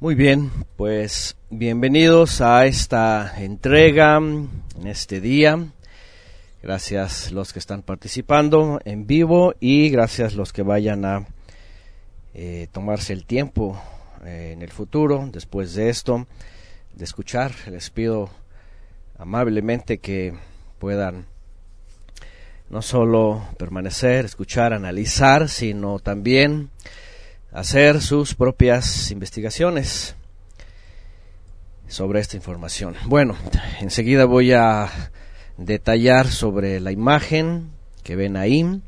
Muy bien, pues bienvenidos a esta entrega en este día. Gracias los que están participando en vivo y gracias los que vayan a eh, tomarse el tiempo eh, en el futuro, después de esto, de escuchar. Les pido amablemente que puedan no solo permanecer, escuchar, analizar, sino también hacer sus propias investigaciones sobre esta información. Bueno, enseguida voy a detallar sobre la imagen que ven ahí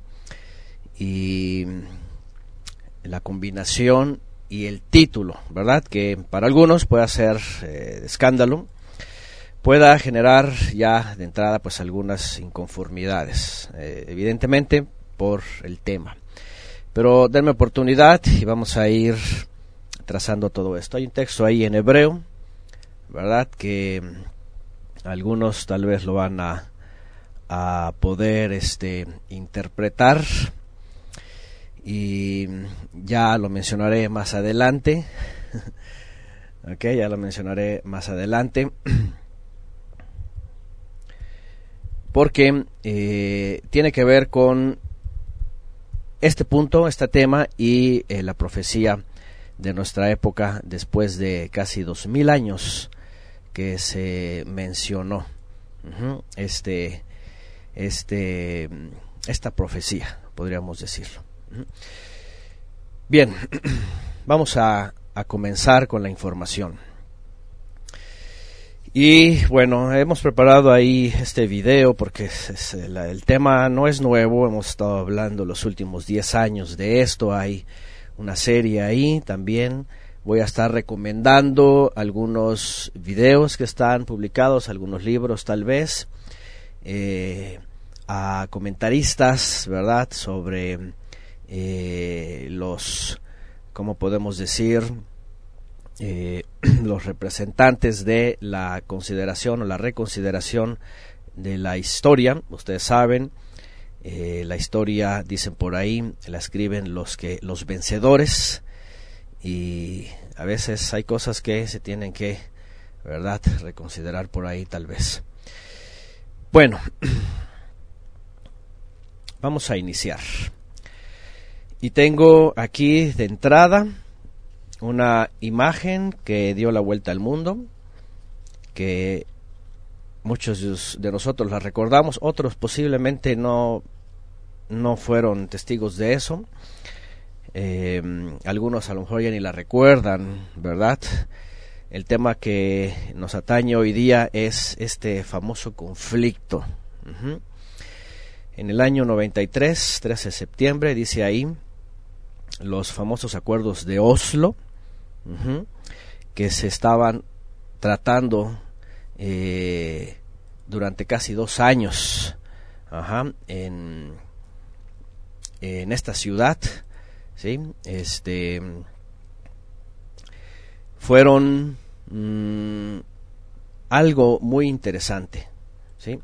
y la combinación y el título, ¿verdad? Que para algunos puede ser eh, escándalo, pueda generar ya de entrada pues algunas inconformidades, eh, evidentemente por el tema. Pero denme oportunidad y vamos a ir trazando todo esto. Hay un texto ahí en hebreo, ¿verdad? Que algunos tal vez lo van a, a poder este, interpretar y ya lo mencionaré más adelante. ok, ya lo mencionaré más adelante. Porque eh, tiene que ver con este punto, este tema y eh, la profecía de nuestra época después de casi dos mil años que se mencionó este, este, esta profecía, podríamos decirlo. Bien, vamos a, a comenzar con la información. Y bueno, hemos preparado ahí este video porque el, tema no es nuevo, hemos estado hablando los últimos 10 años de esto, hay una serie ahí también. Voy a estar recomendando algunos videos que están publicados, algunos libros tal vez, eh, a comentaristas, ¿verdad?, sobre eh, los, ¿cómo podemos decir?, eh, los representantes de la consideración o la reconsideración de la historia. Ustedes saben, eh, la historia, dicen por ahí, la escriben los que los vencedores y a veces hay cosas que se tienen que, verdad, reconsiderar por ahí tal vez. Bueno, vamos a iniciar. Y tengo aquí de entrada una imagen que dio la vuelta al mundo, que muchos de nosotros la recordamos, otros posiblemente no, no fueron testigos de eso. Eh, algunos a lo mejor ya ni la recuerdan, ¿verdad? El tema que nos atañe hoy día es este famoso conflicto. En el año 93, 13 de septiembre, dice ahí, los famosos acuerdos de Oslo, que se estaban tratando eh, durante casi dos años en, en esta ciudad, ¿sí? Este, fueron mm, algo muy interesante, ¿sí?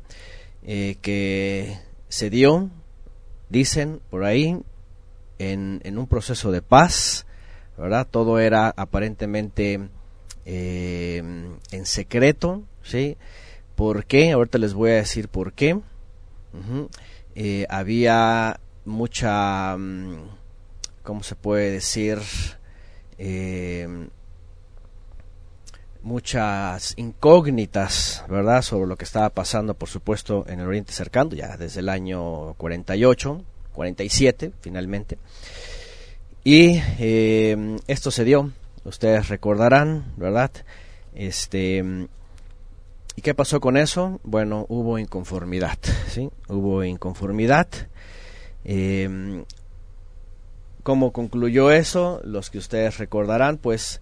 Eh, que se dio, dicen por ahí, en, en un proceso de paz, ¿verdad? Todo era aparentemente eh, en secreto, ¿sí? ¿Por qué? Ahorita les voy a decir por qué. Eh, había mucha, mm, ¿cómo se puede decir? Eh, muchas incógnitas, ¿verdad? Sobre lo que estaba pasando, por supuesto, en el Oriente Cercano, ya desde el año 48, 47, finalmente. Y eh, esto se dio, ustedes recordarán, ¿verdad? Este, ¿Y qué pasó con eso? Bueno, hubo inconformidad, ¿sí? Hubo inconformidad. Eh, ¿Cómo concluyó eso? Los que ustedes recordarán, pues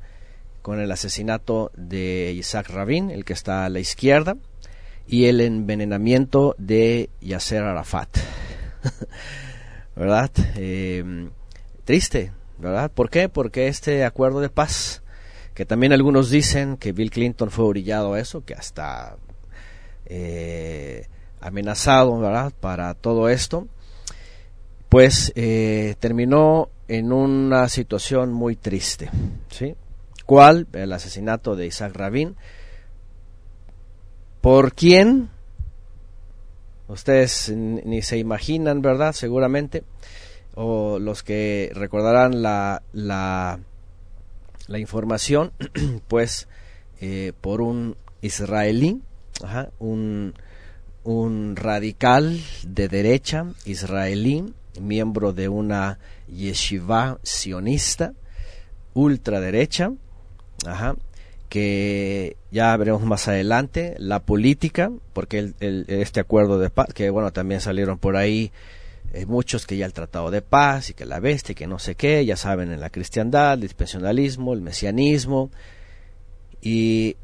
con el asesinato de Isaac Rabin, el que está a la izquierda, y el envenenamiento de Yasser Arafat. ¿Verdad? Eh, triste, ¿verdad? ¿Por qué? Porque este acuerdo de paz, que también algunos dicen que Bill Clinton fue orillado a eso, que hasta eh, amenazado, ¿verdad? Para todo esto, pues eh, terminó en una situación muy triste, ¿sí? ¿Cuál? El asesinato de Isaac Rabin. ¿Por quién? Ustedes ni se imaginan, ¿verdad? Seguramente. O los que recordarán la, la, información, pues eh, por un israelí, un, un radical de derecha israelí, miembro de una yeshiva sionista, ultraderecha, ajá, que ya veremos más adelante, la política, porque el, este acuerdo de paz, que bueno, también salieron por ahí eh, muchos que ya el tratado de paz y que la bestia y que no sé qué, ya saben, en la cristiandad, el dispensionalismo, el mesianismo, y,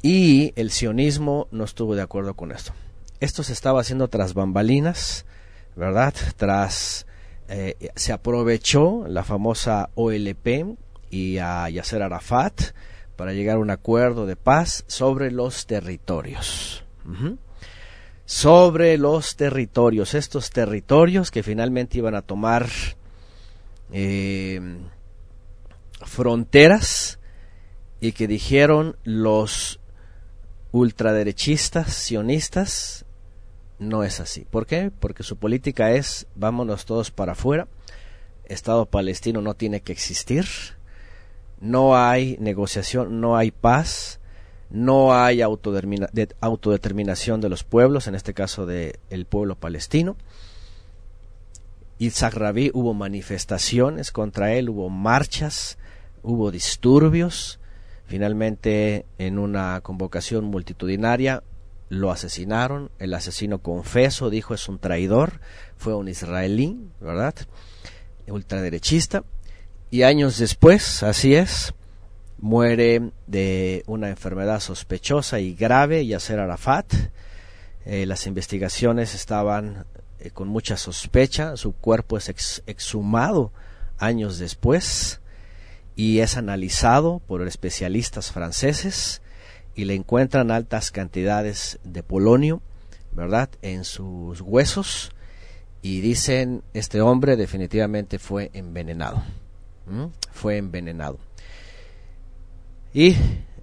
y el sionismo no estuvo de acuerdo con esto. Esto se estaba haciendo tras bambalinas, ¿verdad? Tras eh, se aprovechó la famosa OLP y a Yasser Arafat para llegar a un acuerdo de paz sobre los territorios. Sobre los territorios, estos territorios que finalmente iban a tomar eh, fronteras y que dijeron los ultraderechistas sionistas no es así. ¿Por qué? Porque su política es vámonos todos para afuera, Estado palestino no tiene que existir, no hay negociación, no hay paz, no hay autodeterminación de los pueblos, en este caso del el pueblo palestino. Isaac Rabí hubo manifestaciones contra él, hubo marchas, hubo disturbios. Finalmente, en una convocación multitudinaria, lo asesinaron, el asesino confeso dijo es un traidor, fue un israelí, ¿verdad? Ultraderechista, y años después, así es, muere de una enfermedad sospechosa y grave Yasser Arafat. Eh, las investigaciones estaban eh, con mucha sospecha, su cuerpo es exhumado años después y es analizado por especialistas franceses y le encuentran altas cantidades de polonio, ¿verdad?, en sus huesos y dicen, este hombre definitivamente fue envenenado, fue envenenado. Y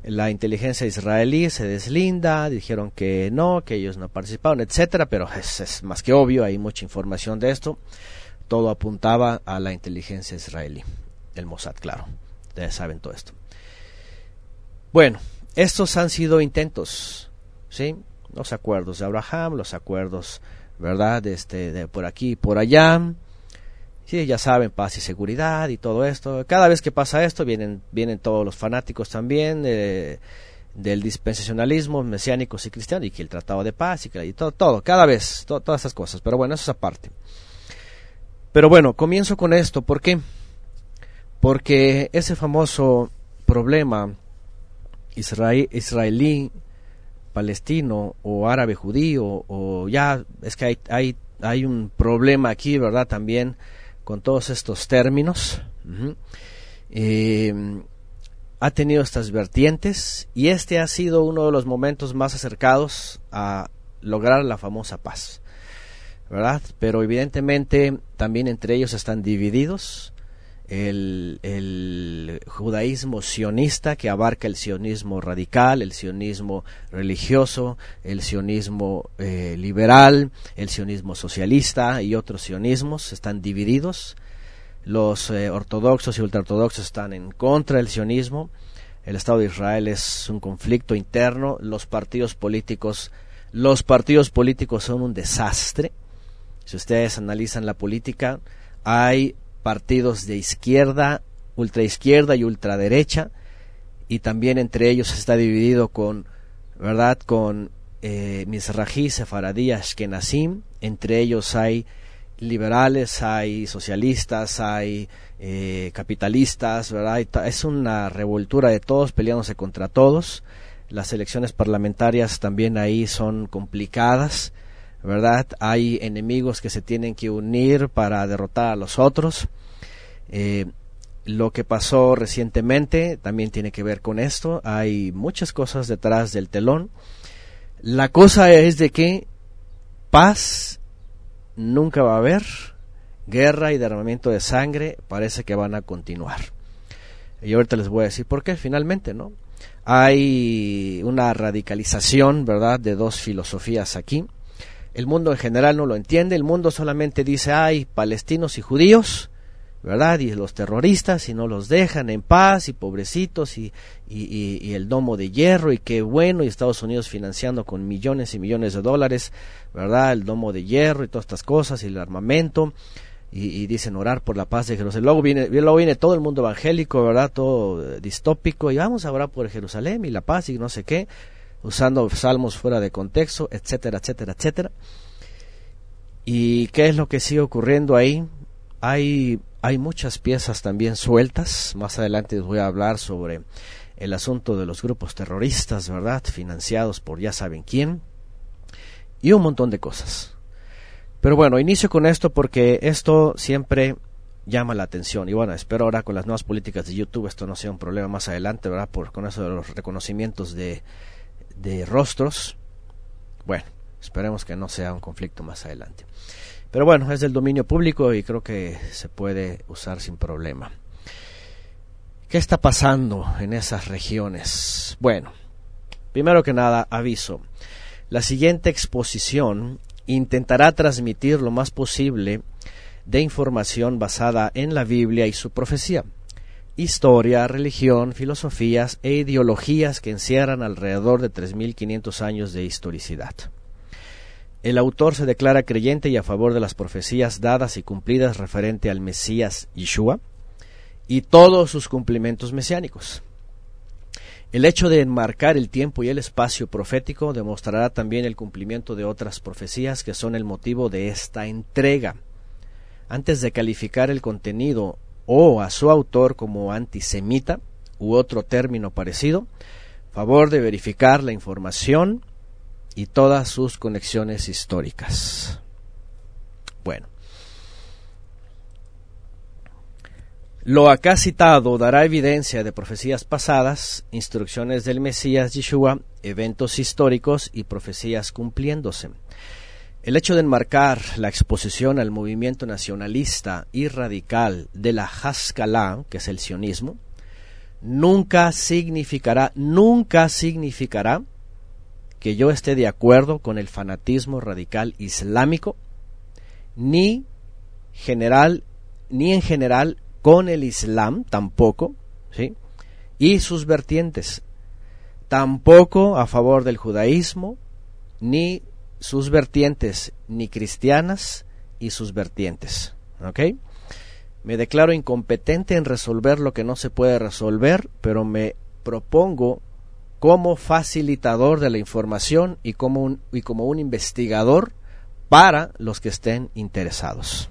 la inteligencia israelí se deslinda, dijeron que no, que ellos no participaron, etcétera, pero es, más que obvio, hay mucha información de esto. Todo apuntaba a la inteligencia israelí, el Mossad, claro. Ustedes saben todo esto. Bueno, estos han sido intentos, ¿sí? Los acuerdos de Abraham, los acuerdos, ¿verdad? Este, de por aquí y por allá. Sí, ya saben, paz y seguridad y todo esto. Cada vez que pasa esto, vienen, vienen todos los fanáticos también del dispensacionalismo, mesiánicos y cristianos, y que el tratado de paz y, y todo, todo, cada vez, todas esas cosas. Pero bueno, eso es aparte. Pero bueno, comienzo con esto. ¿Por qué? Porque ese famoso problema israelí, palestino o árabe judío o ya es que hay, hay, hay un problema aquí, ¿verdad? También con todos estos términos. Eh, ha tenido estas vertientes y este ha sido uno de los momentos más acercados a lograr la famosa paz, ¿verdad? Pero evidentemente también entre ellos están divididos el, judaísmo sionista que abarca el sionismo radical, el sionismo religioso, el sionismo eh, liberal, el sionismo socialista y otros sionismos están divididos. Los eh, ortodoxos y ultraortodoxos están en contra del sionismo. El Estado de Israel es un conflicto interno. Los partidos políticos, los partidos políticos son un desastre. Si ustedes analizan la política, hay partidos de izquierda, ultraizquierda y ultraderecha, y también entre ellos está dividido con, ¿verdad?, con eh, Mizrahi, Sefaradí, Ashkenazim, entre ellos hay liberales, hay socialistas, hay eh, capitalistas, ¿verdad? Es una revoltura de todos peleándose contra todos. Las elecciones parlamentarias también ahí son complicadas. ¿verdad? Hay enemigos que se tienen que unir para derrotar a los otros. Eh, lo que pasó recientemente también tiene que ver con esto. Hay muchas cosas detrás del telón. La cosa es de que paz nunca va a haber. Guerra y derramamiento de sangre parece que van a continuar. Y ahorita les voy a decir por qué, finalmente, ¿no? Hay una radicalización, ¿verdad?, de dos filosofías aquí. El mundo en general no lo entiende, el mundo solamente dice hay palestinos y judíos, ¿verdad? Y los terroristas y no los dejan en paz y pobrecitos y, y, el domo de hierro y qué bueno y Estados Unidos financiando con millones y millones de dólares, ¿verdad? El domo de hierro y todas estas cosas y el armamento y, dicen orar por la paz de Jerusalén. Luego viene, luego viene todo el mundo evangélico, ¿verdad? Todo distópico y vamos a orar por Jerusalén y la paz y no sé qué, usando salmos fuera de contexto, etcétera, etcétera, etcétera. ¿Y qué es lo que sigue ocurriendo ahí? Hay, hay muchas piezas también sueltas. Más adelante les voy a hablar sobre el asunto de los grupos terroristas, ¿verdad? Financiados por ya saben quién. Y un montón de cosas. Pero bueno, inicio con esto porque esto siempre llama la atención. Y bueno, espero ahora con las nuevas políticas de YouTube esto no sea un problema más adelante, ¿verdad? Por, con eso de los reconocimientos de, de rostros. Bueno, esperemos que no sea un conflicto más adelante. Pero bueno, es del dominio público y creo que se puede usar sin problema. ¿Qué está pasando en esas regiones? Bueno, primero que nada, aviso. La siguiente exposición intentará transmitir lo más posible de información basada en la Biblia y su profecía, historia, religión, filosofías e ideologías que encierran alrededor de 3.500 años de historicidad. El autor se declara creyente y a favor de las profecías dadas y cumplidas referente al Mesías Yeshua y todos sus cumplimientos mesiánicos. El hecho de enmarcar el tiempo y el espacio profético demostrará también el cumplimiento de otras profecías que son el motivo de esta entrega. Antes de calificar el contenido o a su autor como antisemita u otro término parecido, favor de verificar la información y todas sus conexiones históricas. Bueno, Lo acá citado dará evidencia de profecías pasadas, instrucciones del Mesías Yeshua, eventos históricos y profecías cumpliéndose. El hecho de enmarcar la exposición al movimiento nacionalista y radical de la Haskalah, que es el sionismo, nunca significará, nunca significará que yo esté de acuerdo con el fanatismo radical islámico, ni general, ni en general con el Islam tampoco, ¿sí? Y sus vertientes, tampoco a favor del judaísmo, ni sus vertientes, ni cristianas y sus vertientes, ¿ok? Me declaro incompetente en resolver lo que no se puede resolver, pero me propongo como facilitador de la información y como un, y como un investigador para los que estén interesados.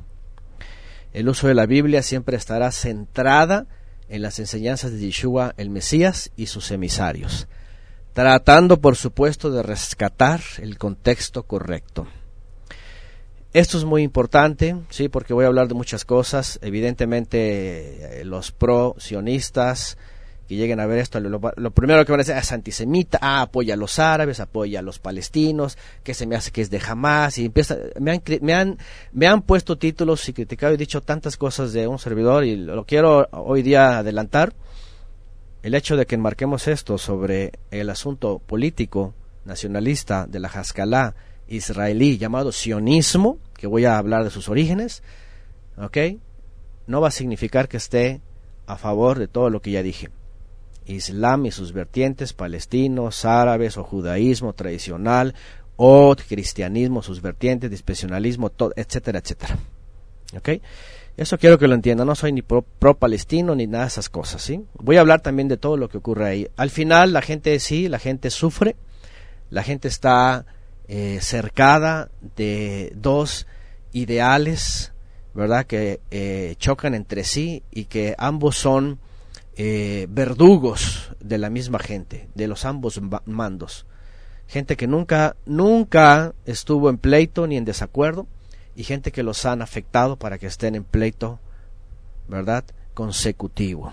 El uso de la Biblia siempre estará centrada en las enseñanzas de Yeshua el Mesías y sus emisarios, tratando por supuesto de rescatar el contexto correcto. Esto es muy importante, sí, porque voy a hablar de muchas cosas. Evidentemente, eh, los pro-sionistas, que lleguen a ver esto, lo, primero que van a decir es antisemita, ah, apoya a los árabes, apoya a los palestinos, que se me hace que es de jamás, y empieza, me han, me han, me han puesto títulos y criticado y dicho tantas cosas de un servidor y lo quiero hoy día adelantar. El hecho de que enmarquemos esto sobre el asunto político nacionalista de la Haskalah israelí llamado sionismo, que voy a hablar de sus orígenes, ¿ok? No va a significar que esté a favor de todo lo que ya dije. Islam y sus vertientes, palestinos, árabes o judaísmo tradicional o cristianismo, sus vertientes, dispensionalismo, etcétera, etcétera. ¿Ok? Eso quiero que lo entiendan, no soy ni pro, palestino ni nada de esas cosas, ¿sí? Voy a hablar también de todo lo que ocurre ahí. Al final la gente sí, la gente sufre, la gente está eh, cercada de dos ideales, ¿verdad? Que eh, chocan entre sí y que ambos son eh, verdugos de la misma gente, de los ambos mandos. Gente que nunca, nunca estuvo en pleito ni en desacuerdo y gente que los han afectado para que estén en pleito, ¿verdad? Consecutivo.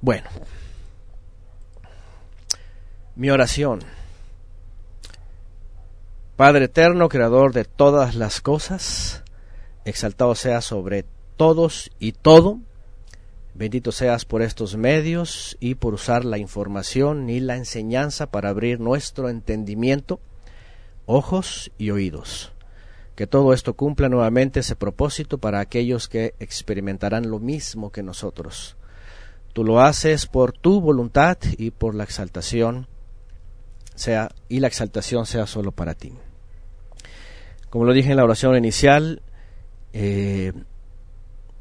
Bueno, mi oración. Padre eterno, creador de todas las cosas, exaltado sea sobre todos y todo Bendito seas por estos medios y por usar la información y la enseñanza para abrir nuestro entendimiento, ojos y oídos. Que todo esto cumpla nuevamente ese propósito para aquellos que experimentarán lo mismo que nosotros. Tú lo haces por tu voluntad y por la exaltación sea y la exaltación sea solo para ti. Como lo dije en la oración inicial, eh,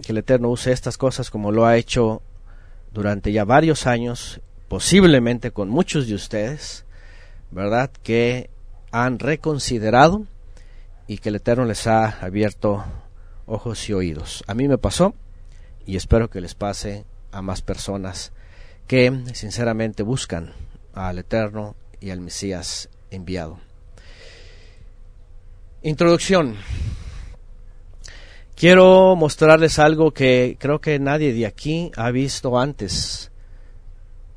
que el Eterno use estas cosas como lo ha hecho durante ya varios años, posiblemente con muchos de ustedes, ¿verdad? Que han reconsiderado y que el Eterno les ha abierto ojos y oídos. A mí me pasó y espero que les pase a más personas que sinceramente buscan al Eterno y al Mesías enviado. Introducción. Quiero mostrarles algo que creo que nadie de aquí ha visto antes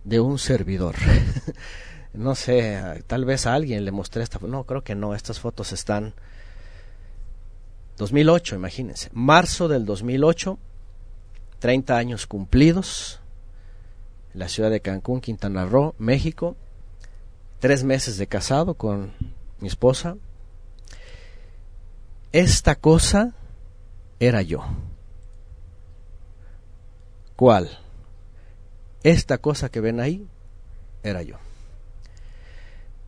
de un servidor. no sé, tal vez a alguien le mostré esta. No, creo que no. Estas fotos están 2008, imagínense. Marzo del 2008, 30 años cumplidos. La ciudad de Cancún, Quintana Roo, México. Tres meses de casado con mi esposa. Esta cosa era yo. ¿Cuál? Esta cosa que ven ahí era yo.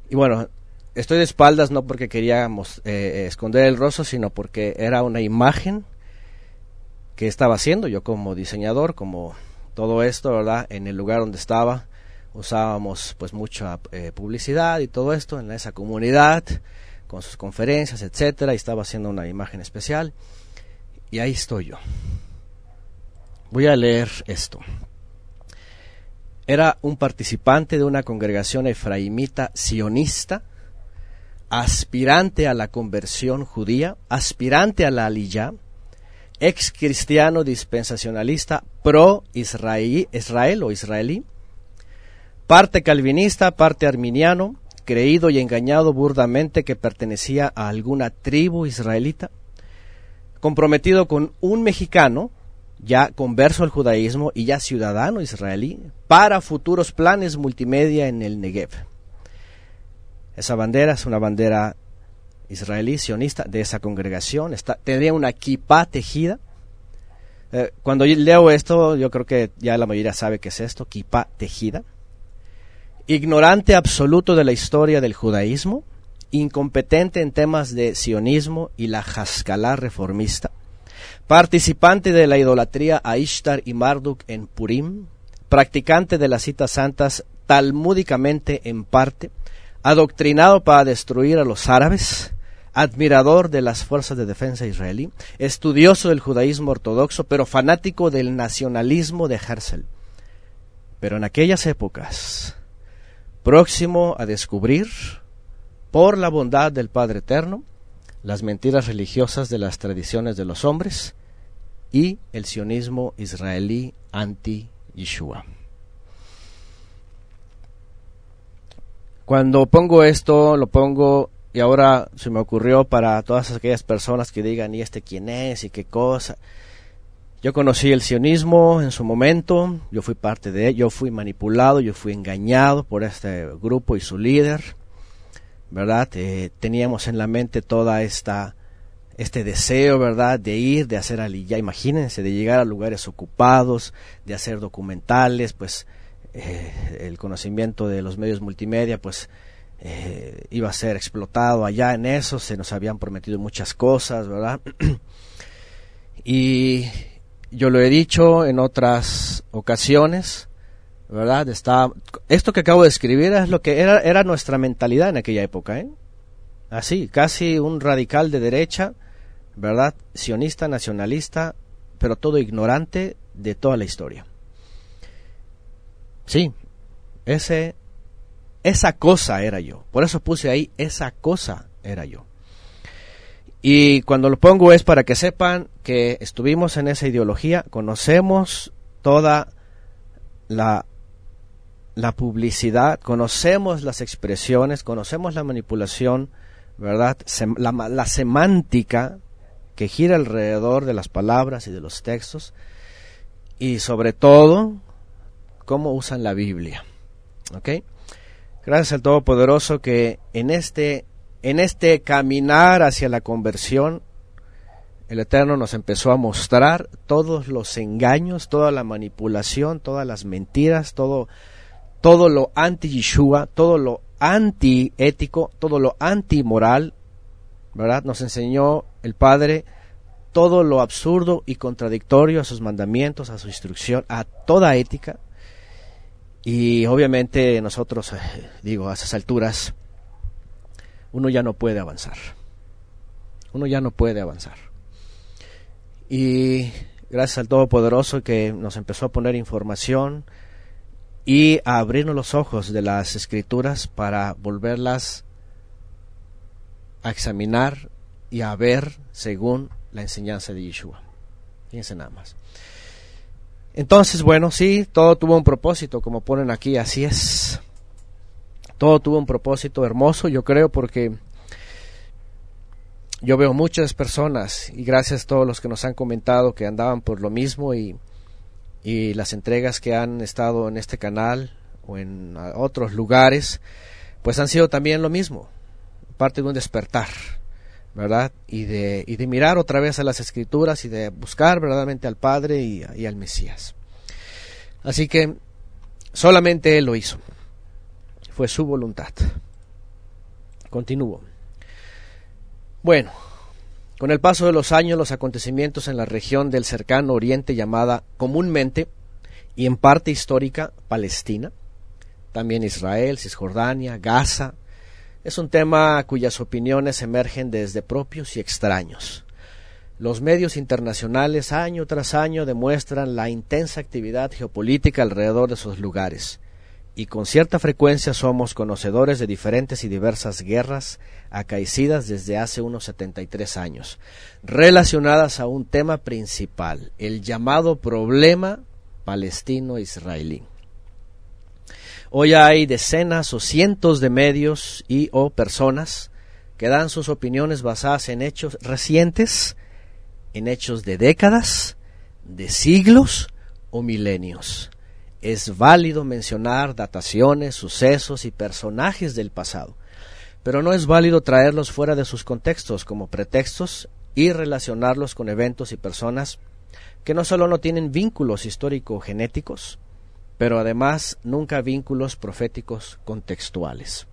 Y bueno, estoy de espaldas no porque queríamos eh, esconder el rostro, sino porque era una imagen que estaba haciendo yo como diseñador, como todo esto, ¿verdad? En el lugar donde estaba usábamos pues mucha eh, publicidad y todo esto en esa comunidad con sus conferencias, etcétera, y estaba haciendo una imagen especial. Y ahí estoy yo. Voy a leer esto. Era un participante de una congregación efraimita sionista, aspirante a la conversión judía, aspirante a la aliyah, ex cristiano dispensacionalista pro Israel o israelí, parte calvinista, parte arminiano, creído y engañado burdamente que pertenecía a alguna tribu israelita, comprometido con un mexicano, ya converso al judaísmo y ya ciudadano israelí, para futuros planes multimedia en el Negev. Esa bandera es una bandera israelí, sionista, de esa congregación. Está, tendría una kippah tejida. Eh, cuando leo esto, yo creo que ya la mayoría sabe qué es esto, kippah tejida. Ignorante absoluto de la historia del judaísmo, incompetente en temas de sionismo y la Haskalah reformista, participante de la idolatría a Ishtar y Marduk en Purim, practicante de las citas santas talmúdicamente en parte, adoctrinado para destruir a los árabes, admirador de las fuerzas de defensa israelí, estudioso del judaísmo ortodoxo, pero fanático del nacionalismo de Herzl. Pero en aquellas épocas, próximo a descubrir por la bondad del Padre Eterno, las mentiras religiosas de las tradiciones de los hombres y el sionismo israelí anti-Yeshua. Cuando pongo esto, lo pongo y ahora se me ocurrió para todas aquellas personas que digan, ¿y este quién es? ¿Y qué cosa? Yo conocí el sionismo en su momento, yo fui parte de él, yo fui manipulado, yo fui engañado por este grupo y su líder. ¿Verdad? Eh, teníamos en la mente toda esta este deseo, ¿verdad?, de ir, de hacer ya imagínense, de llegar a lugares ocupados, de hacer documentales, pues eh, el conocimiento de los medios multimedia, pues eh, iba a ser explotado allá en eso, se nos habían prometido muchas cosas, ¿verdad? y yo lo he dicho en otras ocasiones, ¿verdad? Está, esto que acabo de escribir es lo que era, era nuestra mentalidad en aquella época, ¿eh? Así, casi un radical de derecha, ¿verdad? Sionista, nacionalista, pero todo ignorante de toda la historia. Sí, ese, esa cosa era yo. Por eso puse ahí, esa cosa era yo. Y cuando lo pongo es para que sepan que estuvimos en esa ideología, conocemos toda la la publicidad, conocemos las expresiones, conocemos la manipulación, ¿verdad? la, semántica que gira alrededor de las palabras y de los textos. y sobre todo cómo usan la Biblia. ¿Ok? Gracias al Todopoderoso que en este, en este caminar hacia la conversión, el Eterno nos empezó a mostrar todos los engaños, toda la manipulación, todas las mentiras, todo, todo lo anti-Yeshua, todo lo anti-ético, todo lo anti-moral, ¿verdad? Nos enseñó el Padre todo lo absurdo y contradictorio a sus mandamientos, a su instrucción, a toda ética. Y obviamente nosotros, eh, digo, a esas alturas, uno ya no puede avanzar. Uno ya no puede avanzar. Y gracias al Todopoderoso que nos empezó a poner información y a abrirnos los ojos de las escrituras para volverlas a examinar y a ver según la enseñanza de Yeshua. Fíjense nada más. Entonces, bueno, sí, todo tuvo un propósito, como ponen aquí, así es. Todo tuvo un propósito hermoso, yo creo, porque yo veo muchas personas, y gracias a todos los que nos han comentado que andaban por lo mismo y, y las entregas que han estado en este canal o en otros lugares, pues han sido también lo mismo, parte de un despertar ¿verdad? Y de, y de mirar otra vez a las escrituras y de buscar verdaderamente al Padre y, y al Mesías. Así que solamente Él lo hizo. Fue su voluntad. Continúo. Bueno, con el paso de los años, los acontecimientos en la región del cercano oriente llamada comúnmente y en parte histórica Palestina, también Israel, Cisjordania, Gaza, es un tema cuyas opiniones emergen desde propios y extraños. Los medios internacionales año tras año demuestran la intensa actividad geopolítica alrededor de esos lugares, y con cierta frecuencia somos conocedores de diferentes y diversas guerras acaecidas desde hace unos 73 años, relacionadas a un tema principal, el llamado problema palestino-israelí. Hoy hay decenas o cientos de medios y o personas que dan sus opiniones basadas en hechos recientes, en hechos de décadas, de siglos o milenios. Es válido mencionar dataciones, sucesos y personajes del pasado, pero no es válido traerlos fuera de sus contextos como pretextos y relacionarlos con eventos y personas que no solo no tienen vínculos histórico-genéticos, pero además nunca vínculos proféticos contextuales.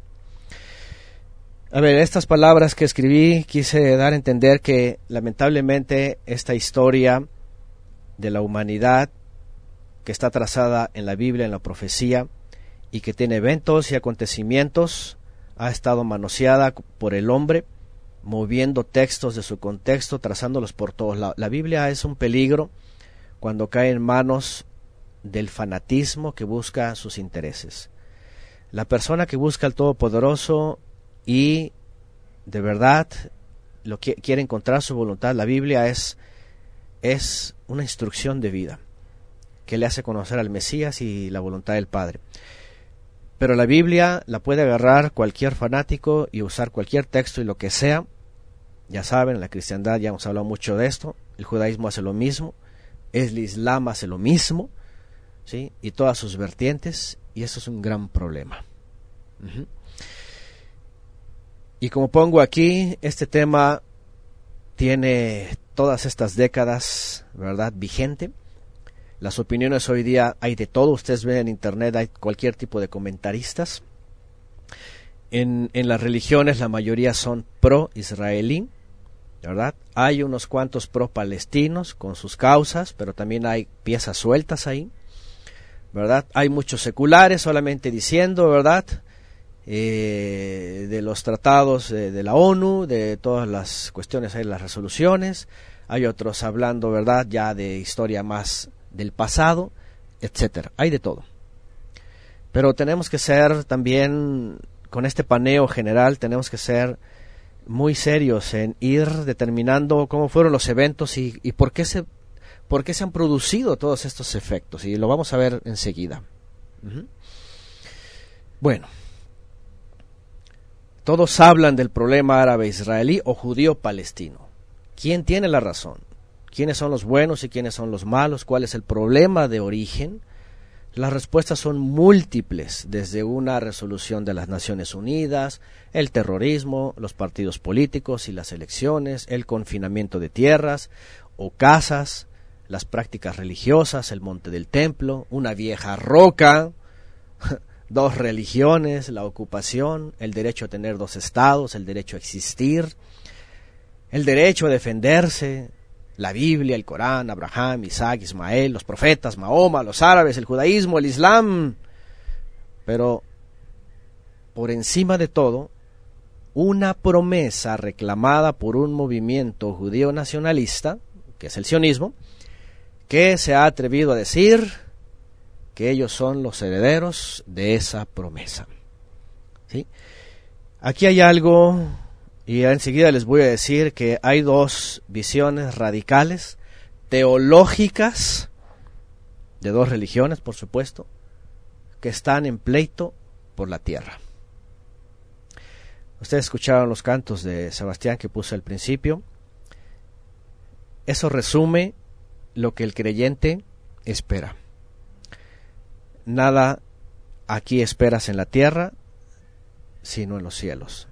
A ver, estas palabras que escribí quise dar a entender que lamentablemente esta historia de la humanidad que está trazada en la Biblia, en la profecía, y que tiene eventos y acontecimientos, ha estado manoseada por el hombre, moviendo textos de su contexto, trazándolos por todos lados. La Biblia es un peligro cuando cae en manos del fanatismo que busca sus intereses. La persona que busca al Todopoderoso y de verdad lo que quiere encontrar su voluntad, la Biblia es es una instrucción de vida que le hace conocer al Mesías y la voluntad del Padre. Pero la Biblia la puede agarrar cualquier fanático y usar cualquier texto y lo que sea. Ya saben, la cristiandad ya hemos hablado mucho de esto, el judaísmo hace lo mismo, el islam hace lo mismo, y todas sus vertientes, y eso es un gran problema. Y como pongo aquí, este tema tiene todas estas décadas, ¿verdad?, vigente. Las opiniones hoy día hay de todo, ustedes ven en internet, hay cualquier tipo de comentaristas. En, en las religiones la mayoría son pro-israelí, ¿verdad? Hay unos cuantos pro-palestinos con sus causas, pero también hay piezas sueltas ahí. ¿verdad? Hay muchos seculares solamente diciendo, ¿verdad? Eh, de los tratados de, la ONU, de todas las cuestiones, hay las resoluciones, hay otros hablando, ¿verdad? Ya de historia más del pasado, etcétera. Hay de todo. Pero tenemos que ser también, con este paneo general, tenemos que ser muy serios en ir determinando cómo fueron los eventos y, por qué se por qué se han producido todos estos efectos y lo vamos a ver enseguida. Bueno, todos hablan del problema árabe-israelí o judío-palestino. ¿Quién tiene la razón? Quiénes son los buenos y quiénes son los malos, cuál es el problema de origen, las respuestas son múltiples, desde una resolución de las Naciones Unidas, el terrorismo, los partidos políticos y las elecciones, el confinamiento de tierras o casas, las prácticas religiosas, el monte del templo, una vieja roca, dos religiones, la ocupación, el derecho a tener dos estados, el derecho a existir, el derecho a defenderse, la Biblia, el Corán, Abraham, Isaac, Ismael, los profetas, Mahoma, los árabes, el judaísmo, el islam. Pero por encima de todo, una promesa reclamada por un movimiento judío nacionalista, que es el sionismo, que se ha atrevido a decir que ellos son los herederos de esa promesa. ¿Sí? Aquí hay algo y enseguida les voy a decir que hay dos visiones radicales, teológicas, de dos religiones, por supuesto, que están en pleito por la tierra. Ustedes escucharon los cantos de Sebastián que puse al principio. Eso resume lo que el creyente espera. Nada aquí esperas en la tierra, sino en los cielos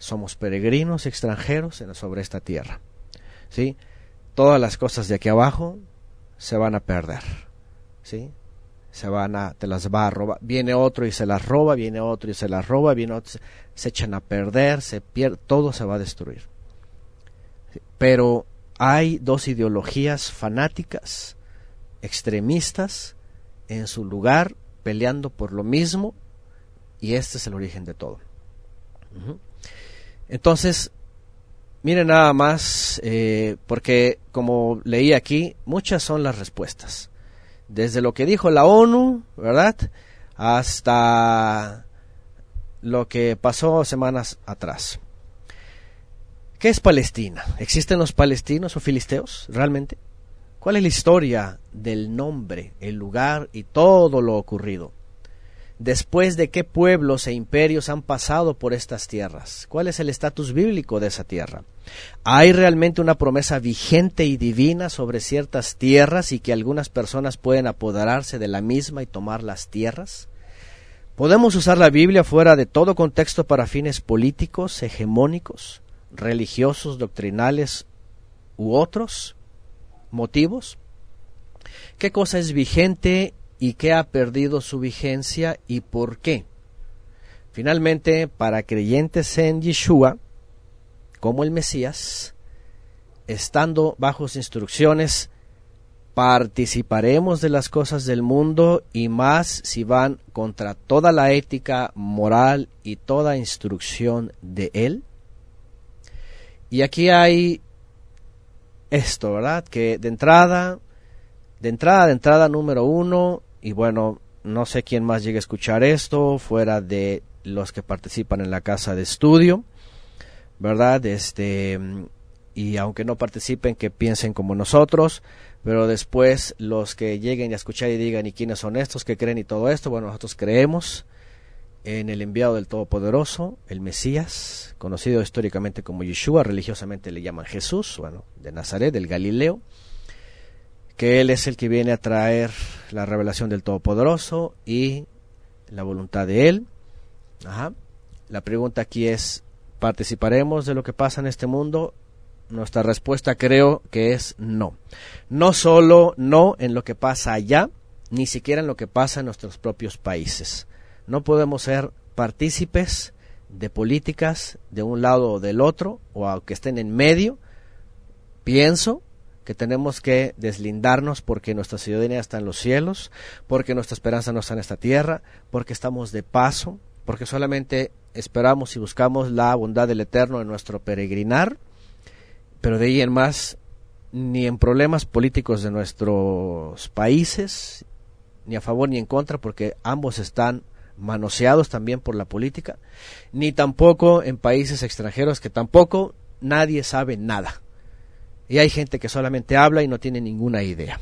somos peregrinos extranjeros sobre esta tierra. ¿Sí? Todas las cosas de aquí abajo se van a perder. ¿Sí? Se van a, te las va a robar. Viene otro y se las roba, viene otro y se las roba, viene otro, se, echan a perder, se pierde, todo se va a destruir. Pero hay dos ideologías fanáticas, extremistas, en su lugar, peleando por lo mismo, y este es el origen de todo. Entonces, miren nada más, eh, porque como leí aquí, muchas son las respuestas. Desde lo que dijo la ONU, ¿verdad? Hasta lo que pasó semanas atrás. ¿Qué es Palestina? ¿Existen los palestinos o filisteos realmente? ¿Cuál es la historia del nombre, el lugar y todo lo ocurrido? Después de qué pueblos e imperios han pasado por estas tierras. ¿Cuál es el estatus bíblico de esa tierra? ¿Hay realmente una promesa vigente y divina sobre ciertas tierras y que algunas personas pueden apoderarse de la misma y tomar las tierras? ¿Podemos usar la Biblia fuera de todo contexto para fines políticos, hegemónicos, religiosos, doctrinales u otros motivos? ¿Qué cosa es vigente y qué ha perdido su vigencia y por qué. Finalmente, para creyentes en Yeshua, como el Mesías, estando bajo sus instrucciones, participaremos de las cosas del mundo y más si van contra toda la ética moral y toda instrucción de Él. Y aquí hay esto, ¿verdad? Que de entrada, de entrada, de entrada número uno, y bueno, no sé quién más llegue a escuchar esto fuera de los que participan en la casa de estudio, ¿verdad? Este, y aunque no participen, que piensen como nosotros, pero después los que lleguen a escuchar y digan, ¿y quiénes son estos que creen y todo esto? Bueno, nosotros creemos en el enviado del Todopoderoso, el Mesías, conocido históricamente como Yeshua, religiosamente le llaman Jesús, bueno, de Nazaret, del Galileo, que Él es el que viene a traer la revelación del Todopoderoso y la voluntad de Él. La pregunta aquí es, ¿participaremos de lo que pasa en este mundo? Nuestra respuesta creo que es no. No solo no en lo que pasa allá, ni siquiera en lo que pasa en nuestros propios países. No podemos ser partícipes de políticas de un lado o del otro, o aunque estén en medio, pienso que tenemos que deslindarnos porque nuestra ciudadanía está en los cielos, porque nuestra esperanza no está en esta tierra, porque estamos de paso, porque solamente esperamos y buscamos la bondad del Eterno en nuestro peregrinar, pero de ahí en más, ni en problemas políticos de nuestros países, ni a favor ni en contra, porque ambos están manoseados también por la política, ni tampoco en países extranjeros que tampoco nadie sabe nada y hay gente que solamente habla y no tiene ninguna idea.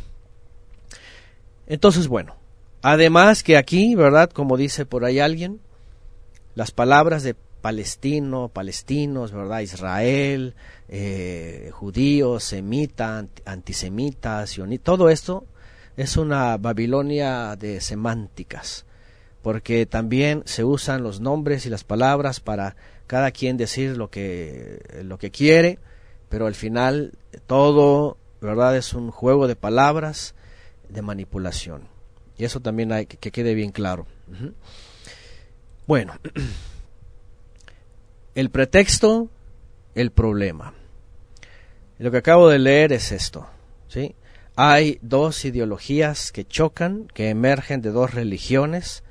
Entonces, bueno, además que aquí, ¿verdad? Como dice por ahí alguien, las palabras de palestino, palestinos, ¿verdad? Israel, eh, judíos, semitas, antisemitas, todo esto es una Babilonia de semánticas, porque también se usan los nombres y las palabras para cada quien decir lo que, lo que quiere, pero al final todo, ¿verdad? Es un juego de palabras de manipulación. Y eso también hay que, quede bien claro. Bueno, el pretexto, el problema. Lo que acabo de leer es esto, ¿sí? Hay dos ideologías que chocan, que emergen de dos religiones.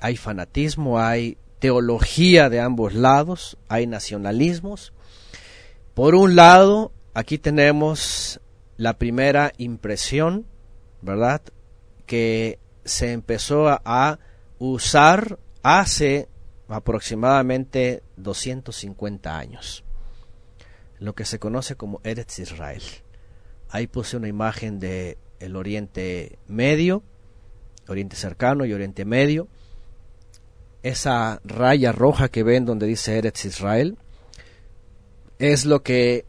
Hay fanatismo, hay teología de ambos lados, hay nacionalismos. Por un lado, aquí tenemos la primera impresión, ¿verdad? Que se empezó a usar hace aproximadamente 250 años, lo que se conoce como Eretz Israel. Ahí puse una imagen de el Oriente Medio, Oriente Cercano y Oriente Medio. Esa raya roja que ven donde dice Eretz Israel es lo que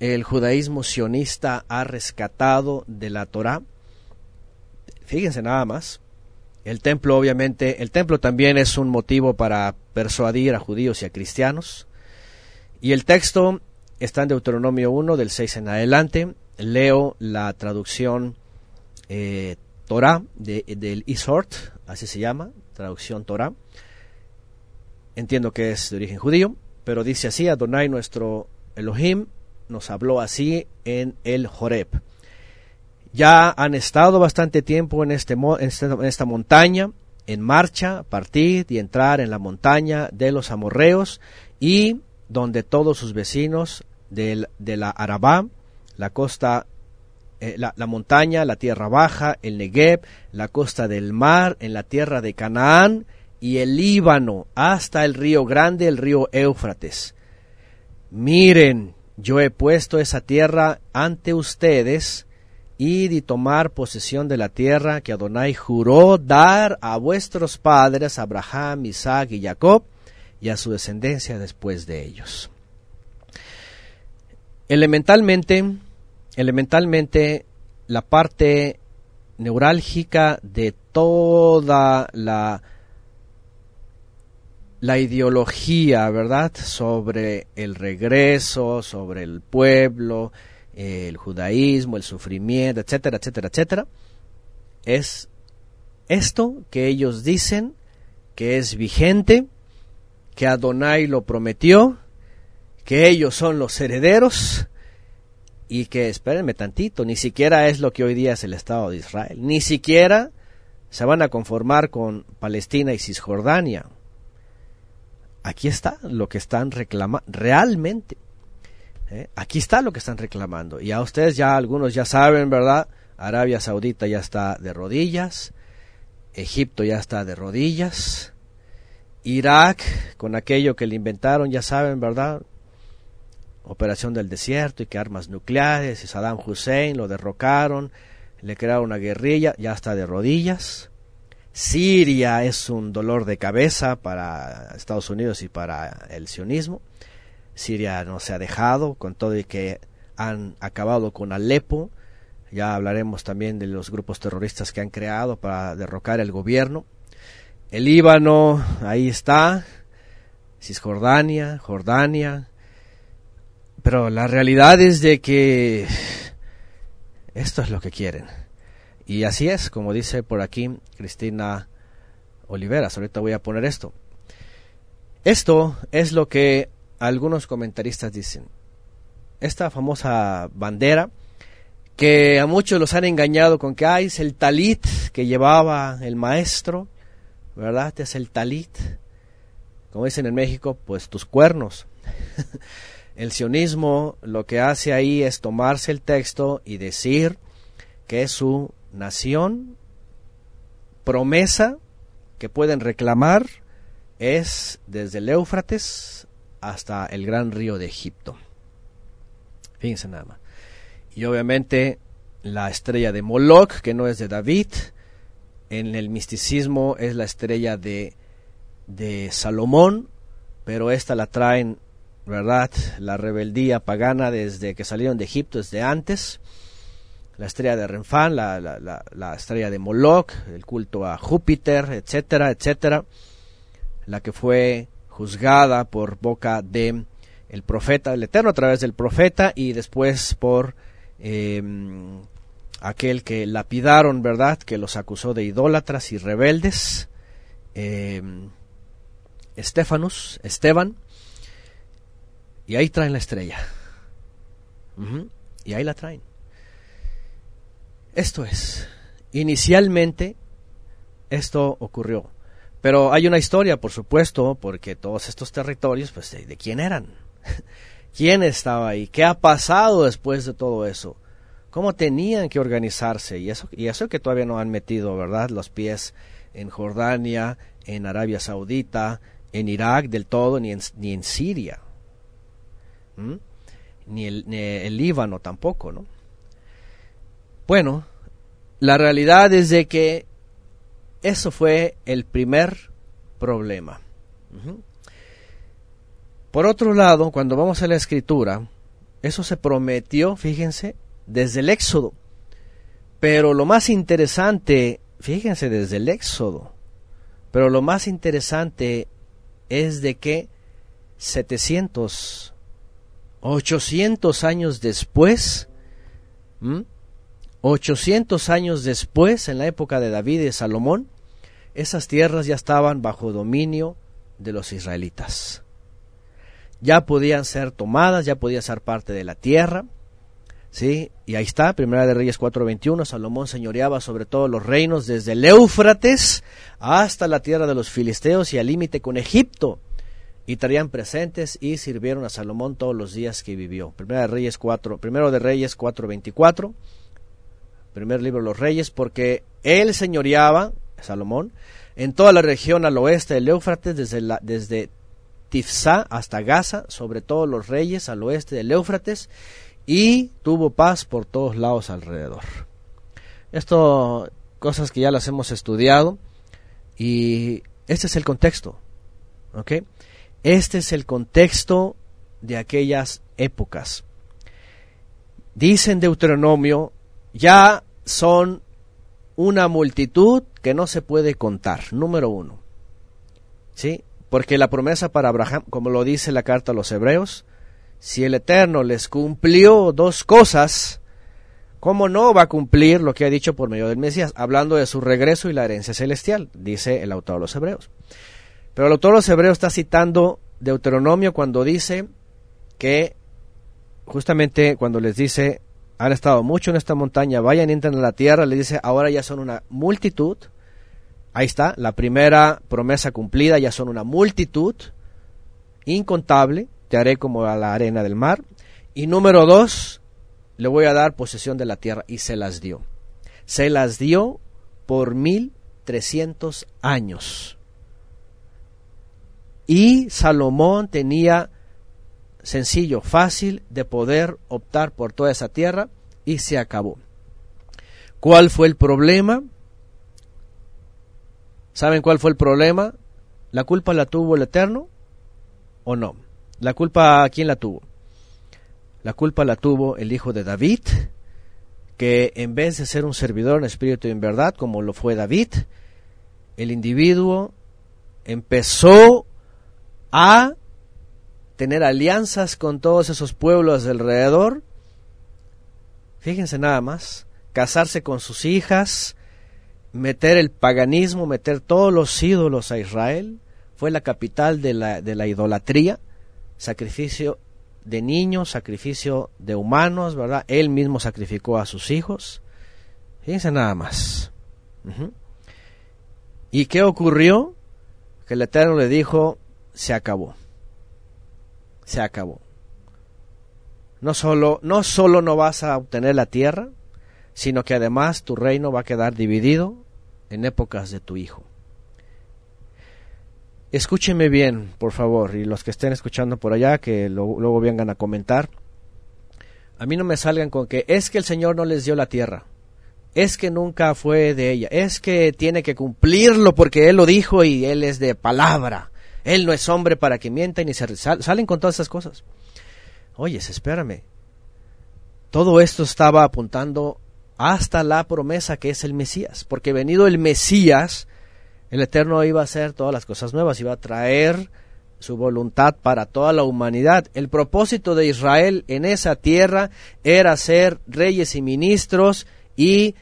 el judaísmo sionista ha rescatado de la Torá. Fíjense nada más, el templo, obviamente, el templo también es un motivo para persuadir a judíos y a cristianos. Y el texto está en Deuteronomio 1, del 6 en adelante. Leo la traducción eh, Torah de, del Isort, así se llama, traducción Torah. Entiendo que es de origen judío, pero dice así, Adonai nuestro Elohim nos habló así en el Horeb. Ya han estado bastante tiempo en, este, esta montaña, en marcha, partir y entrar en la montaña de los amorreos y donde todos sus vecinos de la Arabá, la costa, eh, la, la, montaña, la tierra baja, el Negev, la costa del mar, en la tierra de Canaán y el Líbano, hasta el río grande, el río Éufrates. Miren, yo he puesto esa tierra ante ustedes, y tomar posesión de la tierra que Adonai juró dar a vuestros padres, Abraham, Isaac y Jacob, y a su descendencia después de ellos. Elementalmente, elementalmente, la parte neurálgica de toda la, la ideología, ¿verdad?, sobre el regreso, sobre el pueblo, el judaísmo, el sufrimiento, etcétera, etcétera, etcétera, es esto que ellos dicen que es vigente, que Adonai lo prometió, que ellos son los herederos y que, espérenme tantito, ni siquiera es lo que hoy día es el Estado de Israel, ni siquiera se van a conformar con Palestina y Cisjordania. Aquí está lo que están reclamando realmente. ¿eh? Aquí está lo que están reclamando. Y a ustedes ya algunos ya saben, ¿verdad? Arabia Saudita ya está de rodillas, Egipto ya está de rodillas, Irak con aquello que le inventaron, ya saben, ¿verdad? Operación del desierto y que armas nucleares y Saddam Hussein lo derrocaron, le crearon una guerrilla, ya está de rodillas. Siria es un dolor de cabeza para Estados Unidos y para el sionismo. Siria no se ha dejado, con todo y que han acabado con Alepo. Ya hablaremos también de los grupos terroristas que han creado para derrocar el gobierno. El Líbano, ahí está. Cisjordania, Jordania. Pero la realidad es de que esto es lo que quieren. Y así es, como dice por aquí Cristina Oliveras. Ahorita voy a poner esto. Esto es lo que algunos comentaristas dicen, esta famosa bandera, que a muchos los han engañado con que hay es el talit que llevaba el maestro, ¿verdad? Es el talit. Como dicen en México, pues tus cuernos. el sionismo lo que hace ahí es tomarse el texto y decir que su nación promesa que pueden reclamar es desde el Éufrates hasta el gran río de Egipto. Fíjense nada más. Y obviamente la estrella de Moloch, que no es de David, en el misticismo es la estrella de, de Salomón, pero esta la traen, ¿verdad? La rebeldía pagana desde que salieron de Egipto, desde antes. La estrella de Renfán, la, la, la, estrella de Moloch, el culto a Júpiter, etcétera, etcétera. La que fue juzgada por boca de el profeta, el Eterno a través del profeta y después por eh, aquel que lapidaron, ¿verdad? Que los acusó de idólatras y rebeldes. Eh, Estefanus, Esteban, y ahí traen la estrella. Y ahí la traen. Esto es, inicialmente esto ocurrió. Pero hay una historia, por supuesto, porque todos estos territorios, pues, ¿de, quién eran? ¿Quién estaba ahí? ¿Qué ha pasado después de todo eso? ¿Cómo tenían que organizarse? Y eso, y eso que todavía no han metido, ¿verdad? Los pies en Jordania, en Arabia Saudita, en Irak del todo, ni en, ni en Siria, ni el, ni el Líbano tampoco, ¿no? Bueno, la realidad es de que eso fue el primer problema. Por otro lado, cuando vamos a la escritura, eso se prometió, fíjense, desde el Éxodo. Pero lo más interesante, fíjense, desde el Éxodo, pero lo más interesante es de que 700, 800 años después, 800 años después, en la época de David y Salomón, esas tierras ya estaban bajo dominio de los israelitas. Ya podían ser tomadas, ya podían ser parte de la tierra, ¿sí? Y ahí está, Primera de Reyes 4:21, Salomón señoreaba sobre todos los reinos desde el Éufrates hasta la tierra de los filisteos y al límite con Egipto. Y traían presentes y sirvieron a Salomón todos los días que vivió. Primera de Reyes 4, primero de Reyes 4:24, primer libro de los Reyes, porque él señoreaba, Salomón, en toda la región al oeste del Éufrates, desde, la, desde hasta Gaza, sobre todos los reyes al oeste del Éufrates, y tuvo paz por todos lados alrededor. Esto, cosas que ya las hemos estudiado y este es el contexto, ¿ok? Este es el contexto de aquellas épocas. Dice en Deuteronomio, ya son una multitud que no se puede contar, número uno. ¿Sí? Porque la promesa para Abraham, como lo dice la carta a los hebreos, si el Eterno les cumplió dos cosas, ¿cómo no va a cumplir lo que ha dicho por medio del Mesías? Hablando de su regreso y la herencia celestial, dice el autor de los Hebreos. Pero el autor de los Hebreos está citando Deuteronomio cuando dice que, justamente cuando les dice, han estado mucho en esta montaña, vayan entren a la tierra, le dice, ahora ya son una multitud. Ahí está, la primera promesa cumplida, ya son una multitud incontable te haré como a la arena del mar. Y número dos, le voy a dar posesión de la tierra. Y se las dio. Se las dio por mil trescientos años. Y Salomón tenía sencillo, fácil de poder optar por toda esa tierra y se acabó. ¿Cuál fue el problema? ¿Saben cuál fue el problema? ¿La culpa la tuvo el Eterno o no? ¿La culpa quién la tuvo? La culpa la tuvo el hijo de David, que en vez de ser un servidor en espíritu y en verdad, como lo fue David, el individuo empezó a tener alianzas con todos esos pueblos alrededor. Fíjense nada más, casarse con sus hijas, meter el paganismo, meter todos los ídolos a Israel, fue la capital de la, de la idolatría sacrificio de niños, sacrificio de humanos, ¿verdad? Él mismo sacrificó a sus hijos. Fíjense nada más. ¿Y qué ocurrió? Que el Eterno le dijo, se acabó. Se acabó. No solo, no vas a obtener la tierra, sino que además tu reino va a quedar dividido en épocas de tu hijo. Escúchenme bien, por favor, y los que estén escuchando por allá, que luego vengan a comentar. A mí no me salgan con que es que el Señor no les dio la tierra, es que nunca fue de ella, es que tiene que cumplirlo porque Él lo dijo y Él es de palabra, Él no es hombre para que mienta ni se salen con todas esas cosas. Oye, espérame. Todo esto estaba apuntando hasta la promesa que es el Mesías, porque venido el Mesías, el Eterno iba a hacer todas las cosas nuevas, iba a traer su voluntad para toda la humanidad. El propósito de Israel en esa tierra era ser reyes y ministros y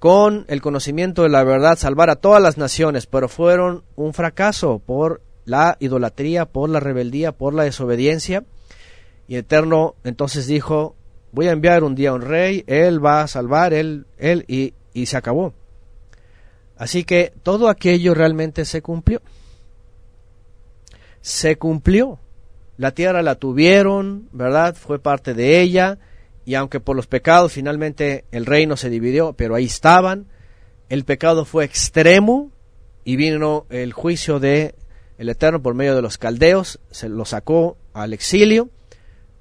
con el conocimiento de la verdad salvar a todas las naciones, pero fueron un fracaso por la idolatría, por la rebeldía, por la desobediencia. Y Eterno entonces dijo, voy a enviar un día a un rey, él va a salvar, él, él, y, y se acabó. Así que todo aquello realmente se cumplió. Se cumplió. La tierra la tuvieron, ¿verdad? Fue parte de ella, y aunque por los pecados finalmente el reino se dividió, pero ahí estaban, el pecado fue extremo y vino el juicio de el Eterno por medio de los caldeos, se lo sacó al exilio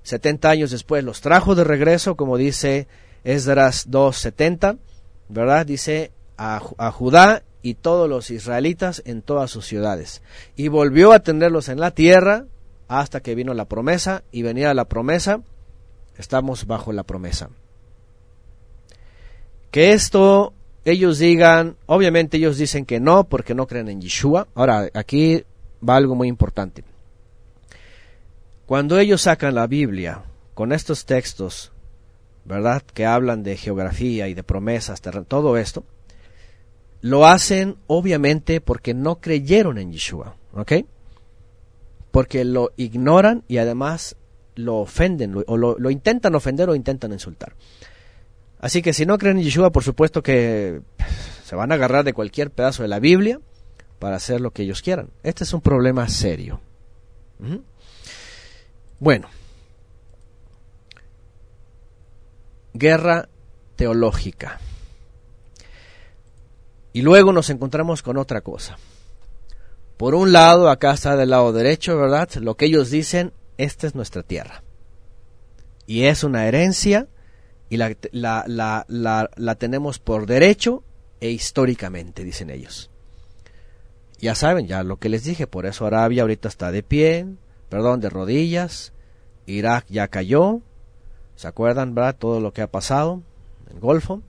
70 años después los trajo de regreso, como dice Esdras 2.70, ¿verdad? Dice a, a, Judá y todos los israelitas en todas sus ciudades. Y volvió a tenerlos en la tierra hasta que vino la promesa y venía la promesa, estamos bajo la promesa. Que esto ellos digan, obviamente ellos dicen que no porque no creen en Yeshua. Ahora, aquí va algo muy importante. Cuando ellos sacan la Biblia con estos textos, ¿verdad? Que hablan de geografía y de promesas, todo esto, lo hacen obviamente porque no creyeron en Yeshua, ¿ok? Porque lo ignoran y además lo ofenden, o lo, intentan ofender o intentan insultar. Así que si no creen en Yeshua, por supuesto que se van a agarrar de cualquier pedazo de la Biblia para hacer lo que ellos quieran. Este es un problema serio. Bueno, guerra teológica. Y luego nos encontramos con otra cosa. Por un lado, acá está del lado derecho, ¿verdad? Lo que ellos dicen, esta es nuestra tierra. Y es una herencia y la, la, la, la tenemos por derecho e históricamente, dicen ellos. Ya saben, ya lo que les dije, por eso Arabia ahorita está de pie, perdón, de rodillas. Irak ya cayó. ¿Se acuerdan, verdad? Todo lo que ha pasado en el Golfo.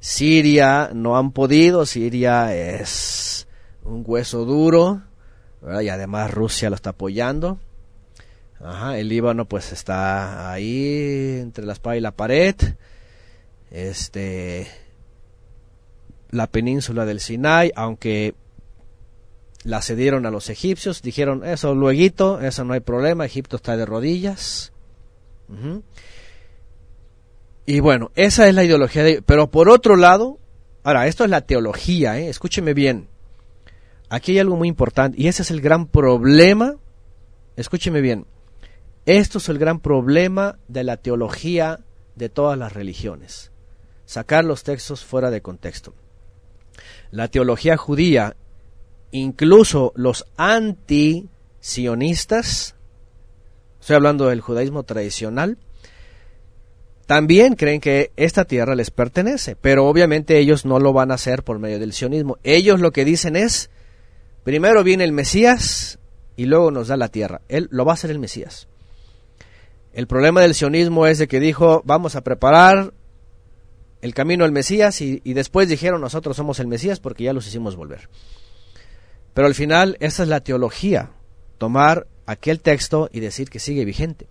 Siria no han podido. Siria es un hueso duro. ¿verdad? Y además Rusia lo está apoyando. Ajá, el Líbano pues está ahí entre la espada y la pared. Este la península del Sinai, aunque la cedieron a los egipcios, dijeron eso luego, eso no hay problema, Egipto está de rodillas. Y bueno, esa es la ideología de Pero por otro lado, ahora, esto es la teología, ¿eh? escúcheme bien. Aquí hay algo muy importante, y ese es el gran problema, escúcheme bien, esto es el gran problema de la teología de todas las religiones, sacar los textos fuera de contexto. La teología judía incluso los anti-sionistas, estoy hablando del judaísmo tradicional, también creen que esta tierra les pertenece, pero obviamente ellos no lo van a hacer por medio del sionismo. Ellos lo que dicen es, primero viene el Mesías y luego nos da la tierra. Él lo va a hacer el Mesías. El problema del sionismo es de que dijo, vamos a preparar el camino al Mesías y, y después dijeron, nosotros somos el Mesías porque ya los hicimos volver. Pero al final esa es la teología, tomar aquel texto y decir que sigue vigente.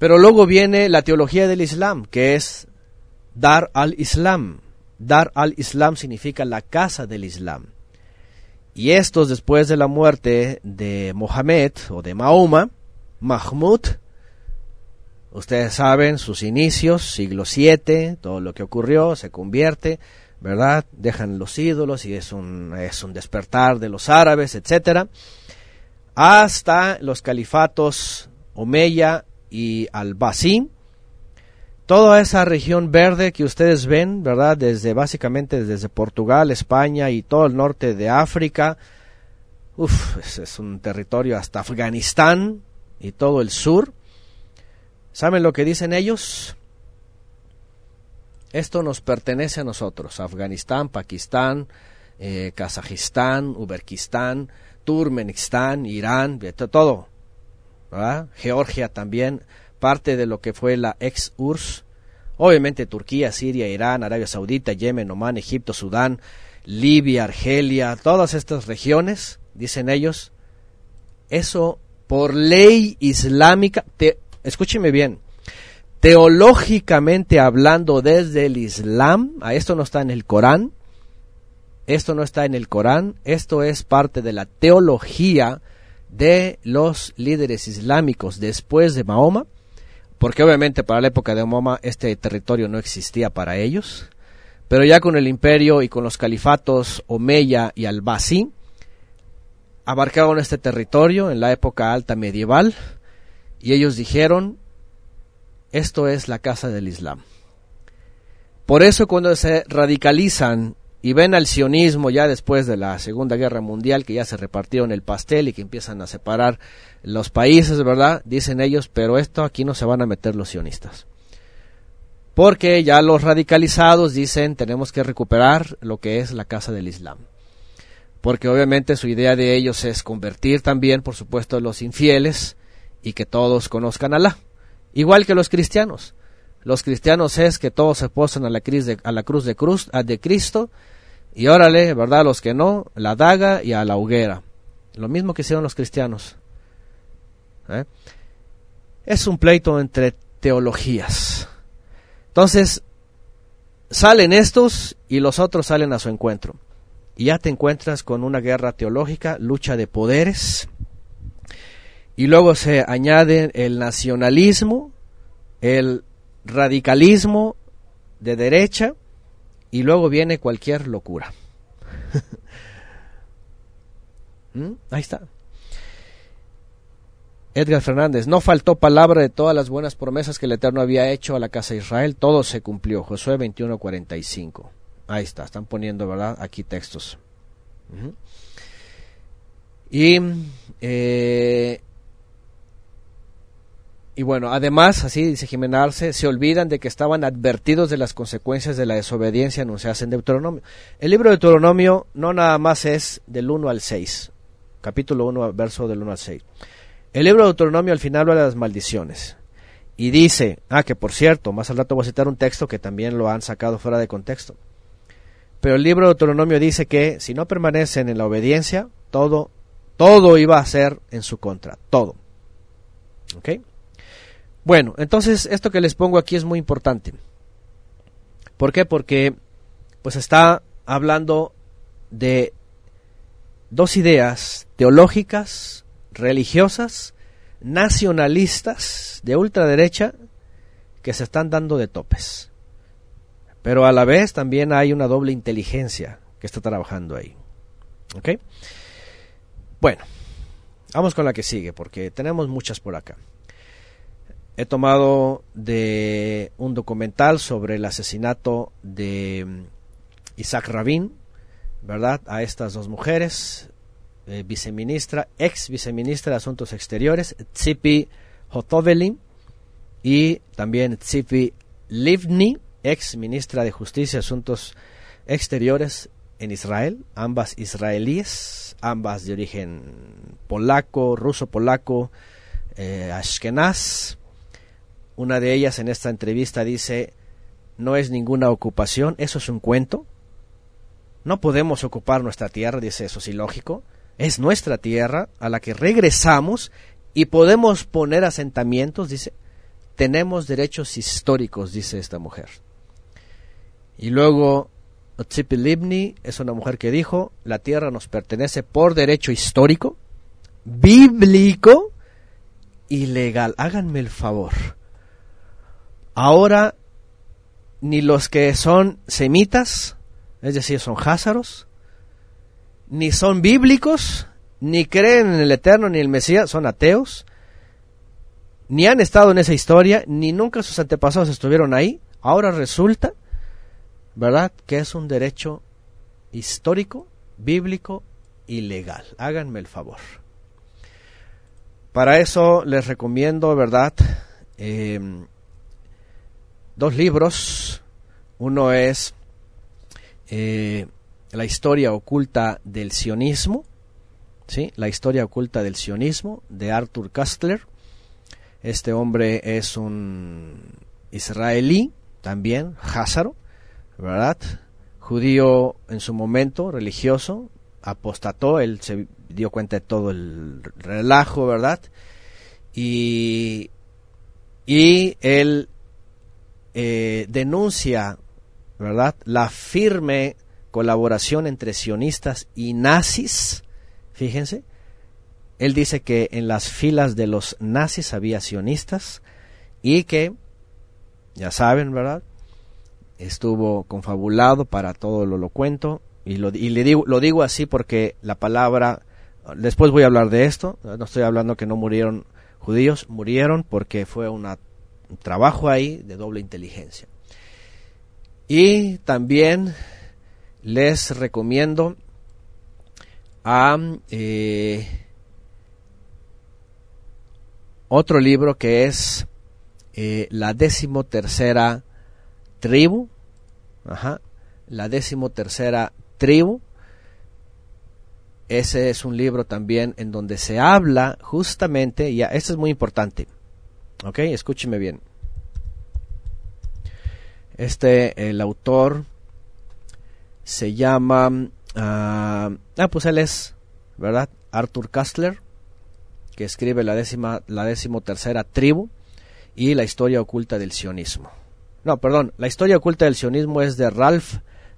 Pero luego viene la teología del Islam, que es dar al Islam. Dar al Islam significa la casa del Islam. Y estos, después de la muerte de Mohammed o de Mahoma, Mahmud, ustedes saben sus inicios, siglo VII, todo lo que ocurrió, se convierte, ¿verdad? Dejan los ídolos y es un, es un despertar de los árabes, etcétera, hasta los califatos Omeya y Al-Basim. Toda esa región verde que ustedes ven, ¿verdad? Desde básicamente desde Portugal, España y todo el norte de África. Uf, es un territorio hasta Afganistán y todo el sur. ¿Saben lo que dicen ellos? Esto nos pertenece a nosotros, Afganistán, Pakistán, eh, Kazajistán, Uzbekistán, Turkmenistán, Irán, todo, Georgia también, parte de lo que fue la ex URSS, obviamente Turquía, Siria, Irán, Arabia Saudita, Yemen, Oman, Egipto, Sudán, Libia, Argelia, todas estas regiones, dicen ellos, eso por ley islámica, te, escúcheme bien, teológicamente hablando desde el Islam, a esto no está en el Corán, esto no está en el Corán, esto es parte de la teología de los líderes islámicos después de Mahoma, porque obviamente para la época de Mahoma este territorio no existía para ellos, pero ya con el imperio y con los califatos Omeya y Al-Basi, abarcaron este territorio en la época alta medieval y ellos dijeron, esto es la casa del Islam. Por eso cuando se radicalizan y ven al sionismo ya después de la Segunda Guerra Mundial, que ya se repartieron el pastel y que empiezan a separar los países, ¿verdad? Dicen ellos, pero esto aquí no se van a meter los sionistas. Porque ya los radicalizados dicen, tenemos que recuperar lo que es la casa del Islam. Porque obviamente su idea de ellos es convertir también, por supuesto, a los infieles y que todos conozcan a Alá. Igual que los cristianos. Los cristianos es que todos se posan a la, cruz de, a la cruz de, cruz, de Cristo y órale, ¿verdad? Los que no, la daga y a la hoguera. Lo mismo que hicieron los cristianos. ¿eh? Es un pleito entre teologías. Entonces, salen estos y los otros salen a su encuentro. Y ya te encuentras con una guerra teológica, lucha de poderes. Y luego se añade el nacionalismo, el radicalismo de derecha y luego viene cualquier locura. ¿Mm? Ahí está. Edgar Fernández, no faltó palabra de todas las buenas promesas que el Eterno había hecho a la casa de Israel, todo se cumplió. Josué 21:45. Ahí está, están poniendo, ¿verdad? Aquí textos. Y eh, y bueno, además, así dice Jimena Arce, se olvidan de que estaban advertidos de las consecuencias de la desobediencia anunciadas en Deuteronomio. El libro de Deuteronomio no nada más es del 1 al 6, capítulo 1, verso del 1 al 6. El libro de Deuteronomio al final habla de las maldiciones. Y dice, ah, que por cierto, más al rato voy a citar un texto que también lo han sacado fuera de contexto. Pero el libro de Deuteronomio dice que si no permanecen en la obediencia, todo, todo iba a ser en su contra, todo. ¿Ok? Bueno, entonces esto que les pongo aquí es muy importante. ¿Por qué? Porque pues está hablando de dos ideas teológicas, religiosas, nacionalistas, de ultraderecha, que se están dando de topes. Pero a la vez también hay una doble inteligencia que está trabajando ahí. ¿Ok? Bueno, vamos con la que sigue, porque tenemos muchas por acá. He tomado de un documental sobre el asesinato de mm, Isaac Rabin, ¿verdad? A estas dos mujeres, eh, viceministra, ex viceministra de Asuntos Exteriores, Tzipi Hotovelin, y también Tzipi Livni, ex ministra de Justicia y Asuntos Exteriores en Israel, ambas israelíes, ambas de origen polaco, ruso-polaco, eh, ashkenaz, una de ellas en esta entrevista dice, no es ninguna ocupación, eso es un cuento. No podemos ocupar nuestra tierra, dice eso, es ilógico. Es nuestra tierra a la que regresamos y podemos poner asentamientos, dice. Tenemos derechos históricos, dice esta mujer. Y luego, Tzipi Libni es una mujer que dijo, la tierra nos pertenece por derecho histórico, bíblico y legal. Háganme el favor. Ahora ni los que son semitas, es decir, son házaros, ni son bíblicos, ni creen en el Eterno ni el Mesías, son ateos, ni han estado en esa historia, ni nunca sus antepasados estuvieron ahí. Ahora resulta, ¿verdad?, que es un derecho histórico, bíblico y legal. Háganme el favor. Para eso les recomiendo, ¿verdad?, eh, dos libros. Uno es eh, La historia oculta del sionismo, ¿sí? La historia oculta del sionismo de Arthur Kastler. Este hombre es un israelí también, Házaro, ¿verdad? Judío en su momento, religioso, apostató, él se dio cuenta de todo el relajo, ¿verdad? Y, y él eh, denuncia, ¿verdad? La firme colaboración entre sionistas y nazis, fíjense, él dice que en las filas de los nazis había sionistas y que, ya saben, ¿verdad? Estuvo confabulado para todo lo lo cuento y, lo, y le digo, lo digo así porque la palabra, después voy a hablar de esto, no estoy hablando que no murieron judíos, murieron porque fue una, trabajo ahí de doble inteligencia. Y también les recomiendo a eh, otro libro que es eh, la decimotercera tribu, ajá, la decimotercera tribu. Ese es un libro también en donde se habla justamente, y esto es muy importante, ok, escúcheme bien. Este, el autor se llama, ah, ah pues él es, ¿verdad? Arthur Kastler, que escribe la décima, la decimotercera tribu y la historia oculta del sionismo. No, perdón, la historia oculta del sionismo es de Ralph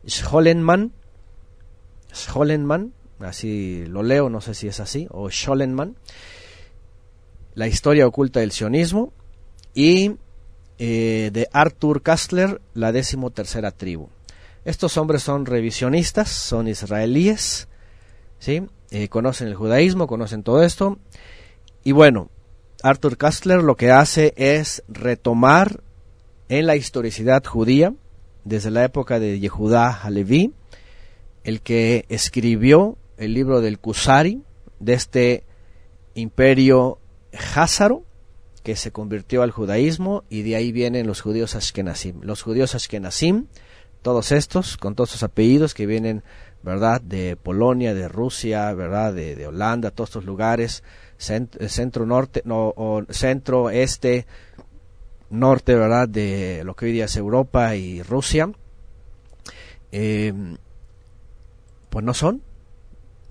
Schollenman, Schollenman, así lo leo, no sé si es así, o Schollenman, la historia oculta del sionismo y eh, de Arthur Kastler, la decimotercera tribu. Estos hombres son revisionistas, son israelíes, ¿sí? Eh, conocen el judaísmo, conocen todo esto, y bueno, Arthur Kastler lo que hace es retomar en la historicidad judía, desde la época de Yehudá Halevi, el que escribió el libro del Kusari, de este imperio házaro, que se convirtió al judaísmo, y de ahí vienen los judíos ashkenazim. Los judíos ashkenazim, todos estos, con todos sus apellidos que vienen, ¿verdad?, de Polonia, de Rusia, ¿verdad?, de, Holanda, todos estos lugares, centro, norte no, o centro este norte verdad de lo que hoy día es Europa y Rusia eh, pues no son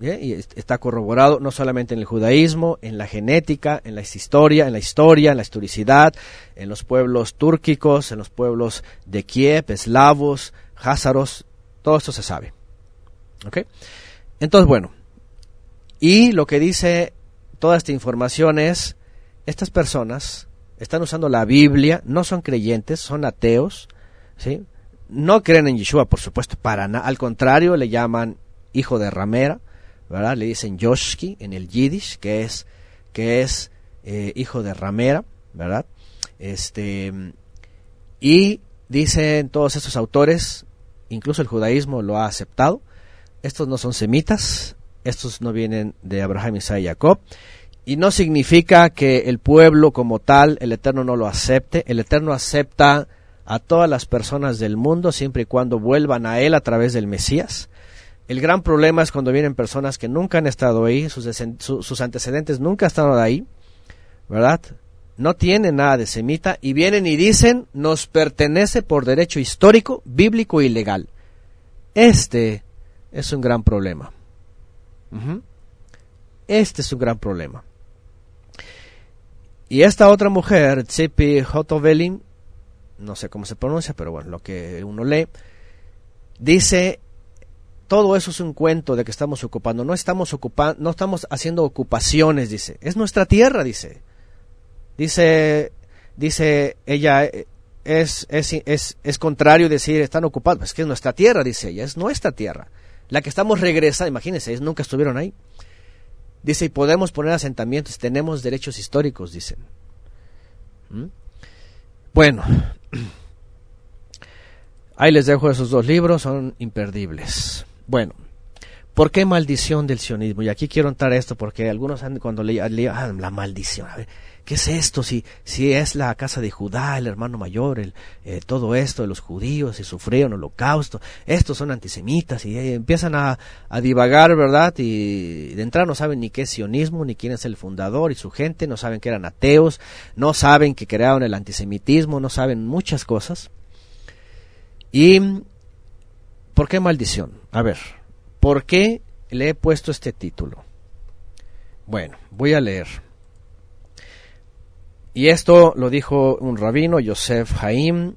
y está corroborado no solamente en el judaísmo, en la genética, en la historia, en la historia, en la historicidad, en los pueblos túrquicos, en los pueblos de Kiev, eslavos, házaros, todo esto se sabe. ¿Ok? Entonces, bueno, y lo que dice toda esta información es, estas personas están usando la Biblia, no son creyentes, son ateos, ¿sí? No creen en Yeshua, por supuesto, para nada. Al contrario, le llaman hijo de ramera, ¿verdad? Le dicen Yoshki en el Yiddish, que es, que es eh, hijo de ramera, ¿verdad? Este, y dicen todos estos autores, incluso el judaísmo lo ha aceptado, estos no son semitas, estos no vienen de Abraham, Isaac y Jacob. Y no significa que el pueblo como tal, el Eterno no lo acepte. El Eterno acepta a todas las personas del mundo siempre y cuando vuelvan a Él a través del Mesías. El gran problema es cuando vienen personas que nunca han estado ahí, sus, antecedentes nunca han estado ahí, ¿verdad? No tienen nada de semita y vienen y dicen nos pertenece por derecho histórico, bíblico y legal. Este es un gran problema. Este es un gran problema. Y esta otra mujer, Tzipi Hotovelin, no sé cómo se pronuncia, pero bueno, lo que uno lee, dice, todo eso es un cuento de que estamos ocupando, no estamos ocupando, no estamos haciendo ocupaciones, dice, es nuestra tierra, dice. Dice, dice ella, es, es, es, es contrario decir están ocupados, es que es nuestra tierra, dice ella, es nuestra tierra. La que estamos regresando, imagínense, ellos nunca estuvieron ahí. Dice, y podemos poner asentamientos, tenemos derechos históricos, dicen. ¿Mm? Bueno, ahí les dejo esos dos libros, son imperdibles. Bueno, ¿Por qué maldición del sionismo? Y aquí quiero entrar a esto porque algunos han, cuando leían ah, la maldición, a ver, ¿qué es esto? Si, si es la casa de Judá, el hermano mayor, el, eh, todo esto de los judíos y sufrieron holocausto, estos son antisemitas y eh, empiezan a, a, divagar, ¿verdad? Y de entrada no saben ni qué es sionismo, ni quién es el fundador y su gente, no saben que eran ateos, no saben que crearon el antisemitismo, no saben muchas cosas. ¿Y por qué maldición? A ver, ¿Por qué le he puesto este título? Bueno, voy a leer. Y esto lo dijo un rabino, Yosef Haim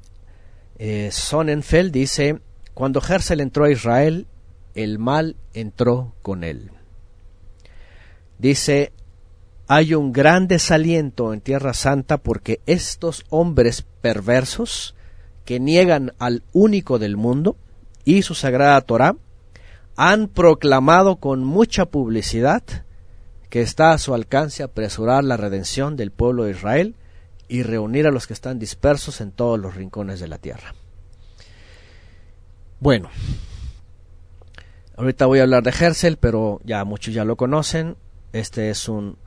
eh, Sonnenfeld, dice, cuando Herzl entró a Israel, el mal entró con él. Dice, hay un gran desaliento en Tierra Santa porque estos hombres perversos que niegan al único del mundo y su sagrada Torah, han proclamado con mucha publicidad que está a su alcance apresurar la redención del pueblo de Israel y reunir a los que están dispersos en todos los rincones de la tierra. Bueno, ahorita voy a hablar de Herzl, pero ya muchos ya lo conocen. Este es un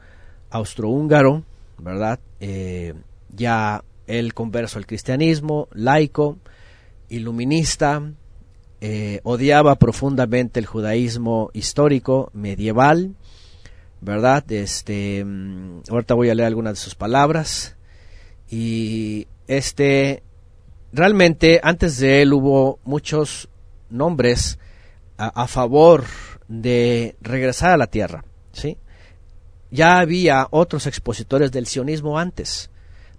austrohúngaro, ¿verdad? Eh, ya él converso al cristianismo, laico, iluminista, eh, odiaba profundamente el judaísmo histórico medieval, ¿verdad? Este, mm, ahorita voy a leer algunas de sus palabras. Y este, realmente antes de él hubo muchos nombres a, favor de regresar a la tierra, ¿sí? Ya había otros expositores del sionismo antes,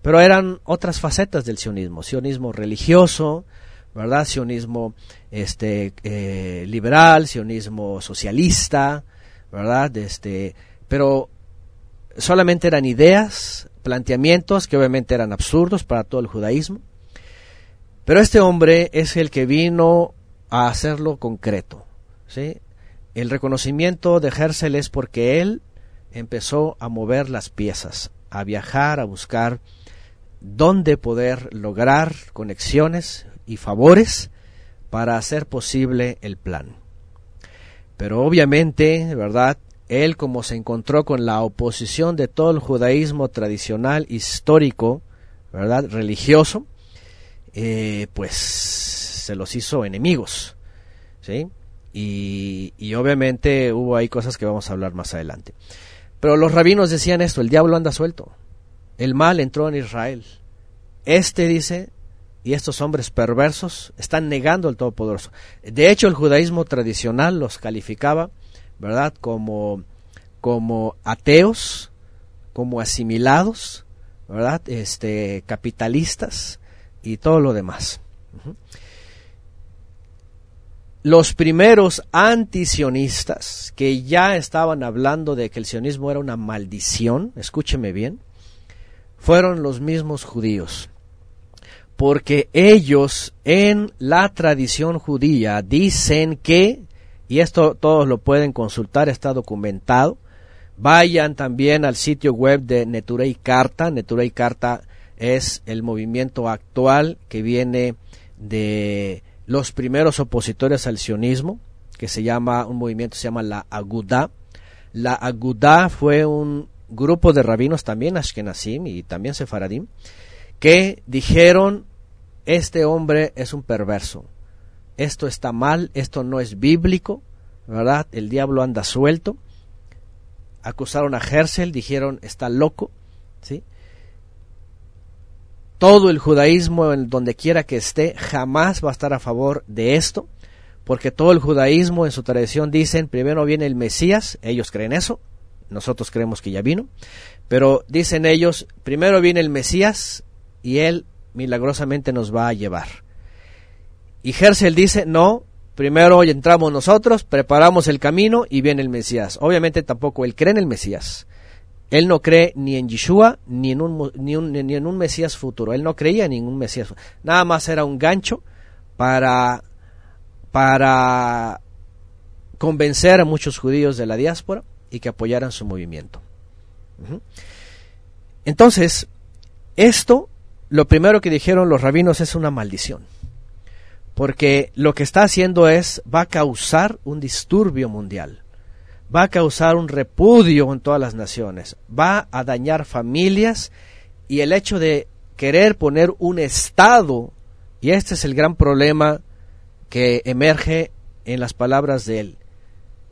pero eran otras facetas del sionismo, sionismo religioso, ¿verdad? Sionismo este, eh, liberal, sionismo socialista, ¿verdad? Este, pero solamente eran ideas, planteamientos que obviamente eran absurdos para todo el judaísmo. Pero este hombre es el que vino a hacerlo concreto, ¿sí? El reconocimiento de Herzl es porque él empezó a mover las piezas, a viajar, a buscar dónde poder lograr conexiones y favores para hacer posible el plan. Pero obviamente, ¿verdad? Él como se encontró con la oposición de todo el judaísmo tradicional, histórico, ¿verdad? Religioso, eh, pues se los hizo enemigos, ¿sí? Y, y obviamente hubo ahí cosas que vamos a hablar más adelante. Pero los rabinos decían esto, el diablo anda suelto, el mal entró en Israel. Este dice, y estos hombres perversos están negando al Todopoderoso. De hecho, el judaísmo tradicional los calificaba, ¿verdad?, como, como ateos, como asimilados, ¿verdad?, este, capitalistas y todo lo demás. Los primeros antisionistas que ya estaban hablando de que el sionismo era una maldición, escúcheme bien, fueron los mismos judíos porque ellos en la tradición judía dicen que, y esto todos lo pueden consultar, está documentado, vayan también al sitio web de Neturei Carta, Neturei Carta es el movimiento actual que viene de los primeros opositores al sionismo, que se llama, un movimiento se llama la Agudá. La Agudá fue un grupo de rabinos también, Ashkenazim y también Sefaradim, que dijeron, este hombre es un perverso, esto está mal, esto no es bíblico, ¿verdad? El diablo anda suelto. Acusaron a Herzl, dijeron, está loco, ¿sí? Todo el judaísmo, en donde quiera que esté, jamás va a estar a favor de esto, porque todo el judaísmo en su tradición dicen, primero viene el Mesías, ellos creen eso, nosotros creemos que ya vino, pero dicen ellos, primero viene el Mesías, y Él milagrosamente nos va a llevar. Y Herzl dice, no, primero hoy entramos nosotros, preparamos el camino y viene el Mesías. Obviamente tampoco Él cree en el Mesías. Él no cree ni en Yeshua ni en un, ni, ni en un Mesías futuro. Él no creía en ningún Mesías. Nada más era un gancho para, para convencer a muchos judíos de la diáspora y que apoyaran su movimiento. Entonces, esto lo primero que dijeron los rabinos es una maldición. porque lo que está haciendo es, va a causar un disturbio mundial, va a causar un repudio en todas las naciones, va a dañar familias y el hecho de querer poner un Estado, y este es el gran problema que emerge en las palabras de él,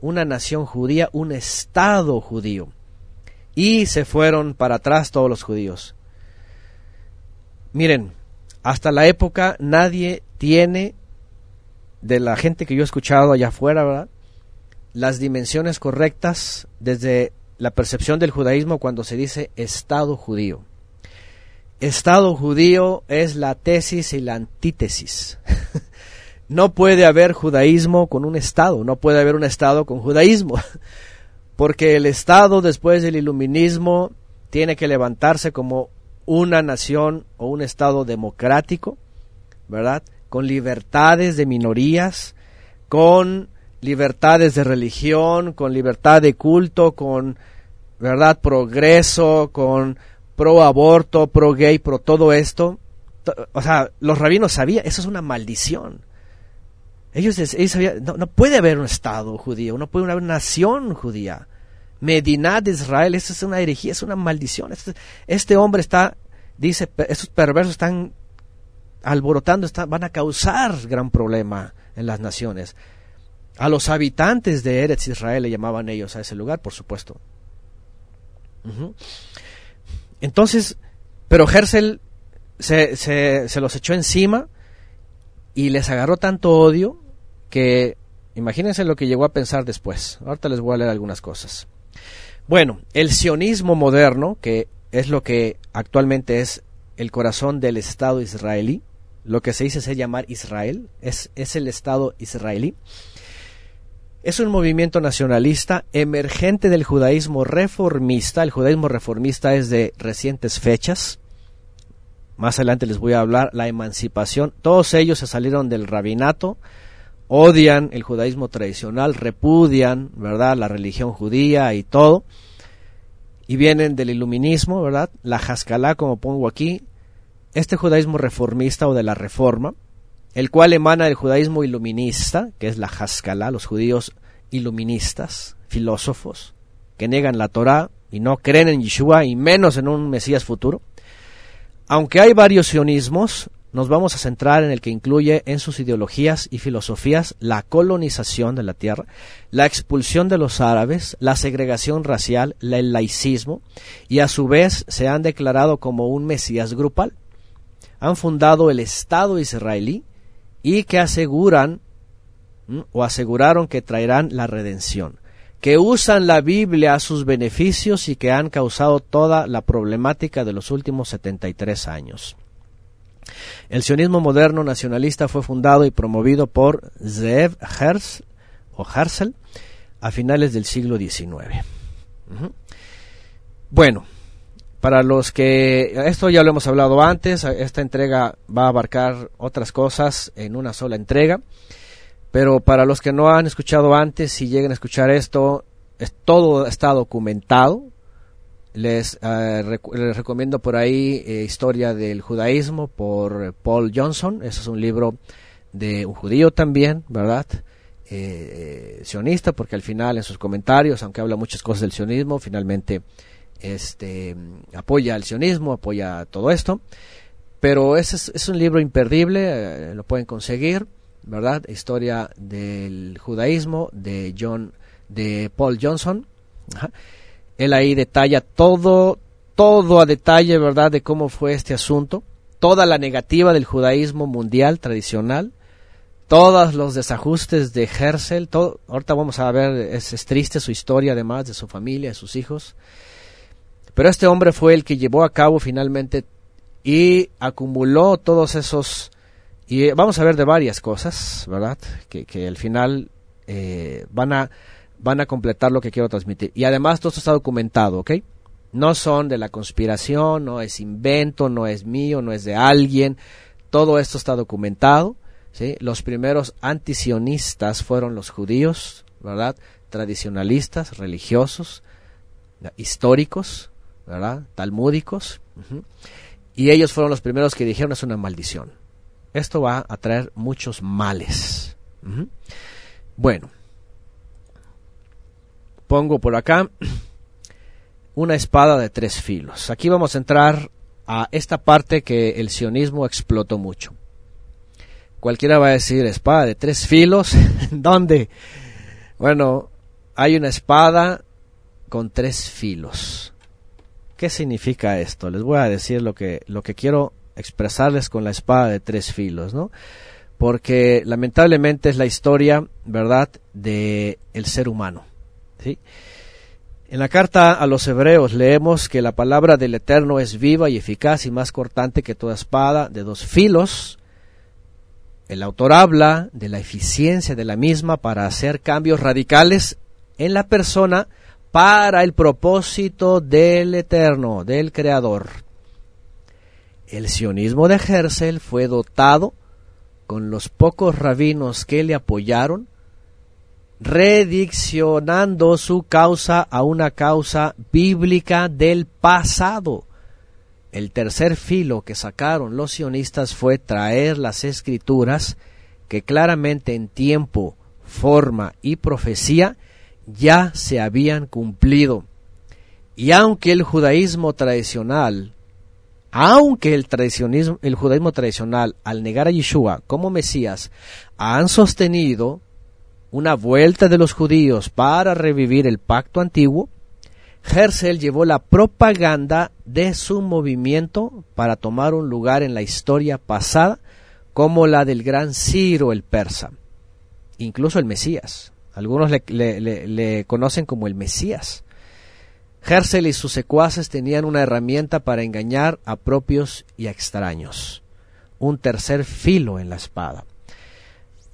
una nación judía, un Estado judío. Y se fueron para atrás todos los judíos. Miren, hasta la época nadie tiene, de la gente que yo he escuchado allá afuera, ¿verdad? las dimensiones correctas desde la percepción del judaísmo cuando se dice Estado judío. Estado judío es la tesis y la antítesis. no puede haber judaísmo con un Estado, no puede haber un Estado con judaísmo, porque el Estado después del iluminismo tiene que levantarse como una nación o un Estado democrático, ¿verdad? Con libertades de minorías, con libertades de religión, con libertad de culto, con, ¿verdad? Progreso, con pro aborto, pro gay, pro todo esto. O sea, los rabinos sabían, eso es una maldición. Ellos, sabían, no, puede haber un Estado judío, no puede haber una nación judía. Medina de Israel, eso es una herejía, es una maldición. Este, este hombre está, dice, estos perversos están alborotando, van a causar gran problema en las naciones. A los habitantes de Eretz Israel le llamaban ellos a ese lugar, por supuesto. Entonces, pero Hersel se, se, los echó encima y les agarró tanto odio que imagínense lo que llegó a pensar después. Ahorita les voy a leer algunas cosas. Bueno, el sionismo moderno, que es lo que actualmente es el corazón del Estado israelí, lo que se dice es llamar Israel, es, es el Estado israelí. Es un movimiento nacionalista emergente del judaísmo reformista. El judaísmo reformista es de recientes fechas. Más adelante les voy a hablar la emancipación. Todos ellos se salieron del rabinato, odian el judaísmo tradicional, repudian, ¿verdad?, la religión judía y todo. Y vienen del iluminismo, ¿verdad? La Haskalah, como pongo aquí, este judaísmo reformista o de la reforma, el cual emana del judaísmo iluminista, que es la Haskalah, los judíos iluministas, filósofos, que niegan la Torah y no creen en Yeshua y menos en un Mesías futuro. Aunque hay varios sionismos, nos vamos a centrar en el que incluye en sus ideologías y filosofías la colonización de la tierra, la expulsión de los árabes, la segregación racial, el laicismo, y a su vez se han declarado como un Mesías grupal. Han fundado el Estado israelí, y que aseguran o aseguraron que traerán la redención, que usan la Biblia a sus beneficios y que han causado toda la problemática de los últimos 73 años. El sionismo moderno nacionalista fue fundado y promovido por Zeev Herzl, o Herzl a finales del siglo XIX. Bueno, para los que, esto ya lo hemos hablado antes, esta entrega va a abarcar otras cosas en una sola entrega, pero para los que no han escuchado antes, si llegan a escuchar esto, es, todo está documentado. Les, eh, recomiendo por ahí eh, Historia del Judaísmo por Paul Johnson, eso es un libro de un judío también, ¿verdad? Eh, sionista, porque al final en sus comentarios, aunque habla muchas cosas del sionismo, finalmente este, apoya el sionismo, apoya todo esto. Pero ese es, un libro imperdible, eh, lo pueden conseguir, ¿verdad? Historia del judaísmo de John, de Paul Johnson. Él ahí detalla todo, todo a detalle, ¿verdad? De cómo fue este asunto, toda la negativa del judaísmo mundial tradicional, todos los desajustes de Herzl, ahorita vamos a ver, es, triste su historia además de su familia, de sus hijos. Pero este hombre fue el que llevó a cabo finalmente y acumuló todos esos... Y vamos a ver de varias cosas, ¿verdad? Que, que al final eh, van, a, van a completar lo que quiero transmitir. Y además todo esto está documentado, ¿ok? No son de la conspiración, no es invento, no es mío, no es de alguien. Todo esto está documentado. ¿sí? Los primeros antisionistas fueron los judíos, ¿verdad? Tradicionalistas, religiosos, históricos, ¿verdad? Talmúdicos. Y ellos fueron los primeros que dijeron es una maldición. esto va a traer muchos males. Bueno, pongo por acá una espada de tres filos. Aquí vamos a entrar a esta parte que el sionismo explotó mucho. Cualquiera va a decir espada de tres filos. ¿Dónde? Bueno, hay una espada con tres filos. ¿Qué significa esto? Les voy a decir lo que, lo que quiero expresarles con la espada de tres filos, ¿no? Porque lamentablemente es la historia, ¿verdad?, de el ser humano, En la carta a los hebreos leemos que la palabra del Eterno es viva y eficaz y más cortante que toda espada de dos filos. El autor habla de la eficiencia de la misma para hacer cambios radicales en la persona para el propósito del Eterno, del Creador. El sionismo de Herzl fue dotado con los pocos rabinos que le apoyaron rediccionando su causa a una causa bíblica del pasado. El tercer filo que sacaron los sionistas fue traer las escrituras que claramente en tiempo, forma y profecía ya se habían cumplido. Y aunque el judaísmo tradicional, aunque el, el judaísmo tradicional al negar a Yeshua como Mesías han sostenido una vuelta de los judíos para revivir el pacto antiguo, Herzl llevó la propaganda de su movimiento para tomar un lugar en la historia pasada como la del gran Ciro el persa, incluso el Mesías. Algunos le, conocen como el Mesías. Herzl y sus secuaces tenían una herramienta para engañar a propios y a extraños, un tercer filo en la espada.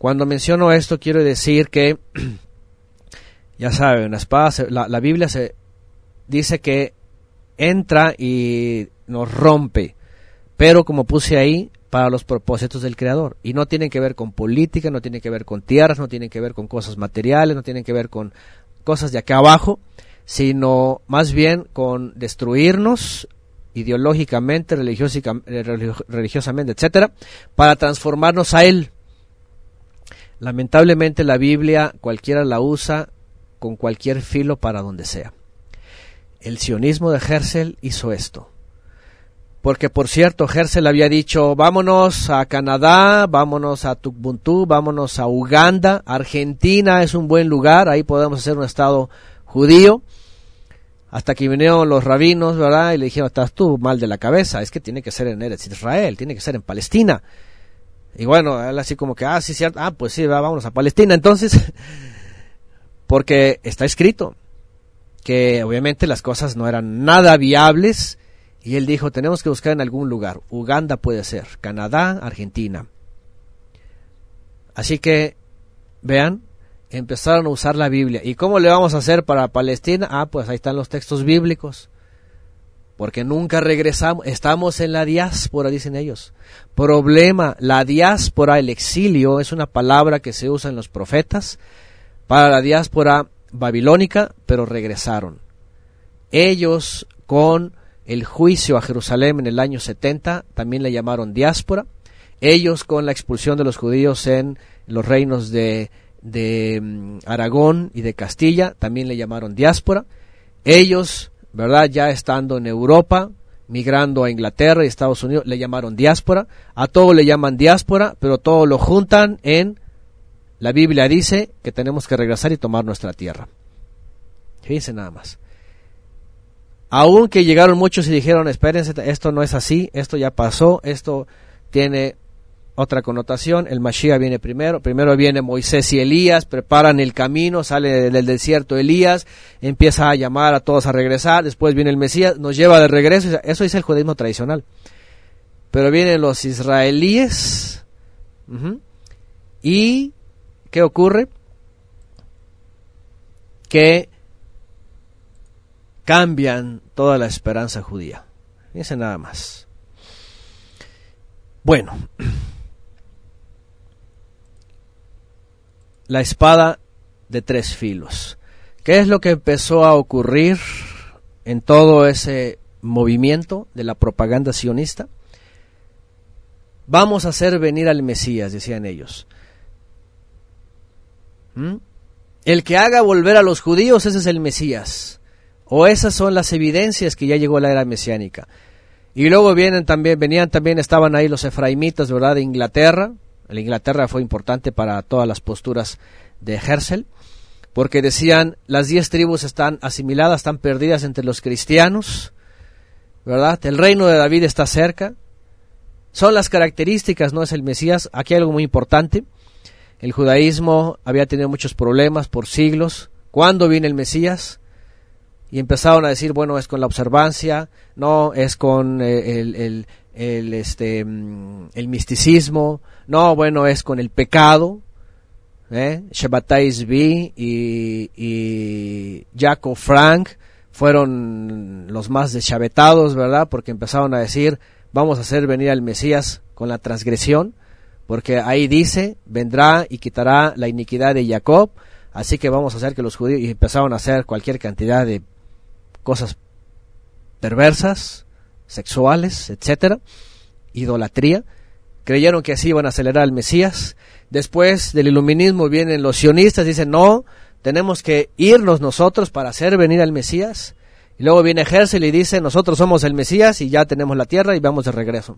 Cuando menciono esto quiero decir que, ya saben, la espada, la, Biblia se dice que entra y nos rompe, pero como puse ahí, para los propósitos del Creador. Y no tienen que ver con política, no tienen que ver con tierras, no tienen que ver con cosas materiales, no tienen que ver con cosas de acá abajo, sino más bien con destruirnos ideológicamente, religiosamente, etcétera, para transformarnos a Él. Lamentablemente la Biblia cualquiera la usa con cualquier filo para donde sea. El sionismo de Herzl hizo esto. Porque por cierto, Herzl había dicho, vámonos a Canadá, vámonos a Tukbuntu, vámonos a Uganda, Argentina es un buen lugar, ahí podemos hacer un estado judío. Hasta que vinieron los rabinos, ¿verdad? Y le dijeron, estás tú mal de la cabeza, es que tiene que ser en Eretz Israel, tiene que ser en Palestina. Y bueno, él así como que, ah, sí, cierto, ah, pues sí, vámonos a Palestina entonces, porque está escrito que obviamente las cosas no eran nada viables y él dijo, tenemos que buscar en algún lugar, Uganda puede ser, Canadá, Argentina. Así que, vean, empezaron a usar la Biblia. ¿Y cómo le vamos a hacer para Palestina? Ah, pues ahí están los textos bíblicos porque nunca regresamos, estamos en la diáspora, dicen ellos. Problema, la diáspora, el exilio, es una palabra que se usa en los profetas para la diáspora babilónica, pero regresaron. Ellos con el juicio a Jerusalén en el año 70 también le llamaron diáspora. Ellos con la expulsión de los judíos en los reinos de, de mm, Aragón y de Castilla también le llamaron diáspora. Ellos ¿verdad? Ya estando en Europa, migrando a Inglaterra y Estados Unidos, le llamaron diáspora. A todo le llaman diáspora, pero todo lo juntan en la Biblia dice que tenemos que regresar y tomar nuestra tierra. Fíjense nada más. Aunque llegaron muchos y dijeron, espérense, esto no es así, esto ya pasó, esto tiene otra connotación, el Mashiach viene primero, primero viene Moisés y Elías, preparan el camino, sale del desierto Elías, empieza a llamar a todos a regresar, después viene el Mesías, nos lleva de regreso, eso es el judaísmo tradicional. Pero vienen los israelíes, y ¿qué ocurre? Que cambian toda la esperanza judía. Fíjense nada más. Bueno, la espada de tres filos. ¿Qué es lo que empezó a ocurrir en todo ese movimiento de la propaganda sionista? vamos a hacer venir al Mesías, decían ellos. ¿Mm? El que haga volver a los judíos, ese es el Mesías. O esas son las evidencias que ya llegó la era mesiánica. Y luego vienen también, venían también, estaban ahí los efraimitas, ¿verdad?, de Inglaterra. La Inglaterra fue importante para todas las posturas de Herzl, porque decían, las diez tribus están asimiladas, están perdidas entre los cristianos, ¿verdad? El reino de David está cerca. Son las características, no es el Mesías. Aquí hay algo muy importante. El judaísmo había tenido muchos problemas por siglos. ¿Cuándo viene el Mesías? y empezaron a decir, bueno, es con la observancia, no, es con eh, el, el, este, mm, el misticismo, no, bueno, es con el pecado, ¿eh? Shabbatai y, y Jacob Frank fueron los más deschavetados, ¿verdad? Porque empezaron a decir, vamos a hacer venir al Mesías con la transgresión, porque ahí dice, vendrá y quitará la iniquidad de Jacob, así que vamos a hacer que los judíos, y empezaron a hacer cualquier cantidad de cosas perversas, sexuales, etcétera, idolatría. Creyeron que así iban a acelerar al Mesías. Después del iluminismo vienen los sionistas, dicen, no, tenemos que irnos nosotros para hacer venir al Mesías. Y luego viene Herzl y dice, nosotros somos el Mesías y ya tenemos la tierra y vamos de regreso.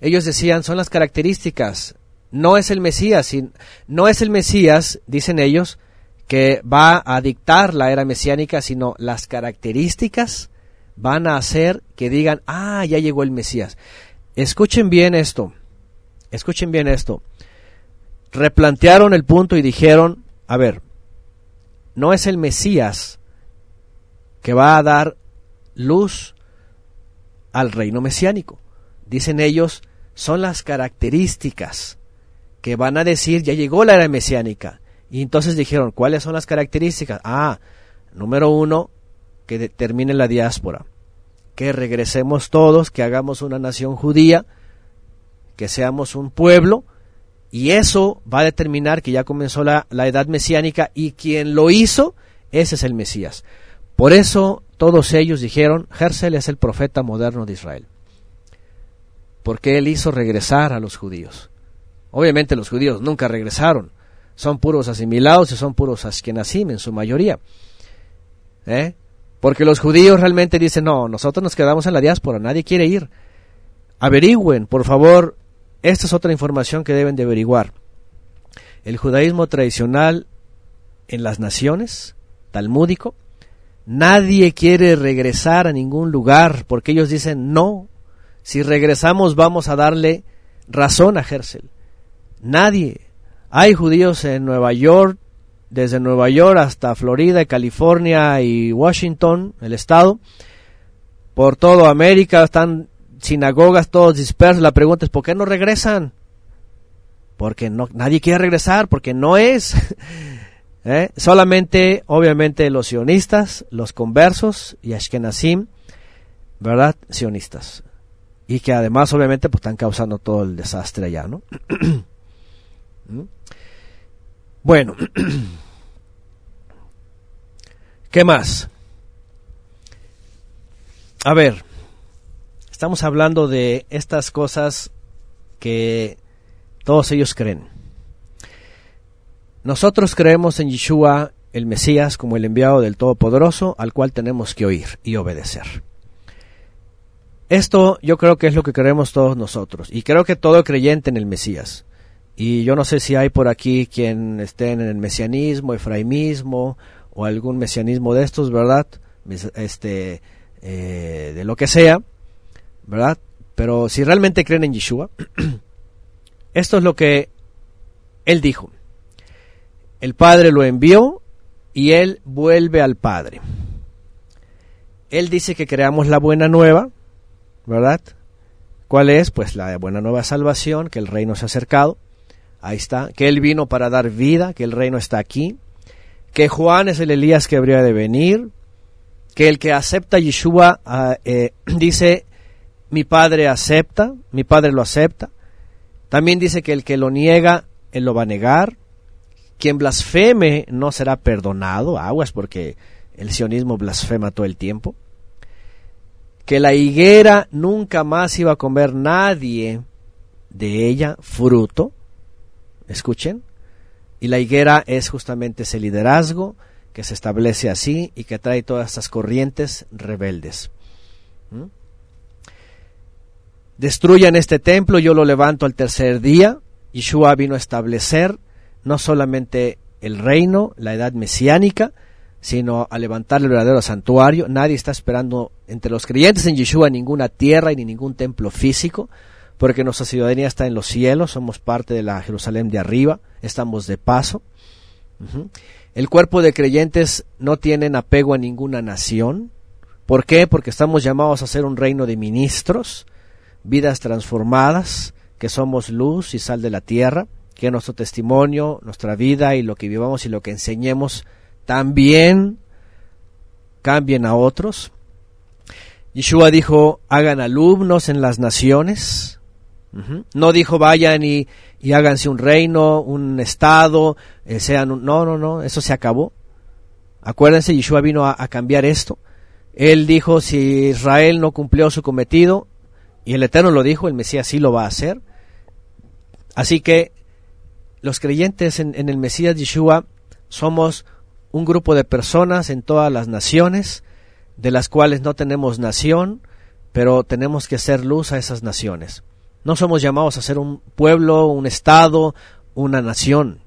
Ellos decían, son las características, no es el Mesías, no es el Mesías, dicen ellos, que va a dictar la era mesiánica, sino las características van a hacer que digan, ah, ya llegó el Mesías. Escuchen bien esto, escuchen bien esto. Replantearon el punto y dijeron, a ver, no es el Mesías que va a dar luz al reino mesiánico. Dicen ellos, son las características que van a decir, ya llegó la era mesiánica. Y entonces dijeron, ¿cuáles son las características? Ah, número uno, que termine la diáspora, que regresemos todos, que hagamos una nación judía, que seamos un pueblo, y eso va a determinar que ya comenzó la, la edad mesiánica y quien lo hizo, ese es el Mesías. Por eso todos ellos dijeron, Herzl es el profeta moderno de Israel, porque él hizo regresar a los judíos. Obviamente los judíos nunca regresaron, son puros asimilados y son puros askenazim en su mayoría. ¿Eh? Porque los judíos realmente dicen, no, nosotros nos quedamos en la diáspora, nadie quiere ir. Averigüen, por favor, esta es otra información que deben de averiguar. El judaísmo tradicional en las naciones, talmúdico, nadie quiere regresar a ningún lugar porque ellos dicen, no, si regresamos vamos a darle razón a Herzl. Nadie, hay judíos en Nueva York, desde Nueva York hasta Florida, California y Washington, el estado. Por toda América están sinagogas todos dispersos. La pregunta es, ¿por qué no regresan? Porque no, nadie quiere regresar, porque no es. ¿Eh? Solamente, obviamente, los sionistas, los conversos y Ashkenazim, ¿verdad? Sionistas. Y que además, obviamente, pues están causando todo el desastre allá, ¿no? ¿Mm? Bueno, ¿qué más? A ver, estamos hablando de estas cosas que todos ellos creen. Nosotros creemos en Yeshua, el Mesías, como el enviado del Todopoderoso, al cual tenemos que oír y obedecer. Esto yo creo que es lo que creemos todos nosotros, y creo que todo creyente en el Mesías. Y yo no sé si hay por aquí quien esté en el mesianismo, efraimismo o algún mesianismo de estos, ¿verdad? Este, eh, de lo que sea, ¿verdad? Pero si realmente creen en Yeshua, esto es lo que él dijo. El Padre lo envió y él vuelve al Padre. Él dice que creamos la buena nueva, ¿verdad? ¿Cuál es? Pues la buena nueva salvación, que el reino se ha acercado. Ahí está, que Él vino para dar vida, que el reino está aquí, que Juan es el Elías que habría de venir, que el que acepta Yeshua ah, eh, dice, mi Padre acepta, mi Padre lo acepta. También dice que el que lo niega, Él lo va a negar. Quien blasfeme no será perdonado, aguas porque el sionismo blasfema todo el tiempo. Que la higuera nunca más iba a comer nadie de ella fruto. Escuchen. Y la higuera es justamente ese liderazgo que se establece así y que trae todas estas corrientes rebeldes. ¿Mm? Destruyan este templo, yo lo levanto al tercer día. Yeshua vino a establecer no solamente el reino, la edad mesiánica, sino a levantar el verdadero santuario. Nadie está esperando entre los creyentes en Yeshua ninguna tierra y ni ningún templo físico, porque nuestra ciudadanía está en los cielos, somos parte de la Jerusalén de arriba, estamos de paso. El cuerpo de creyentes no tienen apego a ninguna nación. ¿Por qué? Porque estamos llamados a ser un reino de ministros, vidas transformadas, que somos luz y sal de la tierra, que nuestro testimonio, nuestra vida y lo que vivamos y lo que enseñemos también cambien a otros. Yeshua dijo, hagan alumnos en las naciones. No dijo, vayan y, y, háganse un reino, un estado, eh, sean No, no, no, eso se acabó. Acuérdense, Yeshua vino a, cambiar esto. Él dijo, si Israel no cumplió su cometido, y el Eterno lo dijo, el Mesías sí lo va a hacer. Así que los creyentes en, en el Mesías Yeshua somos un grupo de personas en todas las naciones, de las cuales no tenemos nación, pero tenemos que hacer luz a esas naciones. No somos llamados a ser un pueblo, un estado, una nación.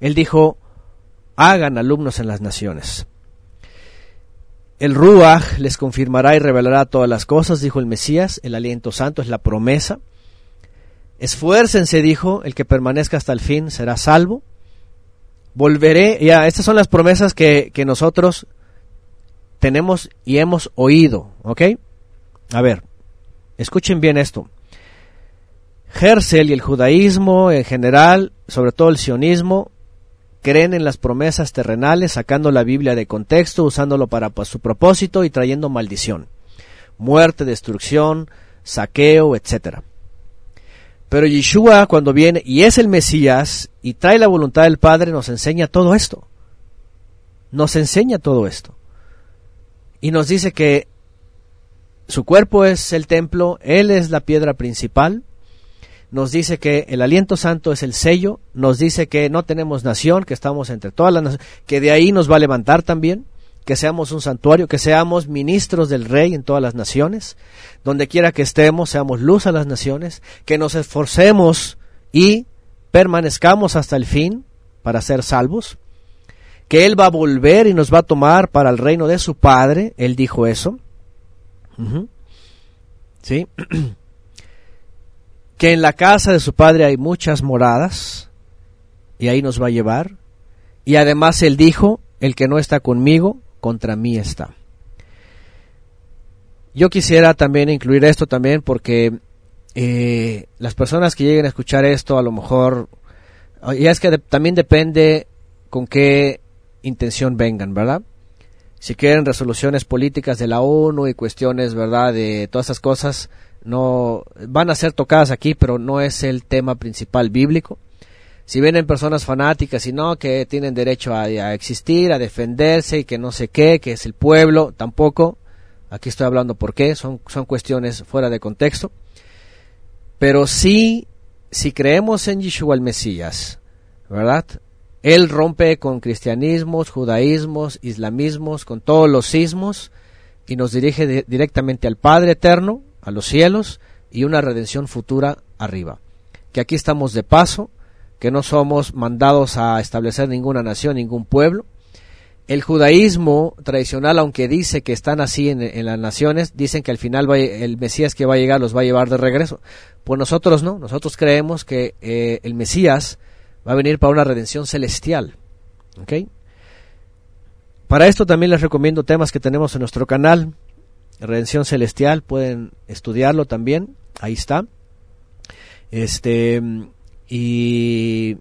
Él dijo, hagan alumnos en las naciones. El Ruach les confirmará y revelará todas las cosas, dijo el Mesías, el aliento santo es la promesa. Esfuércense, dijo, el que permanezca hasta el fin será salvo volveré, ya, estas son las promesas que, que nosotros tenemos y hemos oído, ¿ok? A ver, escuchen bien esto. Hersel y el judaísmo en general, sobre todo el sionismo, creen en las promesas terrenales, sacando la Biblia de contexto, usándolo para pues, su propósito y trayendo maldición, muerte, destrucción, saqueo, etcétera. Pero Yeshua cuando viene y es el Mesías y trae la voluntad del Padre nos enseña todo esto. Nos enseña todo esto. Y nos dice que su cuerpo es el templo, Él es la piedra principal. Nos dice que el aliento santo es el sello. Nos dice que no tenemos nación, que estamos entre todas las naciones, que de ahí nos va a levantar también que seamos un santuario, que seamos ministros del Rey en todas las naciones, donde quiera que estemos, seamos luz a las naciones, que nos esforcemos y permanezcamos hasta el fin para ser salvos, que Él va a volver y nos va a tomar para el reino de su Padre, Él dijo eso, ¿sí? que en la casa de su Padre hay muchas moradas, y ahí nos va a llevar, y además Él dijo, el que no está conmigo, contra mí está. Yo quisiera también incluir esto también porque eh, las personas que lleguen a escuchar esto a lo mejor, y es que también depende con qué intención vengan, ¿verdad? Si quieren resoluciones políticas de la ONU y cuestiones, ¿verdad? De todas esas cosas, no van a ser tocadas aquí, pero no es el tema principal bíblico si vienen personas fanáticas y no, que tienen derecho a, existir, a defenderse y que no sé qué, que es el pueblo, tampoco. Aquí estoy hablando por qué, son, son cuestiones fuera de contexto. Pero sí, si creemos en Yeshua el Mesías, ¿verdad? Él rompe con cristianismos, judaísmos, islamismos, con todos los sismos y nos dirige directamente al Padre Eterno, a los cielos y una redención futura arriba. Que aquí estamos de paso, que no somos mandados a establecer ninguna nación, ningún pueblo. El judaísmo tradicional, aunque dice que están así en, las naciones, dicen que al final el Mesías que va a llegar los va a llevar de regreso. Pues nosotros no, nosotros creemos que eh, el Mesías va a venir para una redención celestial. Para esto también les recomiendo temas que tenemos en nuestro canal, Redención Celestial, pueden estudiarlo también, ahí está. Este, y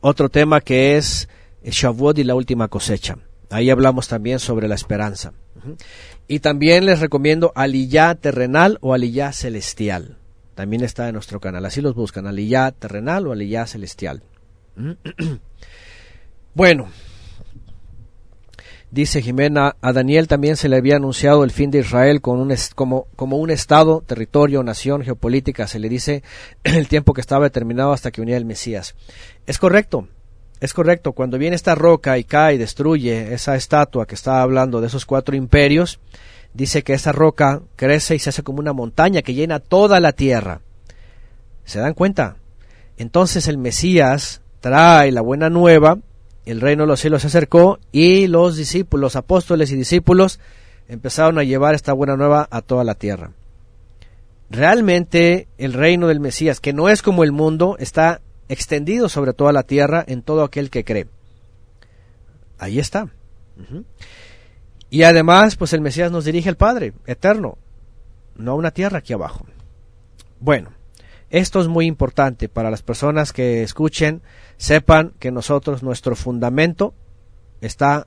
otro tema que es Shavuot y la última cosecha. Ahí hablamos también sobre la esperanza. Y también les recomiendo Aliyah terrenal o Aliyah celestial. También está en nuestro canal. Así los buscan, Aliyah terrenal o Aliyah celestial. bueno, Dice Jimena, a Daniel también se le había anunciado el fin de Israel con un como, como un estado, territorio, nación, geopolítica, se le dice el tiempo que estaba determinado hasta que unía el Mesías. Es correcto, es correcto, cuando viene esta roca y cae y destruye esa estatua que estaba hablando de esos cuatro imperios, dice que esa roca crece y se hace como una montaña que llena toda la tierra. ¿Se dan cuenta? Entonces el Mesías trae la buena nueva, el reino de los cielos se acercó y los discípulos, los apóstoles y discípulos empezaron a llevar esta buena nueva a toda la tierra. Realmente el reino del Mesías, que no es como el mundo, está extendido sobre toda la tierra en todo aquel que cree. Ahí está. Y además, pues el Mesías nos dirige al Padre, eterno, no a una tierra aquí abajo. Bueno, esto es muy importante para las personas que escuchen, sepan que nosotros, nuestro fundamento está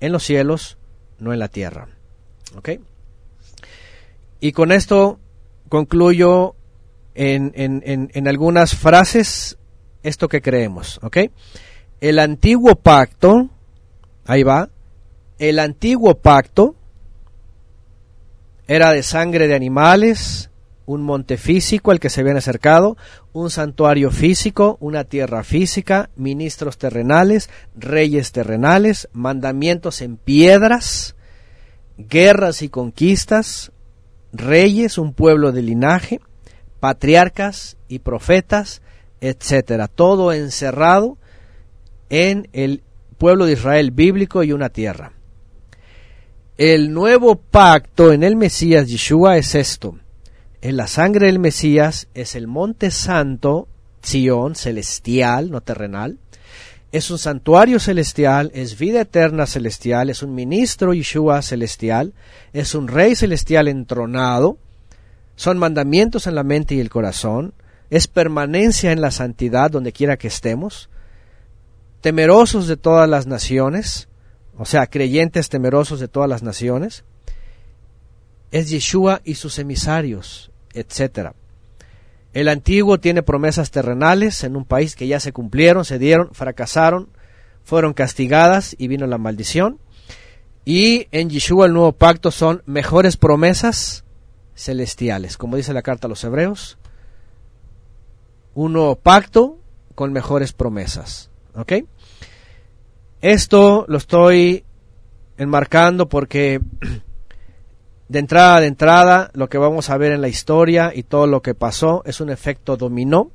en los cielos, no en la tierra. ¿Ok? Y con esto concluyo en, en, en algunas frases esto que creemos, ¿ok? El antiguo pacto, ahí va, el antiguo pacto era de sangre de animales, un monte físico al que se habían acercado, un santuario físico, una tierra física, ministros terrenales, reyes terrenales, mandamientos en piedras, guerras y conquistas, reyes, un pueblo de linaje, patriarcas y profetas, etcétera, todo encerrado en el pueblo de Israel bíblico y una tierra. El nuevo pacto en el Mesías Yeshua es esto. En la sangre del Mesías es el monte santo, Sion, celestial, no terrenal. Es un santuario celestial, es vida eterna celestial, es un ministro Yeshua celestial, es un rey celestial entronado, son mandamientos en la mente y el corazón, es permanencia en la santidad donde quiera que estemos, temerosos de todas las naciones, o sea, creyentes temerosos de todas las naciones, es Yeshua y sus emisarios, etc. El antiguo tiene promesas terrenales en un país que ya se cumplieron, se dieron, fracasaron, fueron castigadas y vino la maldición. Y en Yeshua el nuevo pacto son mejores promesas celestiales, como dice la carta a los hebreos, un nuevo pacto con mejores promesas. ¿Ok? Esto lo estoy enmarcando porque de entrada de entrada lo que vamos a ver en la historia y todo lo que pasó es un efecto dominó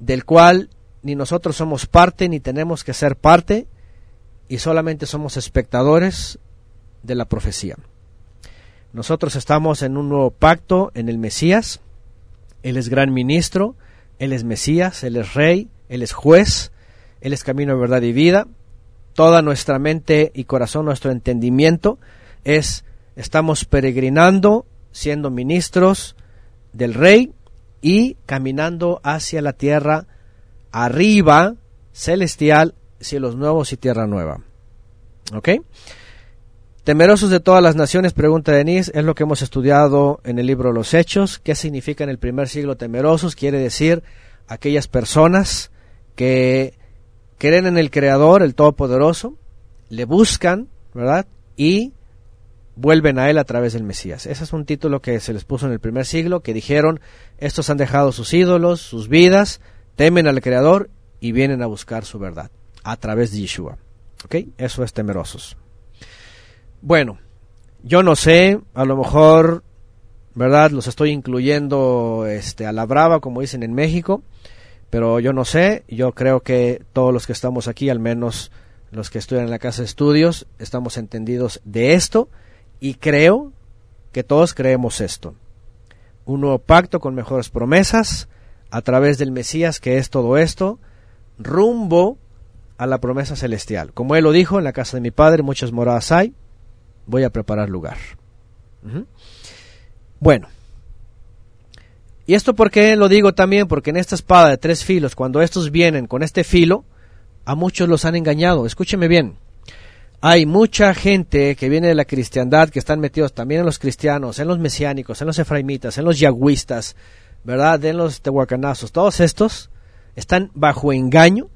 del cual ni nosotros somos parte ni tenemos que ser parte y solamente somos espectadores de la profecía. Nosotros estamos en un nuevo pacto en el Mesías, Él es gran ministro, él es Mesías, Él es Rey, Él es juez, Él es camino, de verdad y vida. Toda nuestra mente y corazón, nuestro entendimiento es, estamos peregrinando, siendo ministros del Rey y caminando hacia la tierra arriba, celestial, cielos nuevos y tierra nueva. ¿Ok? Temerosos de todas las naciones, pregunta Denise, es lo que hemos estudiado en el libro Los Hechos. ¿Qué significa en el primer siglo temerosos? Quiere decir aquellas personas que creen en el Creador, el Todopoderoso, le buscan, ¿verdad? Y vuelven a Él a través del Mesías. Ese es un título que se les puso en el primer siglo, que dijeron, estos han dejado sus ídolos, sus vidas, temen al Creador y vienen a buscar su verdad a través de Yeshua. ¿Ok? Eso es temerosos. Bueno, yo no sé, a lo mejor, ¿verdad? Los estoy incluyendo este, a la brava, como dicen en México, pero yo no sé, yo creo que todos los que estamos aquí, al menos los que estudian en la casa de estudios, estamos entendidos de esto y creo que todos creemos esto. Un nuevo pacto con mejores promesas a través del Mesías, que es todo esto, rumbo a la promesa celestial. Como él lo dijo, en la casa de mi padre muchas moradas hay, voy a preparar lugar. Bueno. ¿Y esto por qué lo digo también? Porque en esta espada de tres filos, cuando estos vienen con este filo, a muchos los han engañado. Escúcheme bien. Hay mucha gente que viene de la cristiandad, que están metidos también en los cristianos, en los mesiánicos, en los efraimitas, en los yagüistas, ¿verdad? En los tehuacanazos. Todos estos están bajo engaño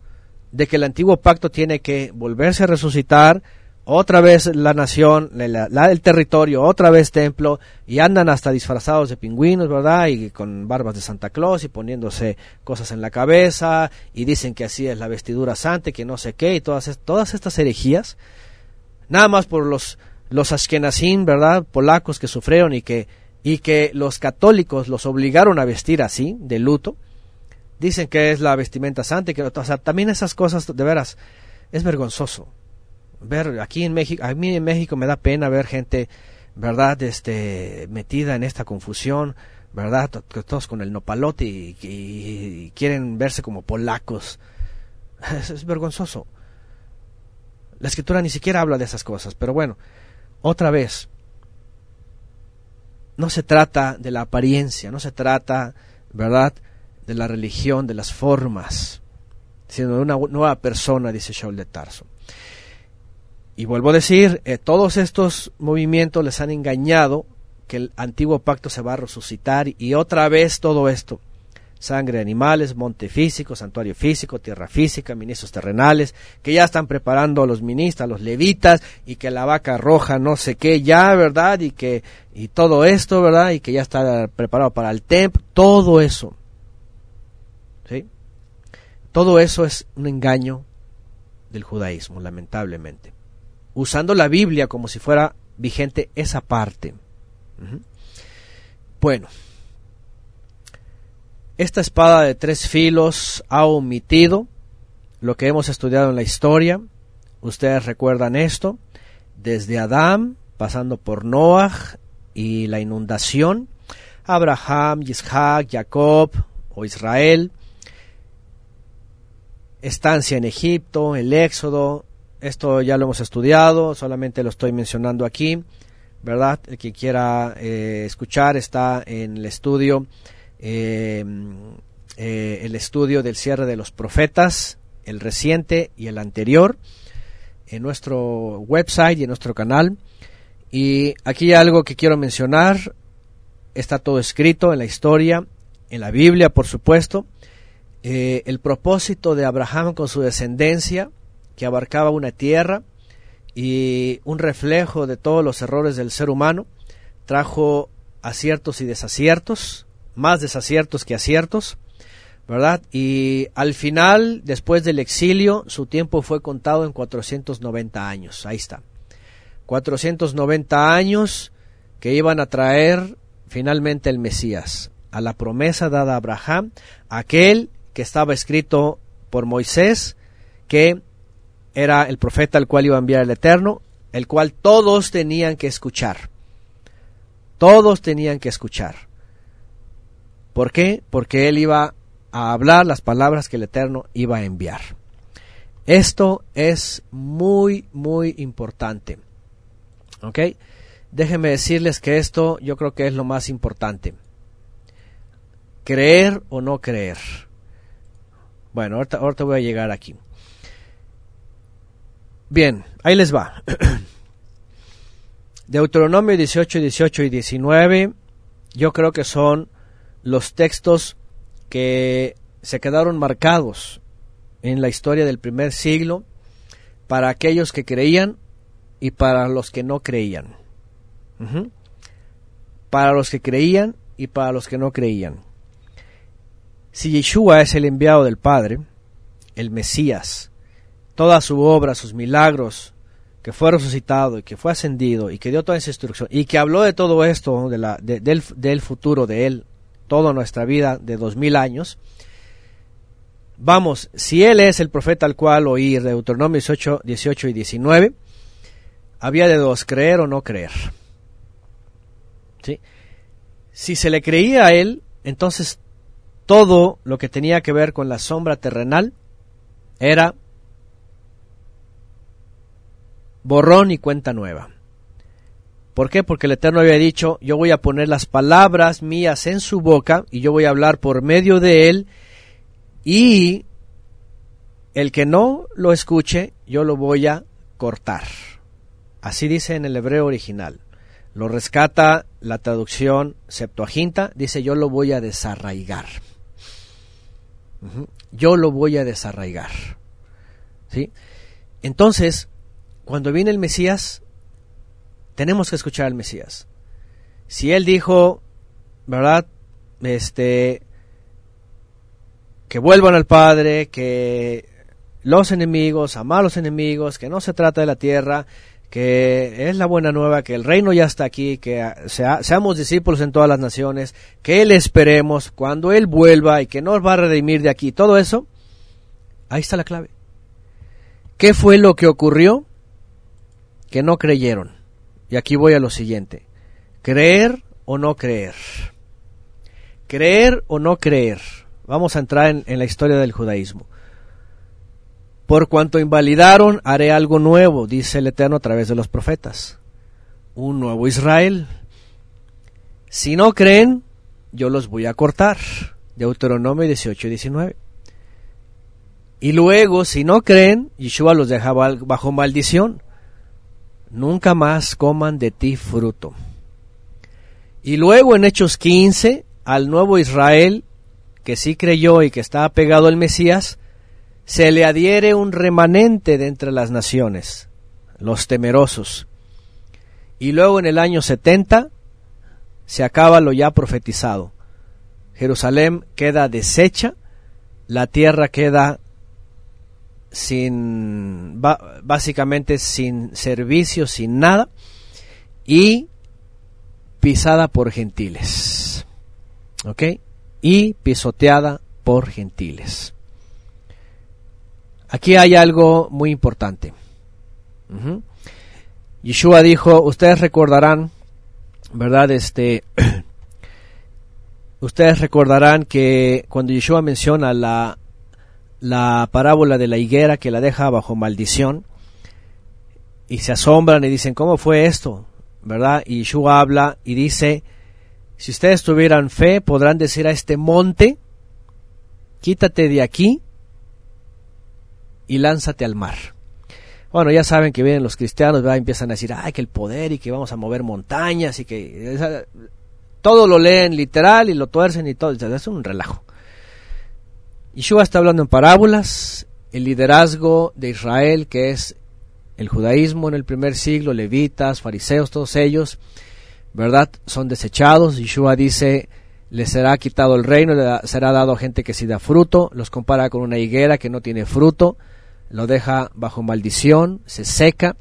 de que el antiguo pacto tiene que volverse a resucitar, otra vez la nación, la, el territorio, otra vez templo, y andan hasta disfrazados de pingüinos, ¿verdad? Y con barbas de Santa Claus y poniéndose cosas en la cabeza, y dicen que así es la vestidura santa, que no sé qué, y todas, todas estas herejías, nada más por los, los ashkenazim, ¿verdad? Polacos que sufrieron y que, y que los católicos los obligaron a vestir así, de luto, dicen que es la vestimenta santa, y que, también esas cosas, de veras, es vergonzoso ver aquí en México, a mí en México me da pena ver gente, ¿verdad?, este, metida en esta confusión, ¿verdad?, todos con el nopalote y, quieren verse como polacos. Es, vergonzoso. La escritura ni siquiera habla de esas cosas, pero bueno, otra vez, no se trata de la apariencia, no se trata, ¿verdad?, de la religión, de las formas, sino de una nueva persona, dice Shaul de Tarso. Y vuelvo a decir, eh, todos estos movimientos les han engañado que el antiguo pacto se va a resucitar y otra vez todo esto. Sangre de animales, monte físico, santuario físico, tierra física, ministros terrenales, que ya están preparando a los ministros, a los levitas, y que la vaca roja no sé qué ya, ¿verdad? Y que, y todo esto, ¿verdad? Y que ya está preparado para el templo, todo eso. ¿Sí? Todo eso es un engaño del judaísmo, lamentablemente usando la Biblia como si fuera vigente esa parte. Bueno, esta espada de tres filos ha omitido lo que hemos estudiado en la historia. Ustedes recuerdan esto, desde Adán, pasando por Noah y la inundación, Abraham, Isaac, Jacob o Israel, estancia en Egipto, el Éxodo, esto ya lo hemos estudiado, solamente lo estoy mencionando aquí, ¿verdad? El que quiera eh, escuchar está en el estudio, eh, eh, el estudio del cierre de los profetas, el reciente y el anterior, en nuestro website y en nuestro canal. Y aquí hay algo que quiero mencionar, está todo escrito en la historia, en la Biblia, por supuesto. el propósito de Abraham con su descendencia, que abarcaba una tierra y un reflejo de todos los errores del ser humano, trajo aciertos y desaciertos, más desaciertos que aciertos, ¿verdad? Y al final, después del exilio, su tiempo fue contado en 490 años, ahí está. 490 años que iban a traer finalmente el Mesías, a la promesa dada a Abraham, aquel que estaba escrito por Moisés, que era el profeta al cual iba a enviar el Eterno, el cual todos tenían que escuchar. Todos tenían que escuchar. ¿Por qué? Porque él iba a hablar las palabras que el Eterno iba a enviar. Esto es muy, muy importante. ¿Ok? Déjenme decirles que esto yo creo que es lo más importante. Creer o no creer. Bueno, ahorita, ahorita voy a llegar aquí. Bien, ahí les va. Deuteronomio 18, 18 y 19, yo creo que son los textos que se quedaron marcados en la historia del primer siglo para aquellos que creían y para los que no creían. Para los que creían y para los que no creían. Si Yeshua es el enviado del Padre, el Mesías, toda su obra, sus milagros, que fue resucitado y que fue ascendido y que dio toda esa instrucción y que habló de todo esto, del, del, futuro de Él, toda nuestra vida de dos mil años, vamos, si Él es el profeta al cual oír, Deuteronomio 18, 18 y 19, había de dos, creer o no creer. ¿Sí? Si se le creía a Él, entonces todo lo que tenía que ver con la sombra terrenal era borrón y cuenta nueva. ¿Por qué? Porque el Eterno había dicho, yo voy a poner las palabras mías en su boca y yo voy a hablar por medio de él y el que no lo escuche, yo lo voy a cortar. Así dice en el hebreo original. Lo rescata la traducción Septuaginta, dice yo lo voy a desarraigar. Yo lo voy a desarraigar. ¿Sí? Entonces, cuando viene el Mesías, tenemos que escuchar al Mesías. Si él dijo, ¿verdad? Este, que vuelvan al Padre, que los enemigos, amar a los enemigos, que no se trata de la tierra, que es la buena nueva, que el reino ya está aquí, que seamos discípulos en todas las naciones, que Él esperemos cuando Él vuelva y que nos va a redimir de aquí. Todo eso, ahí está la clave. ¿Qué fue lo que ocurrió? Que no creyeron. Y aquí voy a lo siguiente. Creer o no creer. Creer o no creer. Vamos a entrar en, la historia del judaísmo. Por cuanto invalidaron, haré algo nuevo, dice el Eterno a través de los profetas. Un nuevo Israel. Si no creen, yo los voy a cortar. Deuteronomio 18 y 19. Y luego, si no creen, Yeshua los dejaba bajo maldición. Nunca más coman de ti fruto. Y luego en Hechos 15, al nuevo Israel, que sí creyó y que estaba pegado al Mesías, se le adhiere un remanente de entre las naciones, los temerosos. Y luego en el año 70 se acaba lo ya profetizado. Jerusalén queda deshecha, la tierra queda sin, básicamente sin servicio, sin nada, y pisada por gentiles. ¿Ok? Y pisoteada por gentiles. Aquí hay algo muy importante. Yeshua dijo, ustedes recordarán, ¿verdad? Este, ustedes recordarán que cuando Yeshua menciona la, la parábola de la higuera que la deja bajo maldición, y se asombran y dicen, ¿cómo fue esto? ¿Verdad? Y Yeshua habla y dice, si ustedes tuvieran fe, podrán decir a este monte, quítate de aquí y lánzate al mar. Bueno, ya saben que vienen los cristianos, ¿verdad? empiezan a decir, ay, que el poder y que vamos a mover montañas y que todo lo leen literal y lo tuercen y todo, es un relajo. Yeshua está hablando en parábolas, el liderazgo de Israel, que es el judaísmo en el primer siglo, levitas, fariseos, todos ellos, ¿verdad? Son desechados. Yeshua dice, les será quitado el reino, le será dado a gente que sí da fruto, los compara con una higuera que no tiene fruto, lo deja bajo maldición, se seca,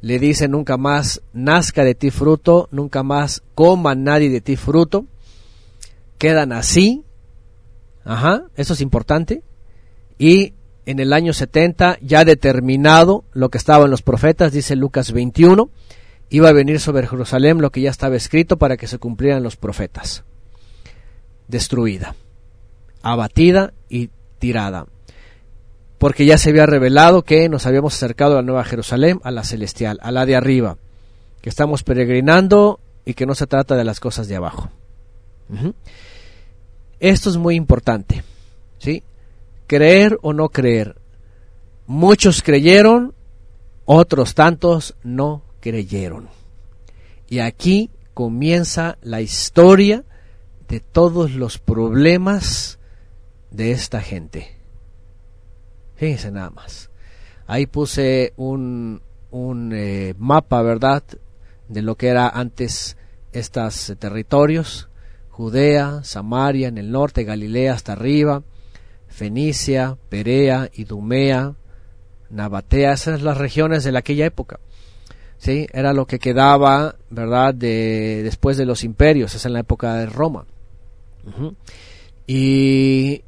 le dice nunca más nazca de ti fruto, nunca más coma nadie de ti fruto, quedan así, ajá, eso es importante, y en el año 70 ya determinado lo que estaba en los profetas, dice Lucas 21, iba a venir sobre Jerusalén lo que ya estaba escrito para que se cumplieran los profetas, destruida, abatida y tirada. Porque ya se había revelado que nos habíamos acercado a la Nueva Jerusalén, a la celestial, a la de arriba, que estamos peregrinando y que no se trata de las cosas de abajo. Esto es muy importante, ¿sí? Creer o no creer. Muchos creyeron, otros tantos no creyeron. Y aquí comienza la historia de todos los problemas de esta gente. Fíjense nada más. Ahí puse un, un eh, mapa, ¿verdad?, de lo que era antes estos territorios. Judea, Samaria en el norte, Galilea hasta arriba, Fenicia, Perea, Idumea, Nabatea, esas son las regiones de aquella época. ¿Sí? Era lo que quedaba, ¿verdad?, de, después de los imperios, es en la época de Roma. Y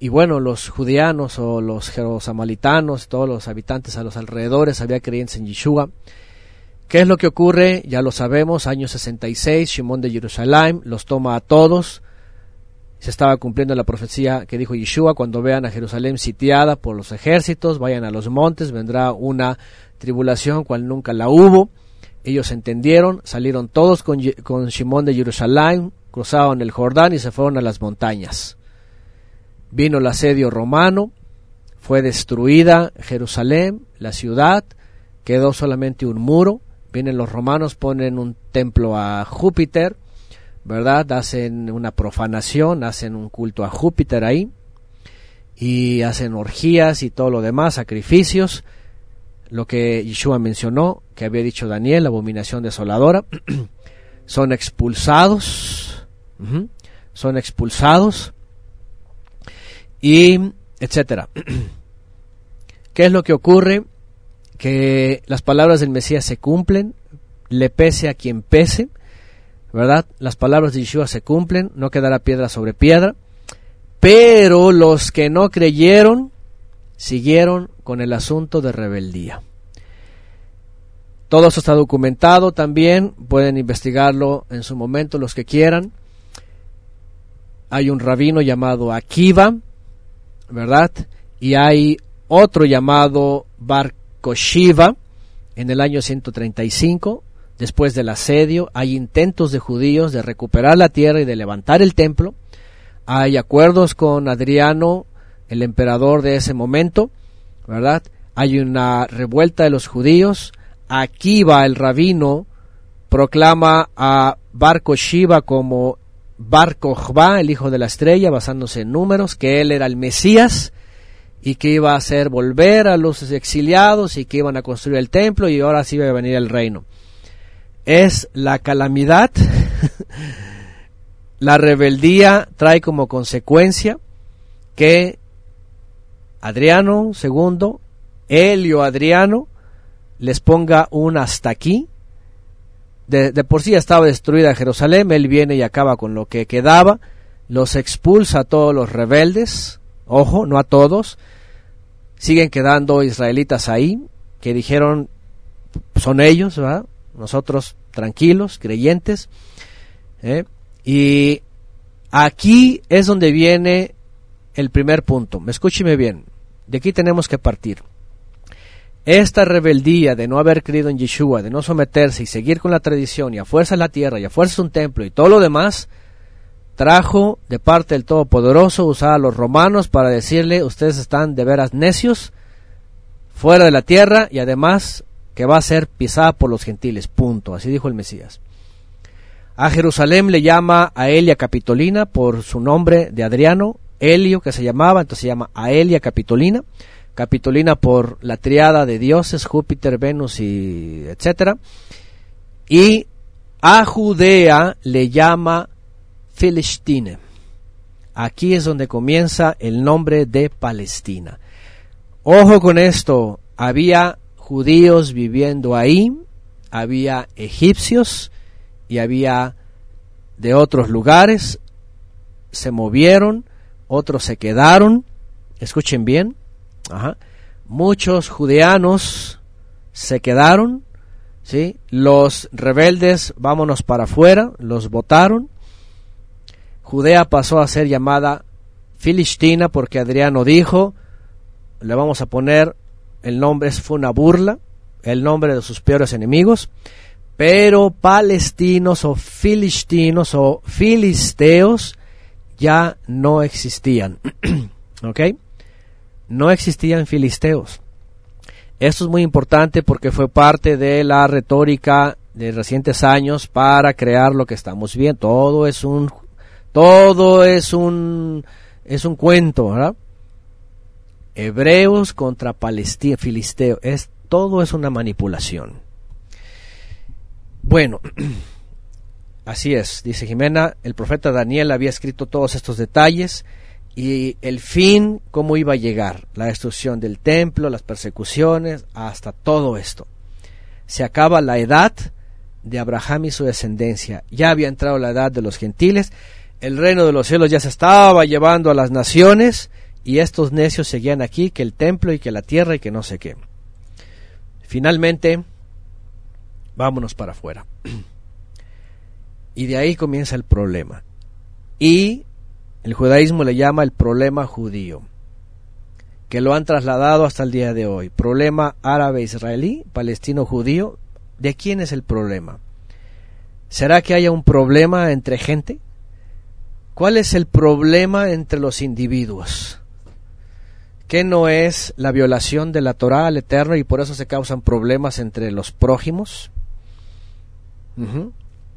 y bueno, los judianos o los jerosamalitanos, todos los habitantes a los alrededores, había creyentes en Yeshua. ¿Qué es lo que ocurre? Ya lo sabemos, año 66, Shimón de Jerusalén los toma a todos. Se estaba cumpliendo la profecía que dijo Yeshua, cuando vean a Jerusalén sitiada por los ejércitos, vayan a los montes, vendrá una tribulación cual nunca la hubo. Ellos entendieron, salieron todos con, con Shimón de Jerusalén, cruzaron el Jordán y se fueron a las montañas. Vino el asedio romano, fue destruida Jerusalén, la ciudad, quedó solamente un muro. Vienen los romanos, ponen un templo a Júpiter, ¿verdad? Hacen una profanación, hacen un culto a Júpiter ahí, y hacen orgías y todo lo demás, sacrificios. lo que Yeshua mencionó, que había dicho Daniel, abominación desoladora, son expulsados, son expulsados y etcétera. ¿Qué es lo que ocurre? Que las palabras del Mesías se cumplen, le pese a quien pese, ¿verdad? Las palabras de Yeshua se cumplen, no quedará piedra sobre piedra, pero los que no creyeron siguieron con el asunto de rebeldía. Todo eso está documentado también, pueden investigarlo en su momento los que quieran. Hay un rabino llamado Akiva, ¿verdad? Y hay otro llamado Bar Koshiva en el año 135, después del asedio. Hay intentos de judíos de recuperar la tierra y de levantar el templo. Hay acuerdos con Adriano, el emperador de ese momento, ¿verdad? Hay una revuelta de los judíos. Akiva, el rabino, proclama a Bar Koshiva como Bar el hijo de la estrella, basándose en números, que él era el Mesías y que iba a hacer volver a los exiliados y que iban a construir el templo y ahora sí iba a venir el reino. Es la calamidad, la rebeldía trae como consecuencia que Adriano II, Helio Adriano, les ponga un hasta aquí. De, de, por sí estaba destruida Jerusalén, él viene y acaba con lo que quedaba, los expulsa a todos los rebeldes, ojo, no a todos, siguen quedando israelitas ahí, que dijeron, son ellos, ¿verdad? Nosotros tranquilos, creyentes. ¿eh? Y aquí es donde viene el primer punto. Escúcheme bien, de aquí tenemos que partir. Esta rebeldía de no haber creído en Yeshua, de no someterse y seguir con la tradición y a fuerza la tierra y a fuerza un templo y todo lo demás, trajo de parte del Todopoderoso usar a los romanos para decirle, ustedes están de veras necios, fuera de la tierra y además que va a ser pisada por los gentiles, punto, así dijo el Mesías. A Jerusalén le llama a Elia Capitolina por su nombre de Adriano, Helio que se llamaba, entonces se llama Aelia Capitolina, Capitolina por la triada de dioses, Júpiter, Venus y etcétera. Y a Judea le llama Filistine. Aquí es donde comienza el nombre de Palestina. Ojo con esto, había judíos viviendo ahí, había egipcios y había de otros lugares, se movieron, otros se quedaron, escuchen bien, muchos judeanos se quedaron, ¿sí? los rebeldes, vámonos para afuera, los votaron, Judea pasó a ser llamada Filistina porque Adriano dijo, le vamos a poner el nombre, fue una burla, el nombre de sus peores enemigos, pero palestinos o filistinos o filisteos ya no existían. ¿Ok? No existían filisteos. Esto es muy importante porque fue parte de la retórica de recientes años para crear lo que estamos viendo. Todo es un todo es un, es un cuento, ¿verdad? Hebreos contra Palestina, Filisteo, es, todo es una manipulación. Bueno, así es, dice Jimena, el profeta Daniel había escrito todos estos detalles y el fin, cómo iba a llegar, la destrucción del templo, las persecuciones, hasta todo esto. Se acaba la edad de Abraham y su descendencia, ya había entrado la edad de los gentiles, el reino de los cielos ya se estaba llevando a las naciones y estos necios seguían aquí que el templo y que la tierra y que no sé qué. Finalmente, vámonos para afuera. Y de ahí comienza el problema. Y el judaísmo le llama el problema judío, que lo han trasladado hasta el día de hoy. Problema árabe-israelí, palestino-judío. ¿De quién es el problema? ¿Será que haya un problema entre gente? ¿Cuál es el problema entre los individuos? ¿Qué no es la violación de la Torah al Eterno y por eso se causan problemas entre los prójimos?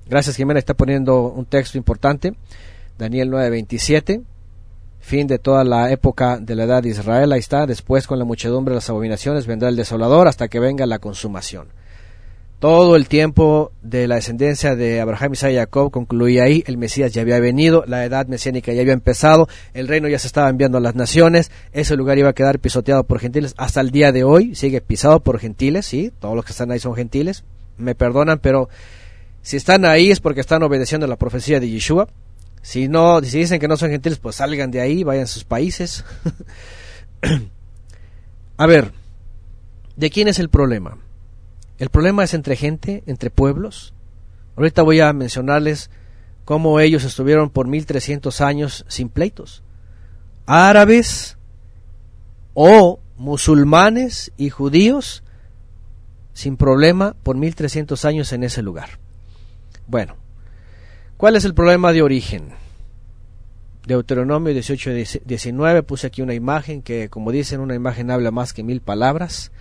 Gracias, Jimena. Está poniendo un texto importante. Daniel 9:27. fin de toda la época de la edad de Israel, ahí está, después con la muchedumbre de las abominaciones vendrá el desolador hasta que venga la consumación. Todo el tiempo de la descendencia de Abraham, Isaac y Jacob concluía ahí, el Mesías ya había venido, la edad mesiánica ya había empezado, el reino ya se estaba enviando a las naciones, ese lugar iba a quedar pisoteado por gentiles, hasta el día de hoy sigue pisado por gentiles, sí, todos los que están ahí son gentiles, me perdonan, pero si están ahí es porque están obedeciendo la profecía de Yeshua, si no, si dicen que no son gentiles, pues salgan de ahí, vayan a sus países. a ver, ¿de quién es el problema? El problema es entre gente, entre pueblos. Ahorita voy a mencionarles cómo ellos estuvieron por 1300 años sin pleitos. Árabes o musulmanes y judíos sin problema por 1300 años en ese lugar. Bueno, ¿cuál es el problema de origen? Deuteronomio 18 19 puse aquí una imagen que como dicen una imagen habla más que mil palabras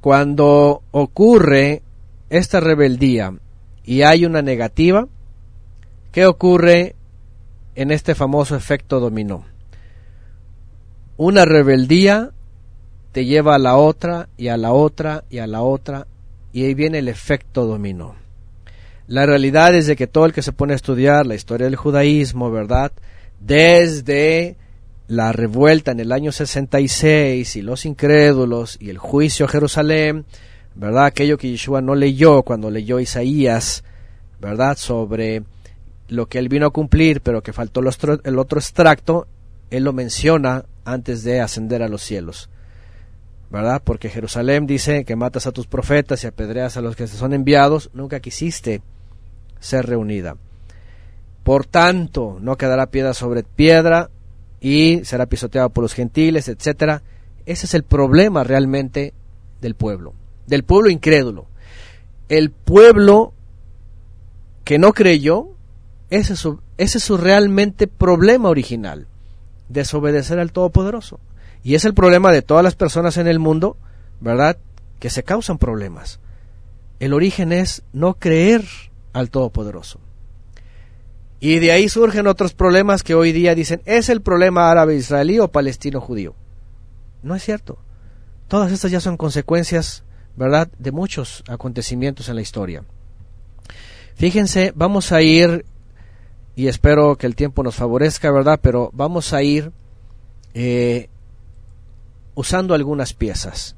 cuando ocurre esta rebeldía y hay una negativa, ¿qué ocurre en este famoso efecto dominó? Una rebeldía te lleva a la otra y a la otra y a la otra y ahí viene el efecto dominó. La realidad es de que todo el que se pone a estudiar la historia del judaísmo, ¿verdad? Desde la revuelta en el año 66 y los incrédulos y el juicio a Jerusalén, ¿verdad? Aquello que Yeshua no leyó cuando leyó Isaías, ¿verdad? Sobre lo que él vino a cumplir, pero que faltó el otro, extracto, él lo menciona antes de ascender a los cielos. ¿Verdad? Porque Jerusalén dice que matas a tus profetas y apedreas a los que te son enviados, nunca quisiste ser reunida. Por tanto, no quedará piedra sobre piedra y será pisoteado por los gentiles, etcétera. Ese es el problema realmente del pueblo, del pueblo incrédulo. El pueblo que no creyó, ese es su, ese es su realmente problema original, desobedecer al Todopoderoso. Y es el problema de todas las personas en el mundo, ¿verdad? Que se causan problemas. El origen es no creer al Todopoderoso. Y de ahí surgen otros problemas que hoy día dicen, es el problema árabe-israelí o palestino-judío. No es cierto. Todas estas ya son consecuencias, ¿verdad?, de muchos acontecimientos en la historia. Fíjense, vamos a ir, y espero que el tiempo nos favorezca, ¿verdad?, pero vamos a ir eh, usando algunas piezas.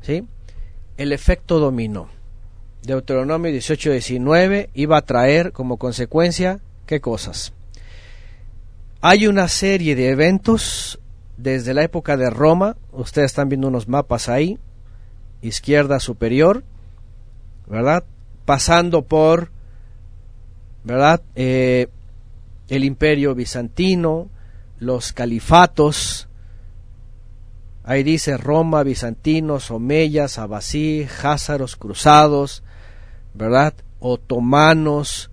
¿Sí? El efecto dominó. Deuteronomio 18-19 iba a traer como consecuencia ¿Qué cosas? Hay una serie de eventos desde la época de Roma, ustedes están viendo unos mapas ahí, izquierda superior, ¿verdad? Pasando por, ¿verdad? Eh, el imperio bizantino, los califatos, ahí dice Roma, bizantinos, omeyas, abasí, házaros, cruzados, ¿verdad? Otomanos,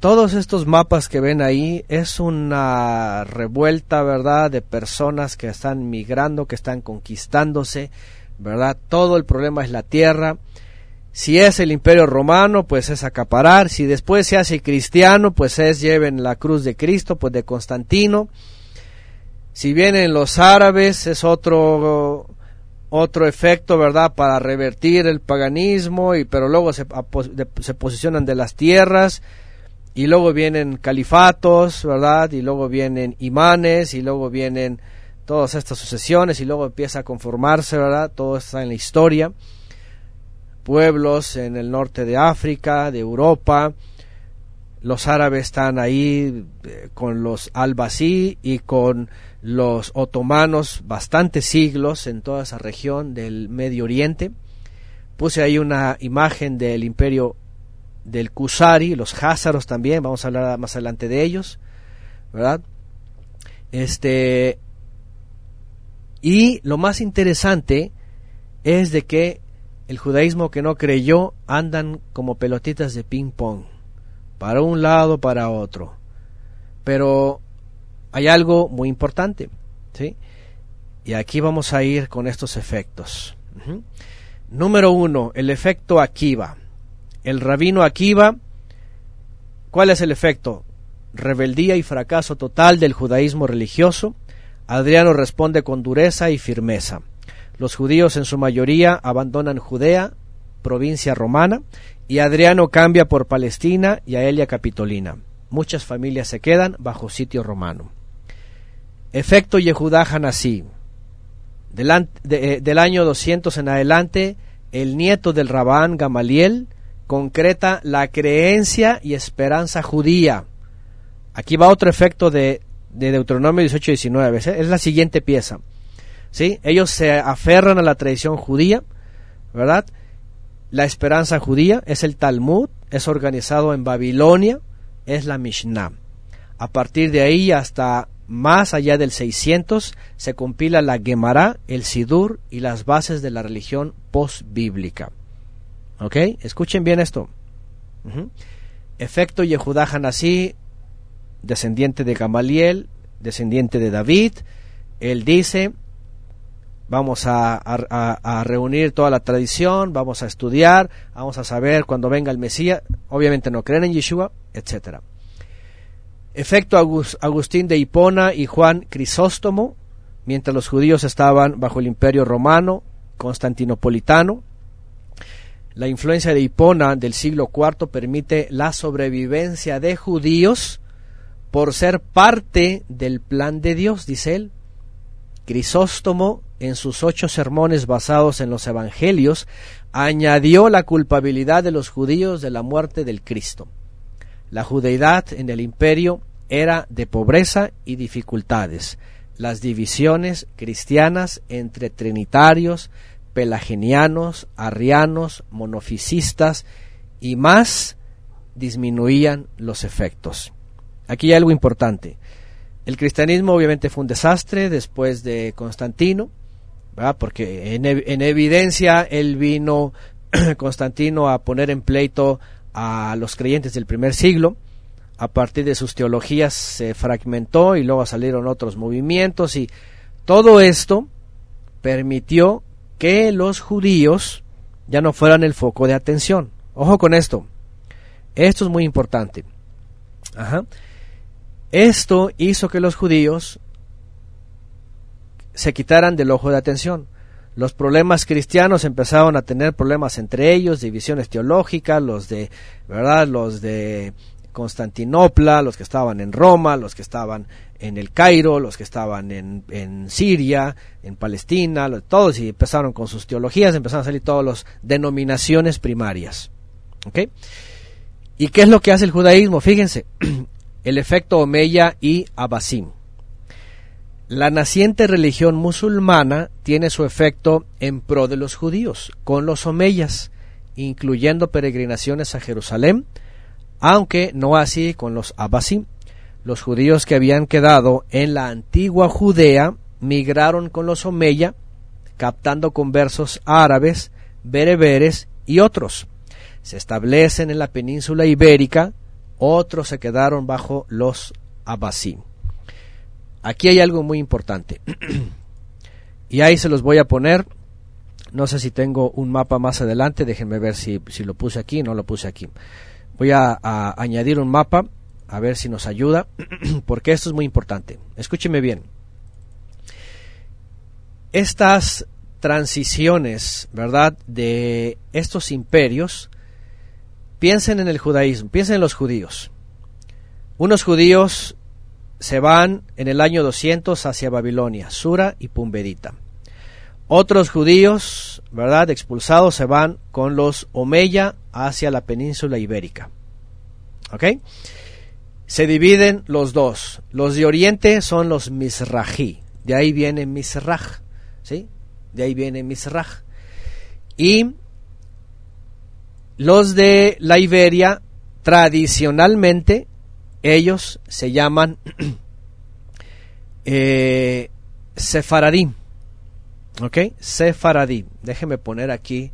todos estos mapas que ven ahí es una revuelta, ¿verdad?, de personas que están migrando, que están conquistándose, ¿verdad? Todo el problema es la tierra. Si es el imperio romano, pues es acaparar. Si después se hace cristiano, pues es lleven la cruz de Cristo, pues de Constantino. Si vienen los árabes, es otro otro efecto, ¿verdad?, para revertir el paganismo, y pero luego se, se posicionan de las tierras y luego vienen califatos, ¿verdad? Y luego vienen imanes, y luego vienen todas estas sucesiones, y luego empieza a conformarse, ¿verdad? Todo está en la historia. Pueblos en el norte de África, de Europa, los árabes están ahí eh, con los albasí y con los otomanos bastantes siglos en toda esa región del Medio Oriente. Puse ahí una imagen del imperio del Kusari, los Házaros también, vamos a hablar más adelante de ellos, ¿verdad? Este y lo más interesante es de que el judaísmo que no creyó andan como pelotitas de ping pong, para un lado, para otro. Pero hay algo muy importante, ¿sí? Y aquí vamos a ir con estos efectos. Número uno, el efecto Akiva el rabino Akiva, ¿cuál es el efecto? rebeldía y fracaso total del judaísmo religioso, Adriano responde con dureza y firmeza. Los judíos en su mayoría abandonan Judea, provincia romana, y Adriano cambia por Palestina y Aelia Capitolina. Muchas familias se quedan bajo sitio romano. Efecto Yehudá Hanasí. Eh, del año 200 en adelante, el nieto del Rabán Gamaliel concreta la creencia y esperanza judía. Aquí va otro efecto de, de Deuteronomio 18-19. Es la siguiente pieza. ¿Sí? Ellos se aferran a la tradición judía, ¿verdad? La esperanza judía es el Talmud, es organizado en Babilonia, es la Mishnah. A partir de ahí hasta más allá del 600 se compila la Gemara, el Sidur y las bases de la religión post-bíblica. ¿Ok? Escuchen bien esto. Efecto Yehudá Hanasí, descendiente de Gamaliel, descendiente de David. Él dice, vamos a, a, reunir toda la tradición, vamos a estudiar, vamos a saber cuando venga el Mesías. Obviamente no creen en Yeshua, etcétera. Efecto Agustín de Hipona y Juan Crisóstomo, mientras los judíos estaban bajo el imperio romano, constantinopolitano. La influencia de Hipona del siglo IV permite la sobrevivencia de judíos por ser parte del plan de Dios, dice él. Crisóstomo, en sus ocho sermones basados en los evangelios, añadió la culpabilidad de los judíos de la muerte del Cristo. La judeidad en el imperio era de pobreza y dificultades. Las divisiones cristianas entre trinitarios, pelagenianos, arrianos, monofisistas y más disminuían los efectos. Aquí hay algo importante. El cristianismo obviamente fue un desastre después de Constantino, porque en, en, evidencia él vino Constantino a poner en pleito a los creyentes del primer siglo. A partir de sus teologías se fragmentó y luego salieron otros movimientos y todo esto permitió que los judíos ya no fueran el foco de atención. Ojo con esto. Esto es muy importante. Esto hizo que los judíos se quitaran del ojo de atención. Los problemas cristianos empezaron a tener problemas entre ellos, divisiones teológicas, los de, ¿verdad? Los de Constantinopla, los que estaban en Roma, los que estaban en el Cairo, los que estaban en, en Siria, en Palestina, todos y empezaron con sus teologías, empezaron a salir todas las denominaciones primarias. ¿Y qué es lo que hace el judaísmo? Fíjense, el efecto Omeya y Abbasim. La naciente religión musulmana tiene su efecto en pro de los judíos, con los Omeyas, incluyendo peregrinaciones a Jerusalén, aunque no así con los Abbasim. Los judíos que habían quedado en la antigua Judea migraron con los Omeya, captando conversos árabes, bereberes y otros. Se establecen en la península ibérica, otros se quedaron bajo los Abbasim. Aquí hay algo muy importante. y ahí se los voy a poner. No sé si tengo un mapa más adelante, déjenme ver si, si lo puse aquí, no lo puse aquí. Voy a, añadir un mapa, a ver si nos ayuda, porque esto es muy importante. Escúcheme bien. Estas transiciones, ¿verdad?, de estos imperios, piensen en el judaísmo, piensen en los judíos. Unos judíos se van en el año 200 hacia Babilonia, Sura y Pumbedita. Otros judíos, ¿verdad?, expulsados se van con los Omeya hacia la península ibérica. ¿Ok? Se dividen los dos. Los de Oriente son los Misrají. De ahí viene Misraj. ¿Sí? De ahí viene Misraj. Y los de la Iberia, tradicionalmente, ellos se llaman eh, Sefaradí. ¿Ok? Sefaradí. Déjeme poner aquí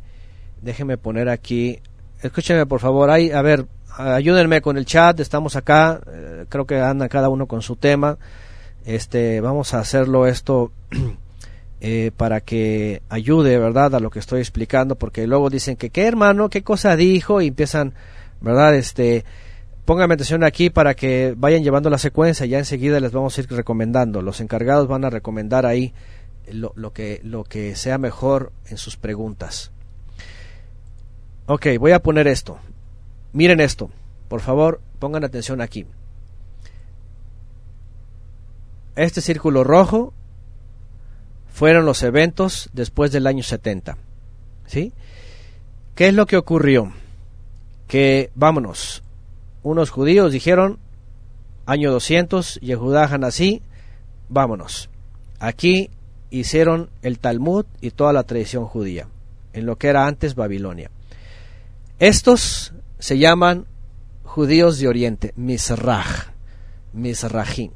Déjenme poner aquí. Escúchenme por favor. Ahí, a ver, ayúdenme con el chat. Estamos acá. Eh, creo que anda cada uno con su tema. Este, vamos a hacerlo esto eh, para que ayude, ¿verdad? A lo que estoy explicando, porque luego dicen que qué hermano, qué cosa dijo y empiezan, ¿verdad? Este, Pónganme atención aquí para que vayan llevando la secuencia, ya enseguida les vamos a ir recomendando. Los encargados van a recomendar ahí lo, que, lo que sea mejor en sus preguntas. Ok, voy a poner esto. Miren esto, por favor, pongan atención aquí. Este círculo rojo fueron los eventos después del año 70. ¿Sí? ¿Qué es lo que ocurrió? Que, vámonos, unos judíos dijeron, año 200, Yehudá Hanasí, vámonos. Aquí hicieron el Talmud y toda la tradición judía, en lo que era antes Babilonia. Estos se llaman judíos de Oriente, Misraj, Misrajim.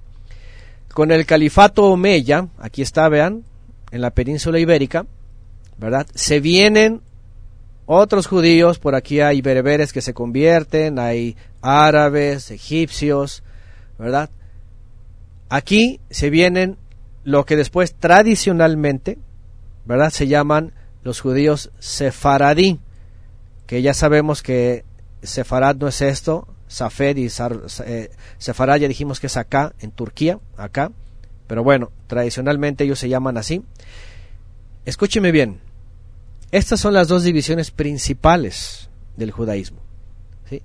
Con el califato Omeya, aquí está, vean, en la península ibérica, ¿verdad? Se vienen otros judíos, por aquí hay bereberes que se convierten, hay árabes, egipcios, ¿verdad? Aquí se vienen lo que después tradicionalmente, ¿verdad? Se llaman los judíos sefaradí, que ya sabemos que sefarad no es esto, Safed y eh, Sefarad ya dijimos que es acá, en Turquía, acá, pero bueno, tradicionalmente ellos se llaman así. Escúcheme bien, estas son las dos divisiones principales del judaísmo. ¿sí?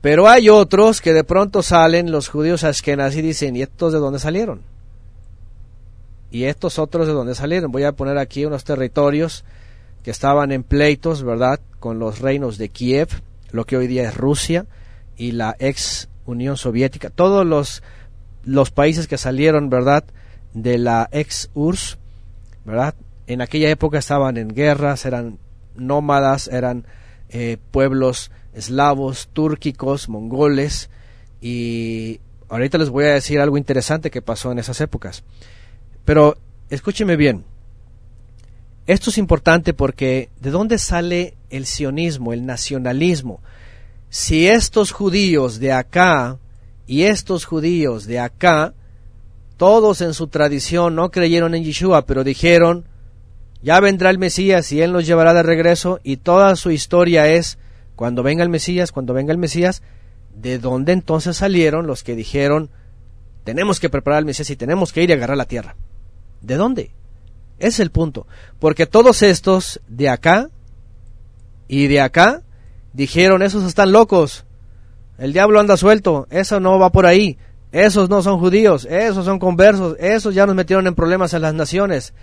Pero hay otros que de pronto salen, los judíos ashkenazí, y dicen, ¿y estos de dónde salieron? ¿Y estos otros de dónde salieron? Voy a poner aquí unos territorios que estaban en pleitos, ¿verdad?, con los reinos de Kiev, lo que hoy día es Rusia, y la ex Unión Soviética. Todos los, los países que salieron, ¿verdad?, de la ex URSS, ¿verdad?, en aquella época estaban en guerras, eran nómadas, eran eh, pueblos eslavos, túrquicos, mongoles, y ahorita les voy a decir algo interesante que pasó en esas épocas. Pero escúcheme bien, esto es importante porque ¿de dónde sale el sionismo, el nacionalismo? Si estos judíos de acá y estos judíos de acá, todos en su tradición no creyeron en Yeshua, pero dijeron, ya vendrá el Mesías y Él nos llevará de regreso y toda su historia es, cuando venga el Mesías, cuando venga el Mesías, ¿de dónde entonces salieron los que dijeron, tenemos que preparar al Mesías y tenemos que ir a agarrar la tierra? ¿De dónde? Es el punto. Porque todos estos de acá y de acá dijeron, esos están locos, el diablo anda suelto, eso no va por ahí, esos no son judíos, esos son conversos, esos ya nos metieron en problemas en las naciones.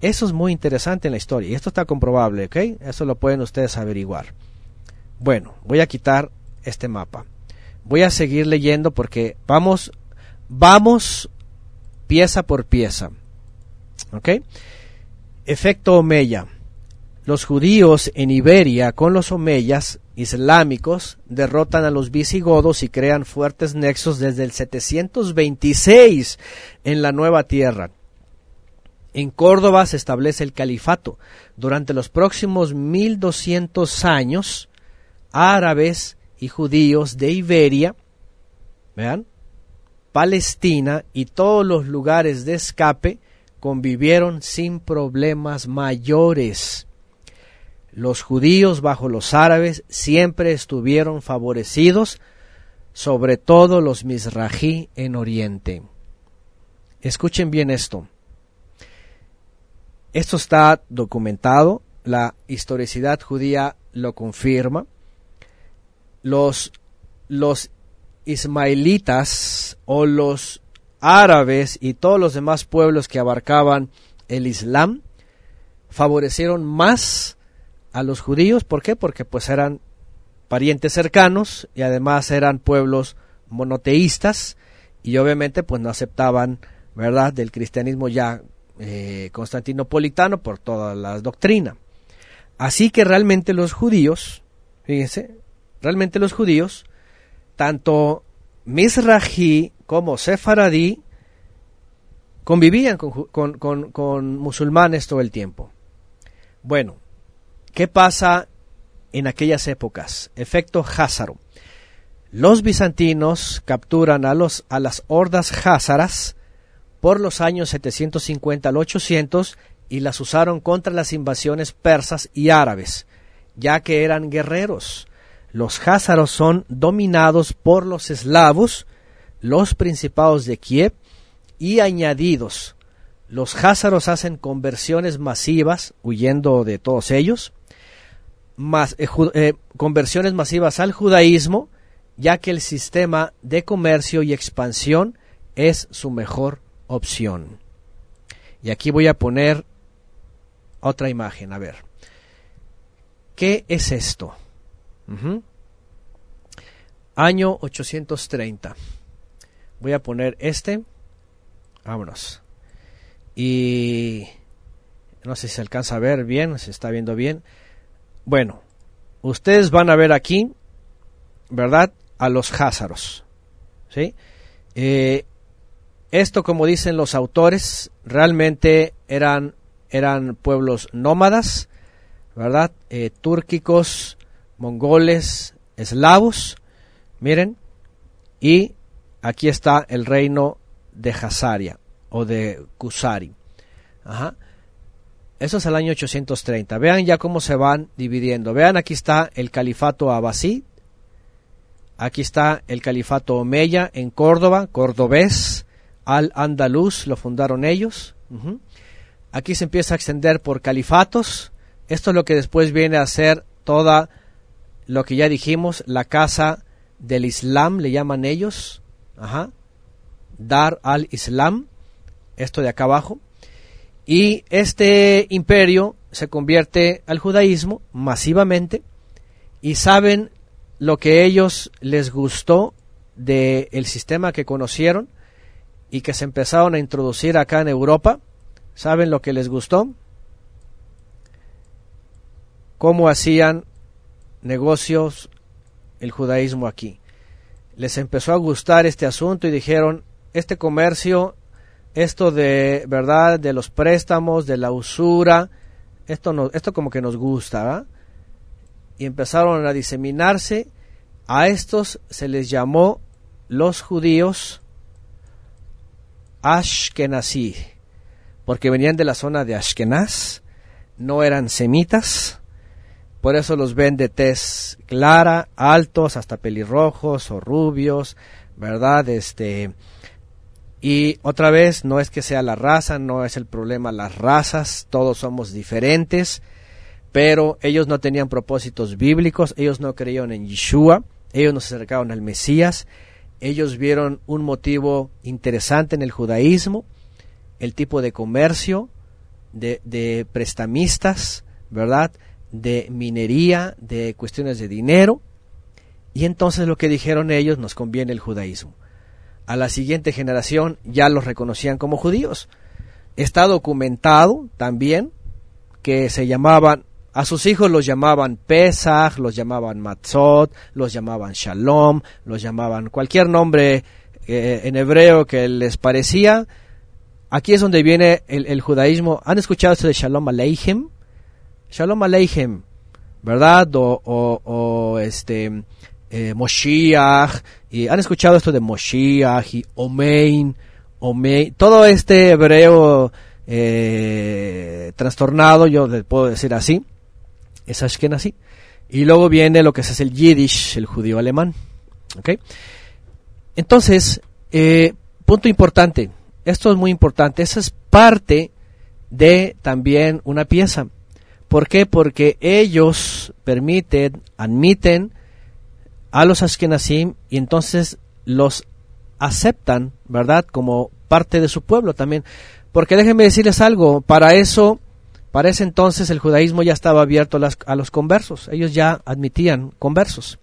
Eso es muy interesante en la historia y esto está comprobable, ¿ok? Eso lo pueden ustedes averiguar. Bueno, voy a quitar este mapa. Voy a seguir leyendo porque vamos, vamos pieza por pieza. Efecto Omeya. Los judíos en Iberia con los omeyas islámicos derrotan a los visigodos y crean fuertes nexos desde el 726 en la nueva tierra. En Córdoba se establece el califato. Durante los próximos 1200 años, árabes y judíos de Iberia, vean, Palestina y todos los lugares de escape convivieron sin problemas mayores. Los judíos bajo los árabes siempre estuvieron favorecidos, sobre todo los misrají en Oriente. Escuchen bien esto. Esto está documentado, la historicidad judía lo confirma. Los, los ismaelitas o los árabes y todos los demás pueblos que abarcaban el Islam favorecieron más a los judíos. ¿Por qué? Porque pues eran parientes cercanos y además eran pueblos monoteístas y obviamente pues no aceptaban, ¿verdad?, del cristianismo ya eh, constantinopolitano por toda la doctrina. Así que realmente los judíos, fíjense, realmente los judíos, tanto Misrají como Sefaradí, convivían con, con, musulmanes todo el tiempo. Bueno, ¿qué pasa en aquellas épocas? Efecto Házaro. Los bizantinos capturan a, los, a las hordas házaras por los años 750 al 800 y las usaron contra las invasiones persas y árabes, ya que eran guerreros. los házaros son dominados por los eslavos, los principados de Kiev y añadidos. Los házaros hacen conversiones masivas, huyendo de todos ellos, eh, eh, conversiones masivas al judaísmo, ya que el sistema de comercio y expansión es su mejor opción. Y aquí voy a poner otra imagen, a ver. ¿Qué es esto? Año 830. Voy a poner este. Vámonos. Y no sé si se alcanza a ver bien, se está viendo bien. Bueno, ustedes van a ver aquí, ¿verdad? A los házaros. ¿Sí? Eh, esto, como dicen los autores, realmente eran, eran pueblos nómadas, ¿verdad? Eh, túrquicos, mongoles, eslavos, miren, y aquí está el reino de Hazaria o de Kusari. Ajá. Eso es el año 830. Vean ya cómo se van dividiendo. Vean, aquí está el califato abasí. Aquí está el califato omeya en Córdoba, cordobés. Al-Andalus lo fundaron ellos. Aquí se empieza a extender por califatos. Esto es lo que después viene a ser toda lo que ya dijimos, la casa del Islam, le llaman ellos. Ajá. Dar al-Islam. Esto de acá abajo. Y este imperio se convierte al judaísmo masivamente y saben lo que ellos les gustó del sistema que conocieron y que se empezaron a introducir acá en Europa. ¿Saben lo que les gustó? Cómo hacían negocios el judaísmo aquí. Les empezó a gustar este asunto y dijeron, este comercio, esto de, ¿verdad?, de los préstamos, de la usura, esto, esto como que nos gusta, Y empezaron a diseminarse. A estos se les llamó los judíos Ashkenazi, porque venían de la zona de Ashkenaz, no eran semitas, por eso los ven de tez clara, altos, hasta pelirrojos o rubios, ¿verdad? Este, y otra vez, no es que sea la raza, no es el problema las razas, todos somos diferentes, pero ellos no tenían propósitos bíblicos, ellos no creyeron en Yeshua, ellos no se acercaron al Mesías, ellos vieron un motivo interesante en el judaísmo, el tipo de comercio, de, prestamistas, ¿verdad? De minería, de cuestiones de dinero. Y entonces lo que dijeron ellos, nos conviene el judaísmo. A la siguiente generación ya los reconocían como judíos. Está documentado también que se llamaban a sus hijos los llamaban Pesach, los llamaban Matzot, los llamaban Shalom, los llamaban cualquier nombre eh, en hebreo que les parecía. Aquí es donde viene el, judaísmo. ¿Han escuchado esto de Shalom Aleichem? Shalom Aleichem, ¿verdad? O, este eh, Moshiach. Y han escuchado esto de Moshiach y Omein, Omein. Todo este hebreo eh, trastornado, yo le puedo decir así es Ashkenazi. Y luego viene lo que es el Yiddish, el judío alemán. Entonces, eh, punto importante, esto es muy importante, esa es parte de también una pieza. ¿Por qué? Porque ellos permiten, admiten a los Ashkenazim y entonces los aceptan, ¿verdad? Como parte de su pueblo también. Porque déjenme decirles algo, para eso para ese entonces el judaísmo ya estaba abierto a, los conversos, ellos ya admitían conversos.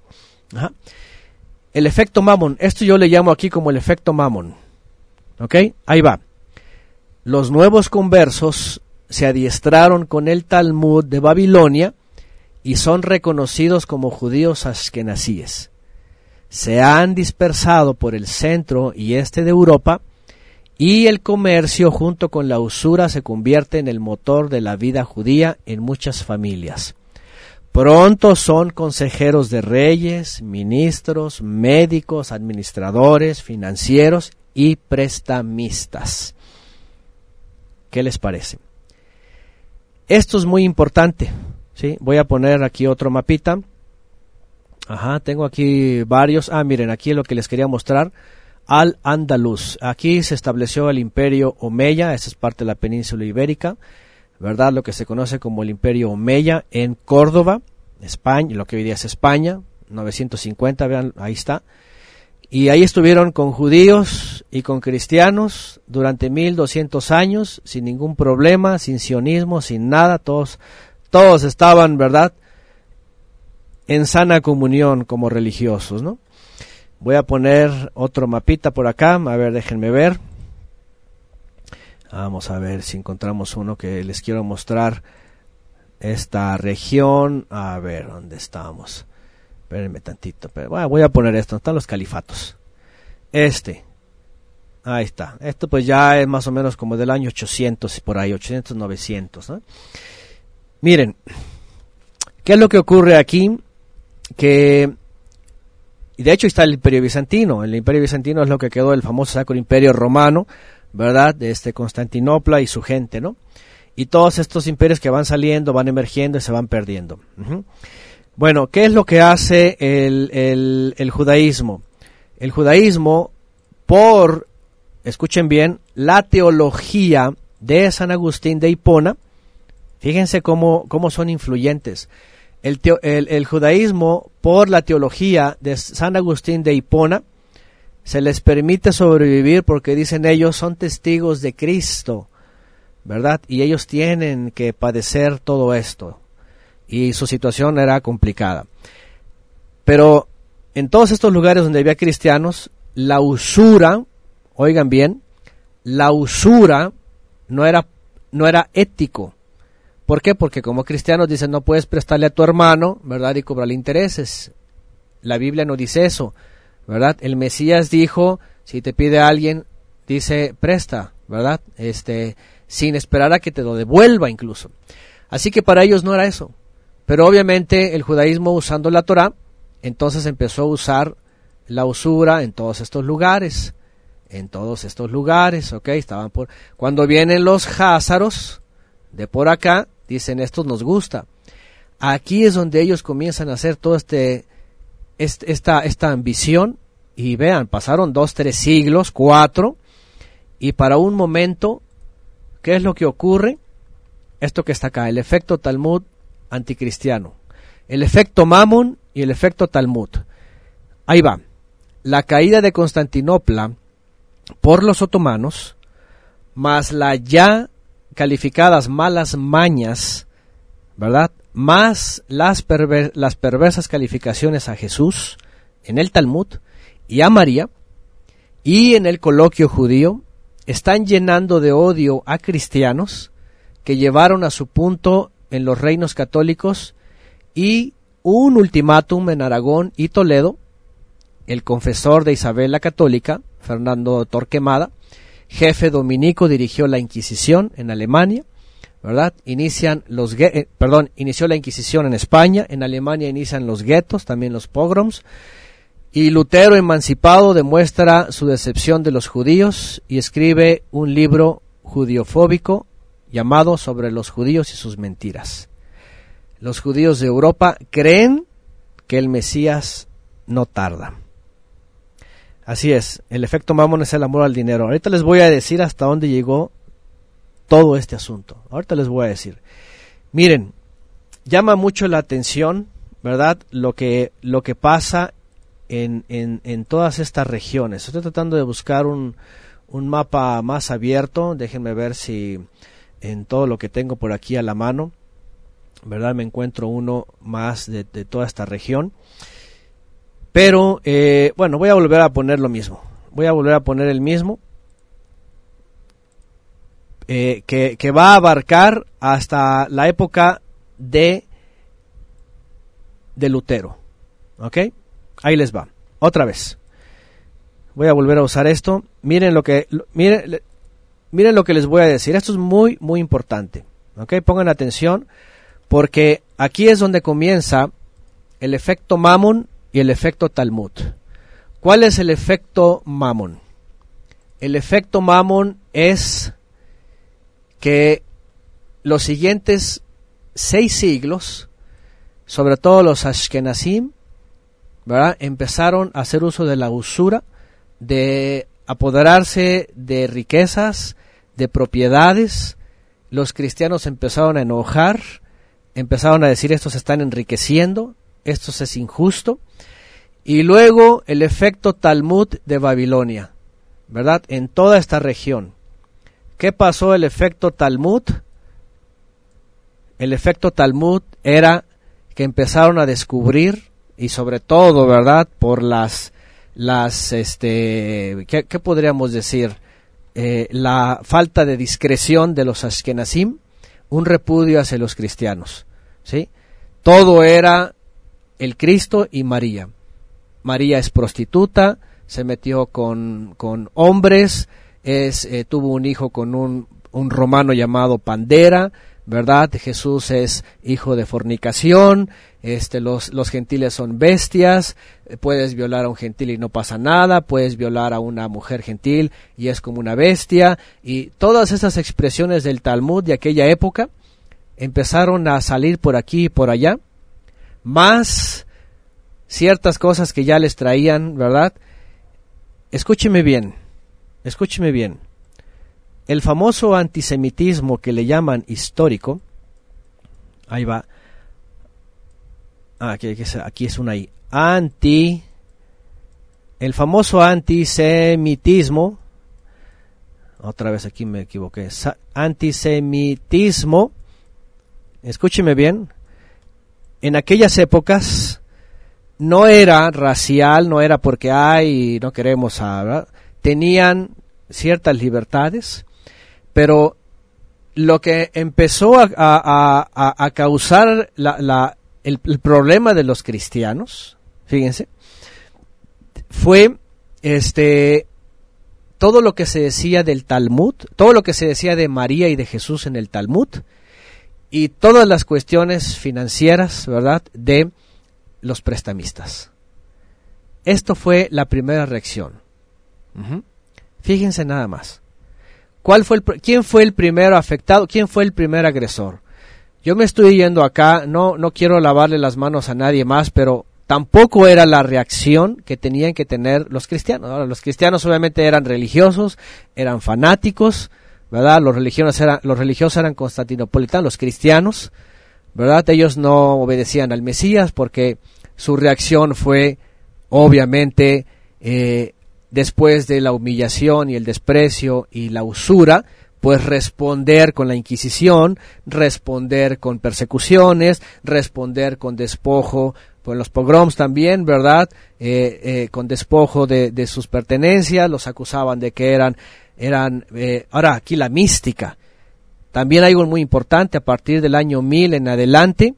El efecto mamón, esto yo le llamo aquí como el efecto mamón. ¿Ok? Ahí va. Los nuevos conversos se adiestraron con el Talmud de Babilonia y son reconocidos como judíos askenazíes. Se han dispersado por el centro y este de Europa y el comercio junto con la usura se convierte en el motor de la vida judía en muchas familias. Pronto son consejeros de reyes, ministros, médicos, administradores, financieros y prestamistas. ¿Qué les parece? Esto es muy importante. ¿sí? Voy a poner aquí otro mapita. Ajá, tengo aquí varios. Ah, miren, aquí lo que les quería mostrar. Al Andaluz. Aquí se estableció el imperio Omeya, esa es parte de la península ibérica, ¿verdad? Lo que se conoce como el imperio Omeya en Córdoba, España, lo que hoy día es España, 950, vean, ahí está. Y ahí estuvieron con judíos y con cristianos durante 1200 años, sin ningún problema, sin sionismo, sin nada, todos, todos estaban, ¿verdad? En sana comunión como religiosos, ¿no? Voy a poner otro mapita por acá, a ver, déjenme ver. Vamos a ver si encontramos uno que les quiero mostrar. Esta región, a ver, ¿dónde estamos? Espérenme tantito. Pero, voy a poner esto. Están los califatos. Este. Ahí está. Esto pues ya es más o menos como del año 800 y por ahí, 800, 900. Miren, ¿qué es lo que ocurre aquí? Que, y de hecho está el imperio bizantino. El imperio bizantino es lo que quedó del famoso Sacro Imperio Romano, ¿verdad? De este Constantinopla y su gente, ¿no? Y todos estos imperios que van saliendo, van emergiendo y se van perdiendo. Bueno, ¿qué es lo que hace el, judaísmo? El judaísmo, por, escuchen bien, la teología de San Agustín de Hipona, fíjense cómo, cómo son influyentes. El, judaísmo, por la teología de San Agustín de Hipona, se les permite sobrevivir porque dicen ellos son testigos de Cristo, ¿verdad? Y ellos tienen que padecer todo esto y su situación era complicada. Pero en todos estos lugares donde había cristianos, la usura, oigan bien, la usura no era, no era ético. ¿Por qué? Porque como cristianos dicen no puedes prestarle a tu hermano, ¿verdad? Y cobrarle intereses. La Biblia no dice eso, ¿verdad? El Mesías dijo, si te pide alguien, dice presta, ¿verdad? Este, sin esperar a que te lo devuelva incluso. Así que para ellos no era eso. Pero obviamente el judaísmo usando la Torah, entonces empezó a usar la usura en todos estos lugares, en todos estos lugares, ¿ok? Estaban por... Cuando vienen los házaros de por acá, dicen, estos nos gusta. Aquí es donde ellos comienzan a hacer todo este, este, esta, esta ambición, y vean, pasaron dos, tres siglos, cuatro, y para un momento, ¿qué es lo que ocurre? Esto que está acá, el efecto Talmud anticristiano. El efecto Mammon y el efecto Talmud. Ahí va. La caída de Constantinopla por los otomanos, más la ya calificadas malas mañas, ¿verdad? Más las, las perversas calificaciones a Jesús en el Talmud y a María y en el coloquio judío, están llenando de odio a cristianos que llevaron a su punto en los reinos católicos y un ultimátum en Aragón y Toledo, el confesor de Isabel la Católica, Fernando Torquemada, jefe dominico, dirigió la Inquisición en Alemania, ¿verdad? Inician los, eh, perdón, inició la Inquisición en España, en Alemania inician los guetos, también los pogroms, y Lutero, emancipado, demuestra su decepción de los judíos y escribe un libro judiofóbico llamado Sobre los judíos y sus mentiras. Los judíos de Europa creen que el Mesías no tarda. Así es, el efecto mamón es el amor al dinero. Ahorita les voy a decir hasta dónde llegó todo este asunto. Ahorita les voy a decir. Miren, llama mucho la atención, ¿verdad? Lo que, lo que pasa en, en, en todas estas regiones. Estoy tratando de buscar un, un mapa más abierto. Déjenme ver si en todo lo que tengo por aquí a la mano. ¿Verdad? Me encuentro uno más de, toda esta región. Pero, eh, bueno, voy a volver a poner lo mismo. Voy a volver a poner el mismo. Eh, que, que, va a abarcar hasta la época de, de Lutero. ¿Ok? Ahí les va. Otra vez. Voy a volver a usar esto. Miren lo que... Miren, miren lo que les voy a decir. Esto es muy, muy importante. ¿Ok? Pongan atención porque aquí es donde comienza el efecto Mammon y el efecto Talmud. ¿Cuál es el efecto Mammon? El efecto Mammon es que los siguientes seis siglos, sobre todo los Ashkenazim, ¿verdad? Empezaron a hacer uso de la usura, de apoderarse de riquezas, de propiedades. Los cristianos empezaron a enojar, empezaron a decir estos están enriqueciendo, esto es injusto. Y luego el efecto Talmud de Babilonia, ¿verdad? En toda esta región. ¿Qué pasó el efecto Talmud? El efecto Talmud era que empezaron a descubrir y sobre todo, ¿verdad? Por las, las, este, ¿qué, podríamos decir? Eh, la falta de discreción de los Ashkenazim, un repudio hacia los cristianos, ¿sí? Todo era el Cristo y María. María es prostituta, se metió con, con hombres, es, eh, tuvo un hijo con un, un romano llamado Pandera, ¿verdad? Jesús es hijo de fornicación, este, los, los gentiles son bestias, eh, puedes violar a un gentil y no pasa nada, puedes violar a una mujer gentil y es como una bestia, y todas esas expresiones del Talmud de aquella época empezaron a salir por aquí y por allá, más ciertas cosas que ya les traían, ¿verdad? Escúcheme bien, escúcheme bien. El famoso antisemitismo que le llaman histórico, ahí va, ah, aquí, aquí es una I, anti, el famoso antisemitismo, otra vez aquí me equivoqué, antisemitismo, escúcheme bien, en aquellas épocas no era racial, no era porque hay, no queremos hablar, tenían ciertas libertades, pero lo que empezó a, causar el, problema de los cristianos, fíjense, fue este todo lo que se decía del Talmud, todo lo que se decía de María y de Jesús en el Talmud, y todas las cuestiones financieras, ¿verdad?, de los prestamistas. Esto fue la primera reacción. Fíjense nada más. ¿Cuál fue el, ¿Quién fue el primero afectado? ¿Quién fue el primer agresor? Yo me estoy yendo acá, no, no quiero lavarle las manos a nadie más, pero tampoco era la reacción que tenían que tener los cristianos. los cristianos obviamente eran religiosos, eran fanáticos, ¿verdad? Los religiosos eran, los religiosos eran constantinopolitanos, los cristianos, ¿verdad? Ellos no obedecían al Mesías porque su reacción fue obviamente eh, después de la humillación y el desprecio y la usura, pues responder con la Inquisición, responder con persecuciones, responder con despojo, pues los pogroms también, ¿verdad? Eh, eh, con despojo de, de, sus pertenencias, los acusaban de que eran, eran, eh, ahora aquí la mística. También hay algo muy importante, a partir del año 1000 en adelante,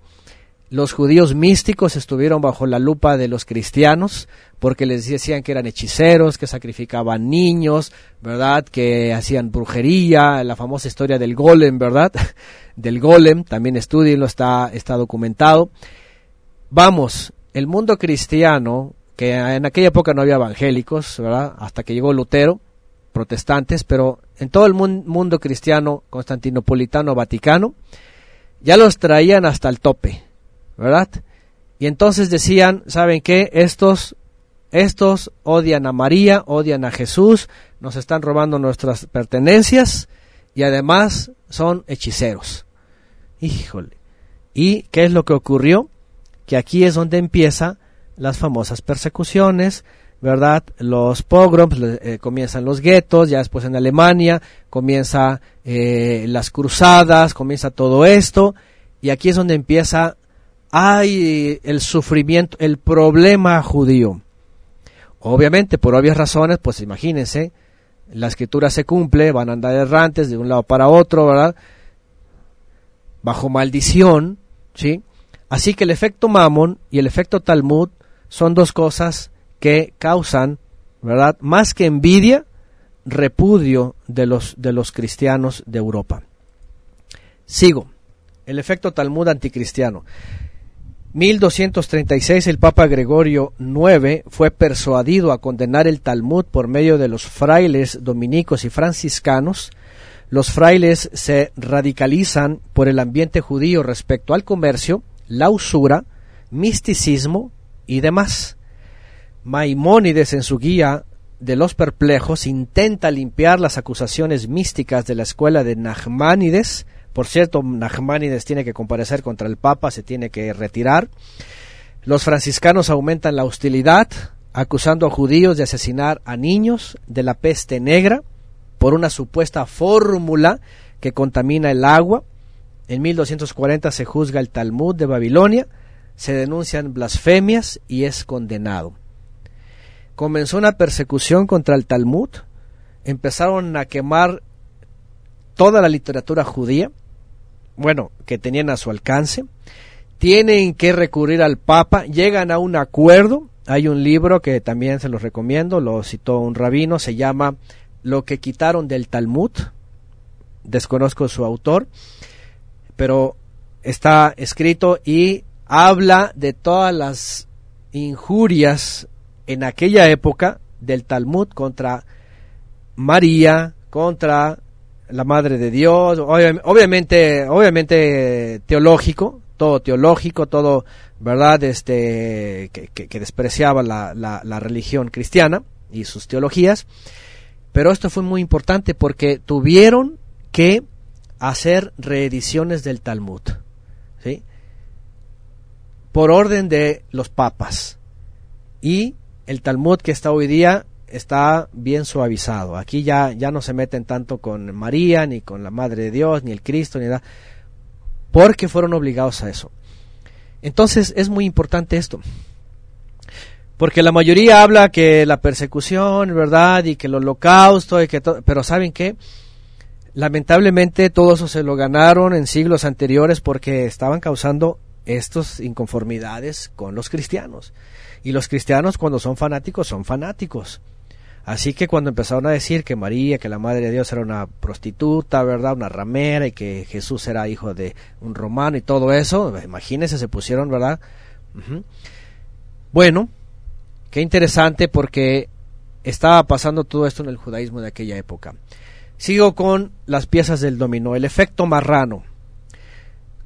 los judíos místicos estuvieron bajo la lupa de los cristianos porque les decían que eran hechiceros, que sacrificaban niños, ¿verdad? Que hacían brujería, la famosa historia del golem, ¿verdad? del golem, también estudienlo, está, está documentado. Vamos, el mundo cristiano, que en aquella época no había evangélicos, ¿verdad? Hasta que llegó Lutero, protestantes, pero en todo el mundo cristiano, constantinopolitano, vaticano, ya los traían hasta el tope ¿verdad? Y entonces decían, ¿saben qué? Estos, estos odian a María, odian a Jesús, nos están robando nuestras pertenencias y además son hechiceros. Híjole. ¿Y qué es lo que ocurrió? Que aquí es donde empiezan las famosas persecuciones, ¿verdad? Los pogroms, eh, comienzan los guetos, ya después en Alemania comienza eh, las cruzadas, comienza todo esto, y aquí es donde empieza hay el sufrimiento, el problema judío. Obviamente, por obvias razones, pues imagínense, la escritura se cumple, van a andar errantes de un lado para otro, ¿verdad? Bajo maldición, ¿sí? Así que el efecto Mammon y el efecto Talmud son dos cosas que causan, ¿verdad? Más que envidia, repudio de los, de los cristianos de Europa. Sigo. El efecto Talmud anticristiano. 1236 el Papa Gregorio IX fue persuadido a condenar el Talmud por medio de los frailes dominicos y franciscanos. Los frailes se radicalizan por el ambiente judío respecto al comercio, la usura, misticismo y demás. Maimónides en su guía de los perplejos intenta limpiar las acusaciones místicas de la escuela de Nachmanides. Por cierto, Nachmanides tiene que comparecer contra el Papa, se tiene que retirar. Los franciscanos aumentan la hostilidad, acusando a judíos de asesinar a niños de la peste negra por una supuesta fórmula que contamina el agua. En 1240 se juzga el Talmud de Babilonia, se denuncian blasfemias y es condenado. Comenzó una persecución contra el Talmud, empezaron a quemar toda la literatura judía, bueno, que tenían a su alcance, tienen que recurrir al Papa, llegan a un acuerdo, hay un libro que también se los recomiendo, lo citó un rabino, se llama Lo que quitaron del Talmud, desconozco su autor, pero está escrito y habla de todas las injurias en aquella época del Talmud contra María, contra la Madre de Dios, obviamente, obviamente teológico, todo teológico, todo, ¿verdad? Este, que, despreciaba la, la, religión cristiana y sus teologías. Pero esto fue muy importante porque tuvieron que hacer reediciones del Talmud, ¿sí? Por orden de los papas. Y el Talmud que está hoy día está bien suavizado. Aquí ya, ya no se meten tanto con María, ni con la Madre de Dios, ni el Cristo, ni nada porque fueron obligados a eso. Entonces es muy importante esto. Porque la mayoría habla que la persecución, ¿verdad? Y que el holocausto, y que pero ¿saben qué? Lamentablemente todo eso se lo ganaron en siglos anteriores porque estaban causando estas inconformidades con los cristianos. Y los cristianos cuando son fanáticos son fanáticos. Así que cuando empezaron a decir que María, que la Madre de Dios era una prostituta, ¿verdad? Una ramera y que Jesús era hijo de un romano y todo eso, imagínense, se pusieron, ¿verdad? Bueno, qué interesante porque estaba pasando todo esto en el judaísmo de aquella época. Sigo con las piezas del dominó, el efecto marrano.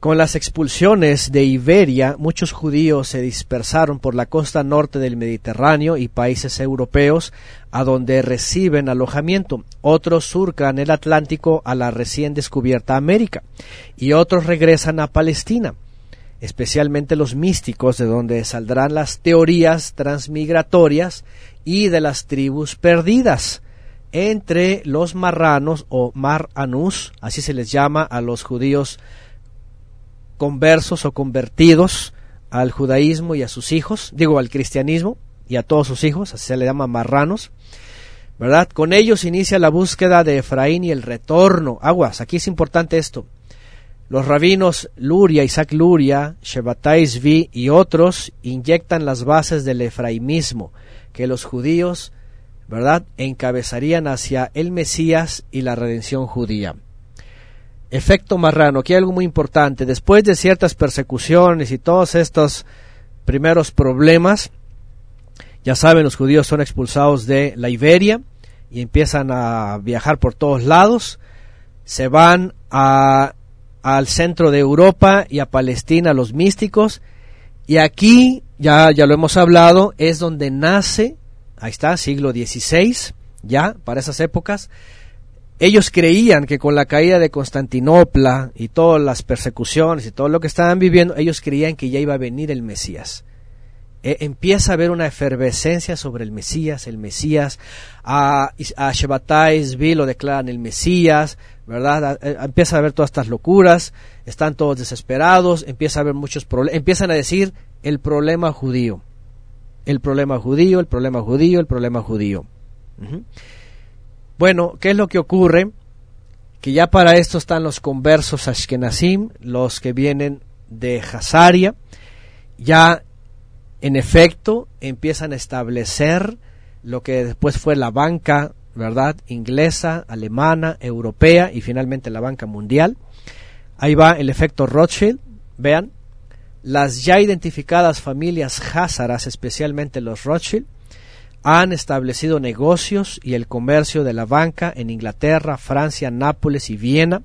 Con las expulsiones de Iberia, muchos judíos se dispersaron por la costa norte del Mediterráneo y países europeos, a donde reciben alojamiento. Otros surcan el Atlántico a la recién descubierta América, y otros regresan a Palestina, especialmente los místicos, de donde saldrán las teorías transmigratorias y de las tribus perdidas entre los marranos o mar-anús, así se les llama a los judíos conversos o convertidos al judaísmo y a sus hijos, digo al cristianismo y a todos sus hijos, así se le llama marranos, ¿verdad? Con ellos inicia la búsqueda de Efraín y el retorno. Aguas, aquí es importante esto. Los rabinos Luria, Isaac Luria, Shebatai Zvi y otros inyectan las bases del efraimismo que los judíos, ¿verdad?, encabezarían hacia el Mesías y la redención judía. Efecto marrano, aquí hay algo muy importante. Después de ciertas persecuciones y todos estos primeros problemas, ya saben, los judíos son expulsados de la Iberia y empiezan a viajar por todos lados. Se van al centro de Europa y a Palestina los místicos. Y aquí, ya, ya lo hemos hablado, es donde nace, ahí está, siglo XVI, ya, para esas épocas, ellos creían que con la caída de Constantinopla y todas las persecuciones y todo lo que estaban viviendo, ellos creían que ya iba a venir el Mesías. E, empieza a haber una efervescencia sobre el Mesías, el Mesías, a, a Shebatai lo declaran el Mesías, ¿verdad? Eh, empieza a haber todas estas locuras, están todos desesperados, empieza a haber muchos problemas, empiezan a decir el problema judío, el problema judío, el problema judío, el problema judío. Bueno, ¿qué es lo que ocurre? Que ya para esto están los conversos Ashkenazim, los que vienen de Hazaria, ya en efecto empiezan a establecer lo que después fue la banca, ¿verdad? Inglesa, alemana, europea y finalmente la banca mundial. Ahí va el efecto Rothschild, vean, las ya identificadas familias házaras, especialmente los Rothschild, han establecido negocios y el comercio de la banca en Inglaterra, Francia, Nápoles y Viena,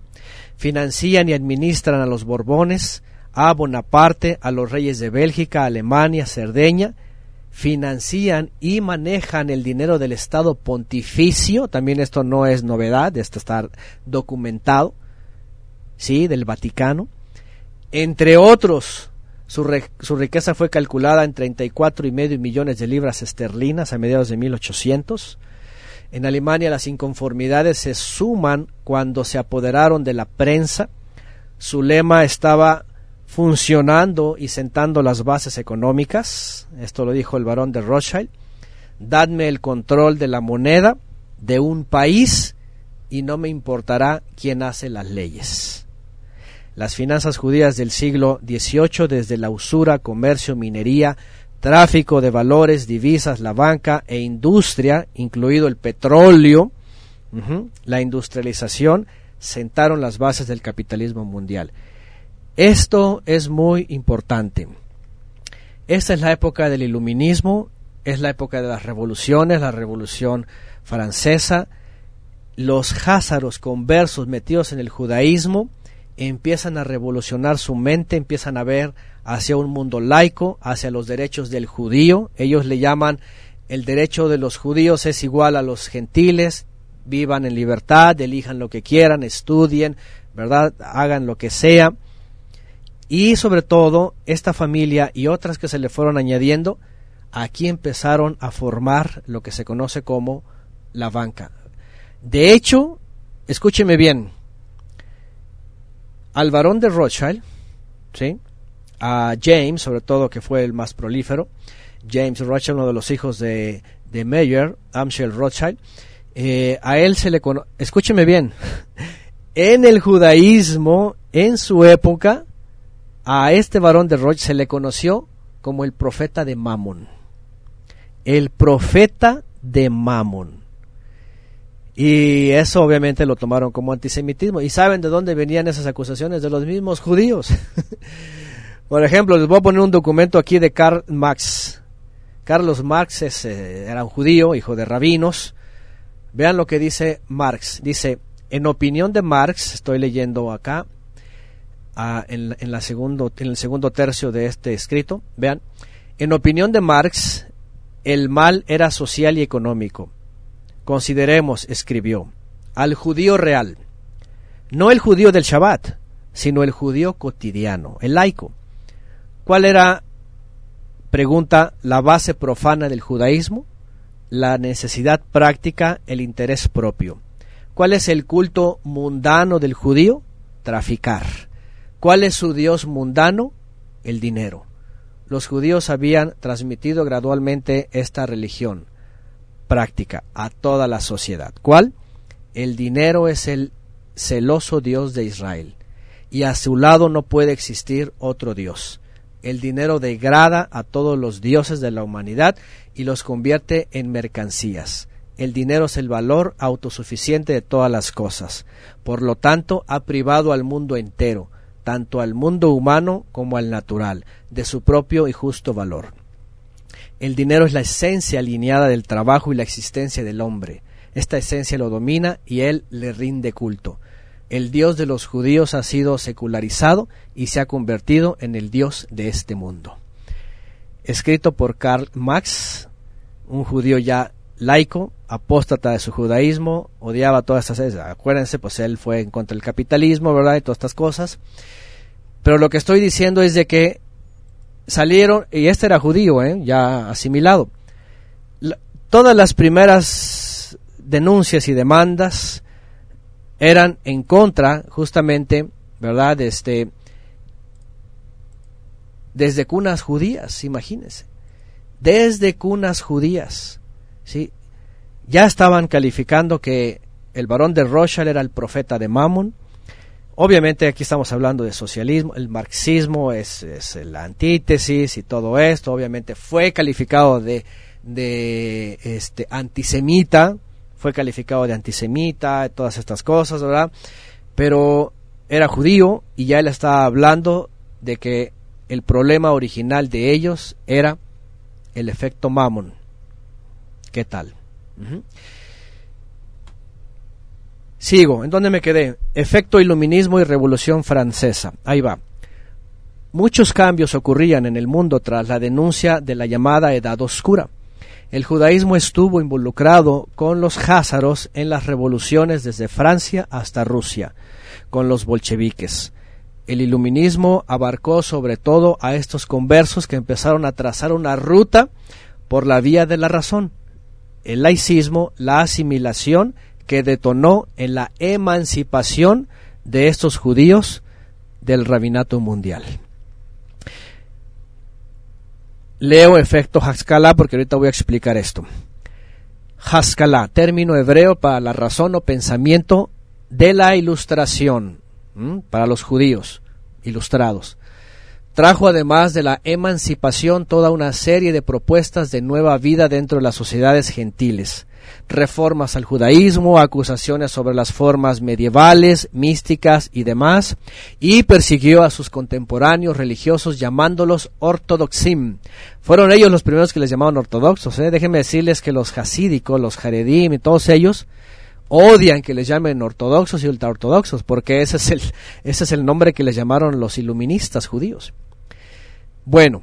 financian y administran a los Borbones, a Bonaparte, a los reyes de Bélgica, Alemania, Cerdeña, financian y manejan el dinero del Estado pontificio, también esto no es novedad, esto está documentado, ¿sí? Del Vaticano. Entre otros, su, su riqueza fue calculada en 34 y medio millones de libras esterlinas a mediados de 1800. En Alemania las inconformidades se suman cuando se apoderaron de la prensa. Su lema estaba funcionando y sentando las bases económicas. Esto lo dijo el barón de Rothschild. Dadme el control de la moneda de un país y no me importará quién hace las leyes. Las finanzas judías del siglo XVIII, desde la usura, comercio, minería, tráfico de valores, divisas, la banca e industria, incluido el petróleo, la industrialización, sentaron las bases del capitalismo mundial. Esto es muy importante. Esta es la época del iluminismo, es la época de las revoluciones, la revolución francesa. Los házaros conversos metidos en el judaísmo empiezan a revolucionar su mente, empiezan a ver hacia un mundo laico, hacia los derechos del judío. Ellos le llaman el derecho de los judíos es igual a los gentiles, vivan en libertad, elijan lo que quieran, estudien, ¿verdad? Hagan lo que sea. Y sobre todo, esta familia y otras que se le fueron añadiendo, aquí empezaron a formar lo que se conoce como la banca. De hecho, escúcheme bien, al varón de Rothschild, ¿sí? a James, sobre todo que fue el más prolífero, James Rothschild, uno de los hijos de, de Mayer, Amschel Rothschild, eh, a él se le conoce, escúcheme bien, en el judaísmo, en su época, a este varón de Roche se le conoció como el profeta de Mamón. El profeta de Mamón. Y eso obviamente lo tomaron como antisemitismo. ¿Y saben de dónde venían esas acusaciones? De los mismos judíos. Por ejemplo, les voy a poner un documento aquí de Karl Marx. Carlos Marx eh, era un judío, hijo de rabinos. Vean lo que dice Marx. Dice, en opinión de Marx, estoy leyendo acá, en, la segundo, en el segundo tercio de este escrito. Vean, en opinión de Marx, el mal era social y económico. Consideremos, escribió, al judío real, no el judío del Shabbat, sino el judío cotidiano, el laico. ¿Cuál era, pregunta, la base profana del judaísmo? La necesidad práctica, el interés propio. ¿Cuál es el culto mundano del judío? Traficar. ¿Cuál es su Dios mundano? El dinero. Los judíos habían transmitido gradualmente esta religión práctica a toda la sociedad. ¿Cuál? El dinero es el celoso Dios de Israel y a su lado no puede existir otro Dios. El dinero degrada a todos los dioses de la humanidad y los convierte en mercancías. El dinero es el valor autosuficiente de todas las cosas. Por lo tanto, ha privado al mundo entero tanto al mundo humano como al natural, de su propio y justo valor. El dinero es la esencia alineada del trabajo y la existencia del hombre. Esta esencia lo domina y él le rinde culto. El Dios de los judíos ha sido secularizado y se ha convertido en el Dios de este mundo. Escrito por Karl Marx, un judío ya laico, apóstata de su judaísmo, odiaba todas estas Acuérdense, pues él fue en contra del capitalismo, ¿verdad? Y todas estas cosas. Pero lo que estoy diciendo es de que salieron, y este era judío, ¿eh? ya asimilado, todas las primeras denuncias y demandas eran en contra, justamente, ¿verdad? Este, desde cunas judías, imagínense. Desde cunas judías, ¿sí? Ya estaban calificando que el varón de Rothschild era el profeta de Mammon, Obviamente aquí estamos hablando de socialismo, el marxismo es, la antítesis y todo esto, obviamente fue calificado de, de este, antisemita, fue calificado de antisemita, todas estas cosas, ¿verdad? Pero era judío y ya él estaba hablando de que el problema original de ellos era el efecto Mammon. ¿Qué tal? Sigo, ¿en dónde me quedé? Efecto iluminismo y revolución francesa. Ahí va. muchos cambios ocurrían en el mundo tras la denuncia de la llamada Edad Oscura. El judaísmo estuvo involucrado con los házaros en las revoluciones desde Francia hasta Rusia, con los bolcheviques. El iluminismo abarcó sobre todo a estos conversos que empezaron a trazar una ruta por la vía de la razón. El laicismo, la asimilación que detonó en la emancipación de estos judíos del rabinato mundial. Leo efecto Haskalah porque ahorita voy a explicar esto. Haskalah, término hebreo para la razón o pensamiento de la ilustración, para los judíos ilustrados. Trajo además de la emancipación toda una serie de propuestas de nueva vida dentro de las sociedades gentiles reformas al judaísmo, acusaciones sobre las formas medievales, místicas y demás, y persiguió a sus contemporáneos religiosos llamándolos ortodoxim. Fueron ellos los primeros que les llamaban ortodoxos. ¿eh? Déjenme decirles que los hasídicos, los jaredim y todos ellos odian que les llamen ortodoxos y ultraortodoxos, porque ese es el, ese es el nombre que les llamaron los iluministas judíos. Bueno,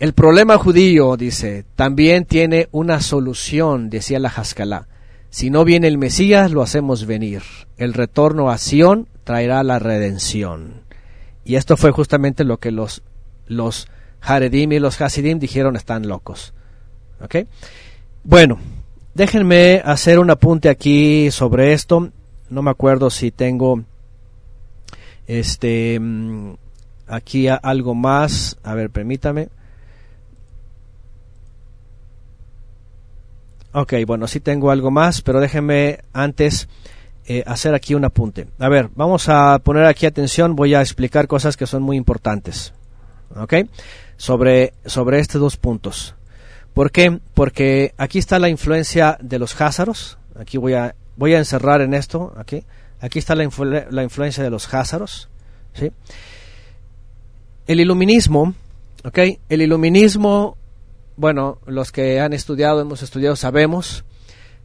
el problema judío, dice, también tiene una solución, decía la Haskalah. Si no viene el Mesías, lo hacemos venir. El retorno a Sión traerá la redención. Y esto fue justamente lo que los, los Haredim y los Hasidim dijeron están locos. Bueno, déjenme hacer un apunte aquí sobre esto. No me acuerdo si tengo este mm, aquí algo más. A ver, permítame. Ok, bueno, sí tengo algo más, pero déjenme antes eh, hacer aquí un apunte. A ver, vamos a poner aquí atención, voy a explicar cosas que son muy importantes. ¿Ok? Sobre, sobre estos dos puntos. ¿Por qué? Porque aquí está la influencia de los házaros. Aquí voy a, voy a encerrar en esto. Aquí, aquí está la, la influencia de los házaros. ¿sí? El iluminismo, ¿ok? El iluminismo bueno, los que han estudiado, hemos estudiado, sabemos,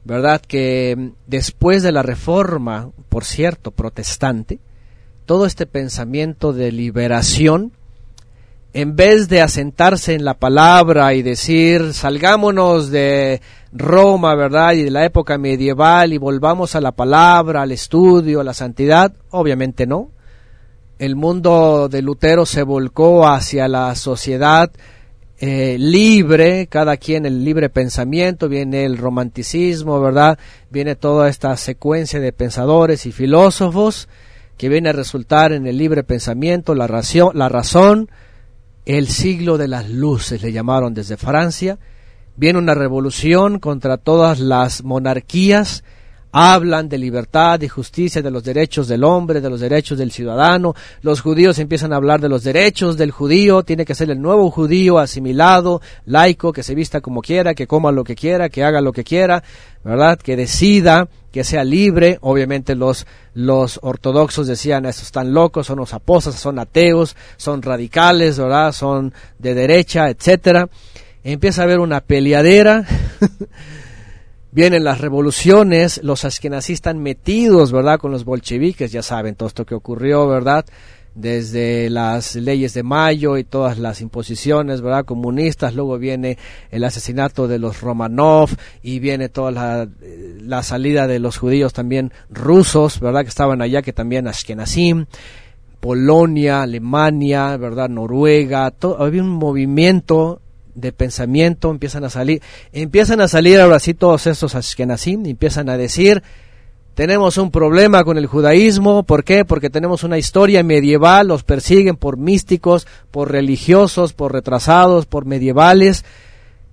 ¿verdad? Que después de la reforma, por cierto, protestante, todo este pensamiento de liberación, en vez de asentarse en la palabra y decir, salgámonos de Roma, ¿verdad? Y de la época medieval y volvamos a la palabra, al estudio, a la santidad, obviamente no. El mundo de Lutero se volcó hacia la sociedad eh, libre, cada quien el libre pensamiento, viene el romanticismo, ¿verdad? Viene toda esta secuencia de pensadores y filósofos que viene a resultar en el libre pensamiento, la, la razón, el siglo de las luces, le llamaron desde Francia. Viene una revolución contra todas las monarquías, hablan de libertad, de justicia, de los derechos del hombre, de los derechos del ciudadano. Los judíos empiezan a hablar de los derechos del judío, tiene que ser el nuevo judío asimilado, laico, que se vista como quiera, que coma lo que quiera, que haga lo que quiera, ¿verdad? Que decida, que sea libre. Obviamente los, los ortodoxos decían, estos están locos, son los son ateos, son radicales, ¿verdad? Son de derecha, etcétera. Empieza a haber una peleadera Vienen las revoluciones, los askenazí están metidos, ¿verdad?, con los bolcheviques, ya saben todo esto que ocurrió, ¿verdad?, desde las leyes de mayo y todas las imposiciones, ¿verdad?, comunistas, luego viene el asesinato de los Romanov y viene toda la, la salida de los judíos también rusos, ¿verdad?, que estaban allá, que también Ashkenazim, Polonia, Alemania, ¿verdad?, Noruega, todo, había un movimiento de pensamiento empiezan a salir, empiezan a salir ahora sí todos estos ashkenazim, empiezan a decir, tenemos un problema con el judaísmo, ¿por qué? Porque tenemos una historia medieval, los persiguen por místicos, por religiosos, por retrasados, por medievales,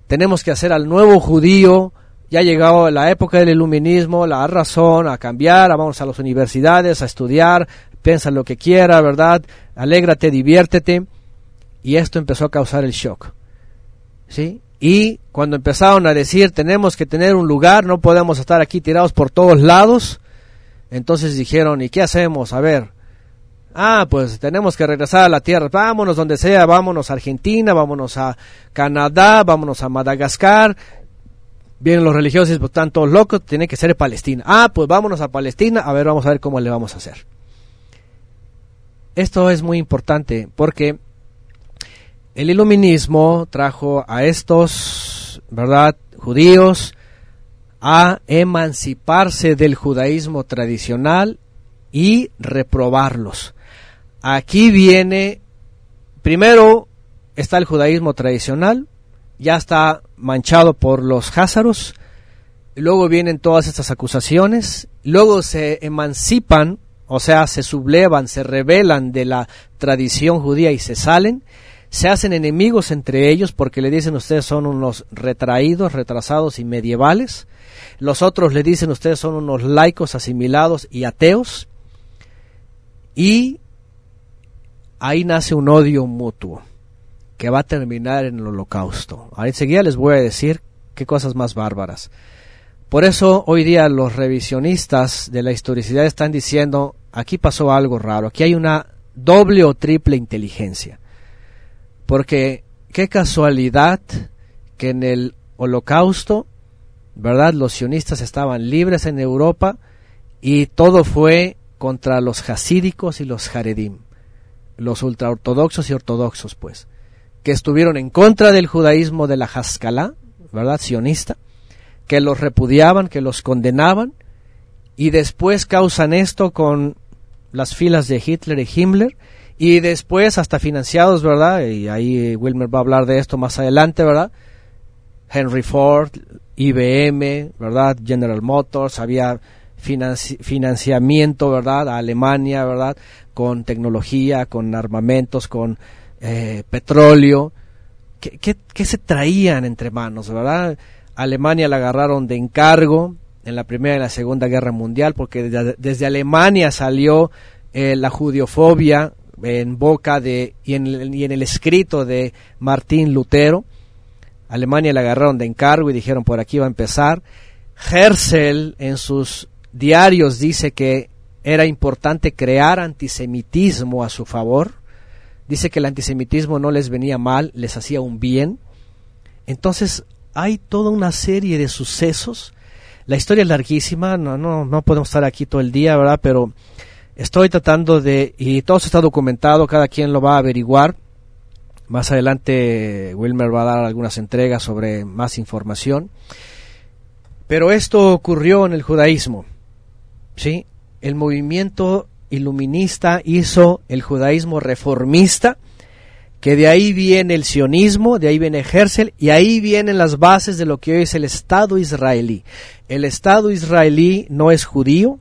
tenemos que hacer al nuevo judío, ya ha llegado la época del iluminismo, la razón, a cambiar, vamos a las universidades, a estudiar, piensa lo que quiera, ¿verdad? Alégrate, diviértete. Y esto empezó a causar el shock. ¿Sí? Y cuando empezaron a decir tenemos que tener un lugar, no podemos estar aquí tirados por todos lados, entonces dijeron, ¿y qué hacemos? A ver, ah, pues tenemos que regresar a la tierra, vámonos donde sea, vámonos a Argentina, vámonos a Canadá, vámonos a Madagascar. Vienen los religiosos, pues están todos locos, tiene que ser Palestina. Ah, pues vámonos a Palestina, a ver, vamos a ver cómo le vamos a hacer. Esto es muy importante porque el iluminismo trajo a estos, ¿verdad?, judíos a emanciparse del judaísmo tradicional y reprobarlos. Aquí viene, primero está el judaísmo tradicional, ya está manchado por los házaros, luego vienen todas estas acusaciones, luego se emancipan, o sea, se sublevan, se rebelan de la tradición judía y se salen, se hacen enemigos entre ellos porque le dicen ustedes son unos retraídos, retrasados y medievales, los otros le dicen ustedes son unos laicos asimilados y ateos, y ahí nace un odio mutuo que va a terminar en el holocausto. Ahora enseguida les voy a decir qué cosas más bárbaras. Por eso hoy día los revisionistas de la historicidad están diciendo, aquí pasó algo raro, aquí hay una doble o triple inteligencia. Porque qué casualidad que en el holocausto, ¿verdad? Los sionistas estaban libres en Europa y todo fue contra los hasídicos y los jaredim, los ultraortodoxos y ortodoxos, pues, que estuvieron en contra del judaísmo de la Haskalah, ¿verdad? Sionista, que los repudiaban, que los condenaban, y después causan esto con las filas de Hitler y Himmler, y después hasta financiados, ¿verdad? Y ahí Wilmer va a hablar de esto más adelante, ¿verdad? Henry Ford, IBM, ¿verdad? General Motors, había financiamiento, ¿verdad? A Alemania, ¿verdad? Con tecnología, con armamentos, con eh, petróleo. ¿Qué, ¿Qué, qué, se traían entre manos, verdad? Alemania la agarraron de encargo en la Primera y la Segunda Guerra Mundial, porque desde, Alemania salió eh, la judiofobia en boca de y en, y en, el escrito de Martín Lutero. Alemania la agarraron de encargo y dijeron por aquí va a empezar. Herzl en sus diarios dice que era importante crear antisemitismo a su favor. Dice que el antisemitismo no les venía mal, les hacía un bien. Entonces hay toda una serie de sucesos. La historia es larguísima, no, no, no podemos estar aquí todo el día, ¿verdad? Pero estoy tratando de, y todo está documentado, cada quien lo va a averiguar. Más adelante Wilmer va a dar algunas entregas sobre más información. Pero esto ocurrió en el judaísmo. ¿sí? El movimiento iluminista hizo el judaísmo reformista que de ahí viene el sionismo, de ahí viene Herzl, y ahí vienen las bases de lo que hoy es el Estado israelí. El Estado israelí no es judío,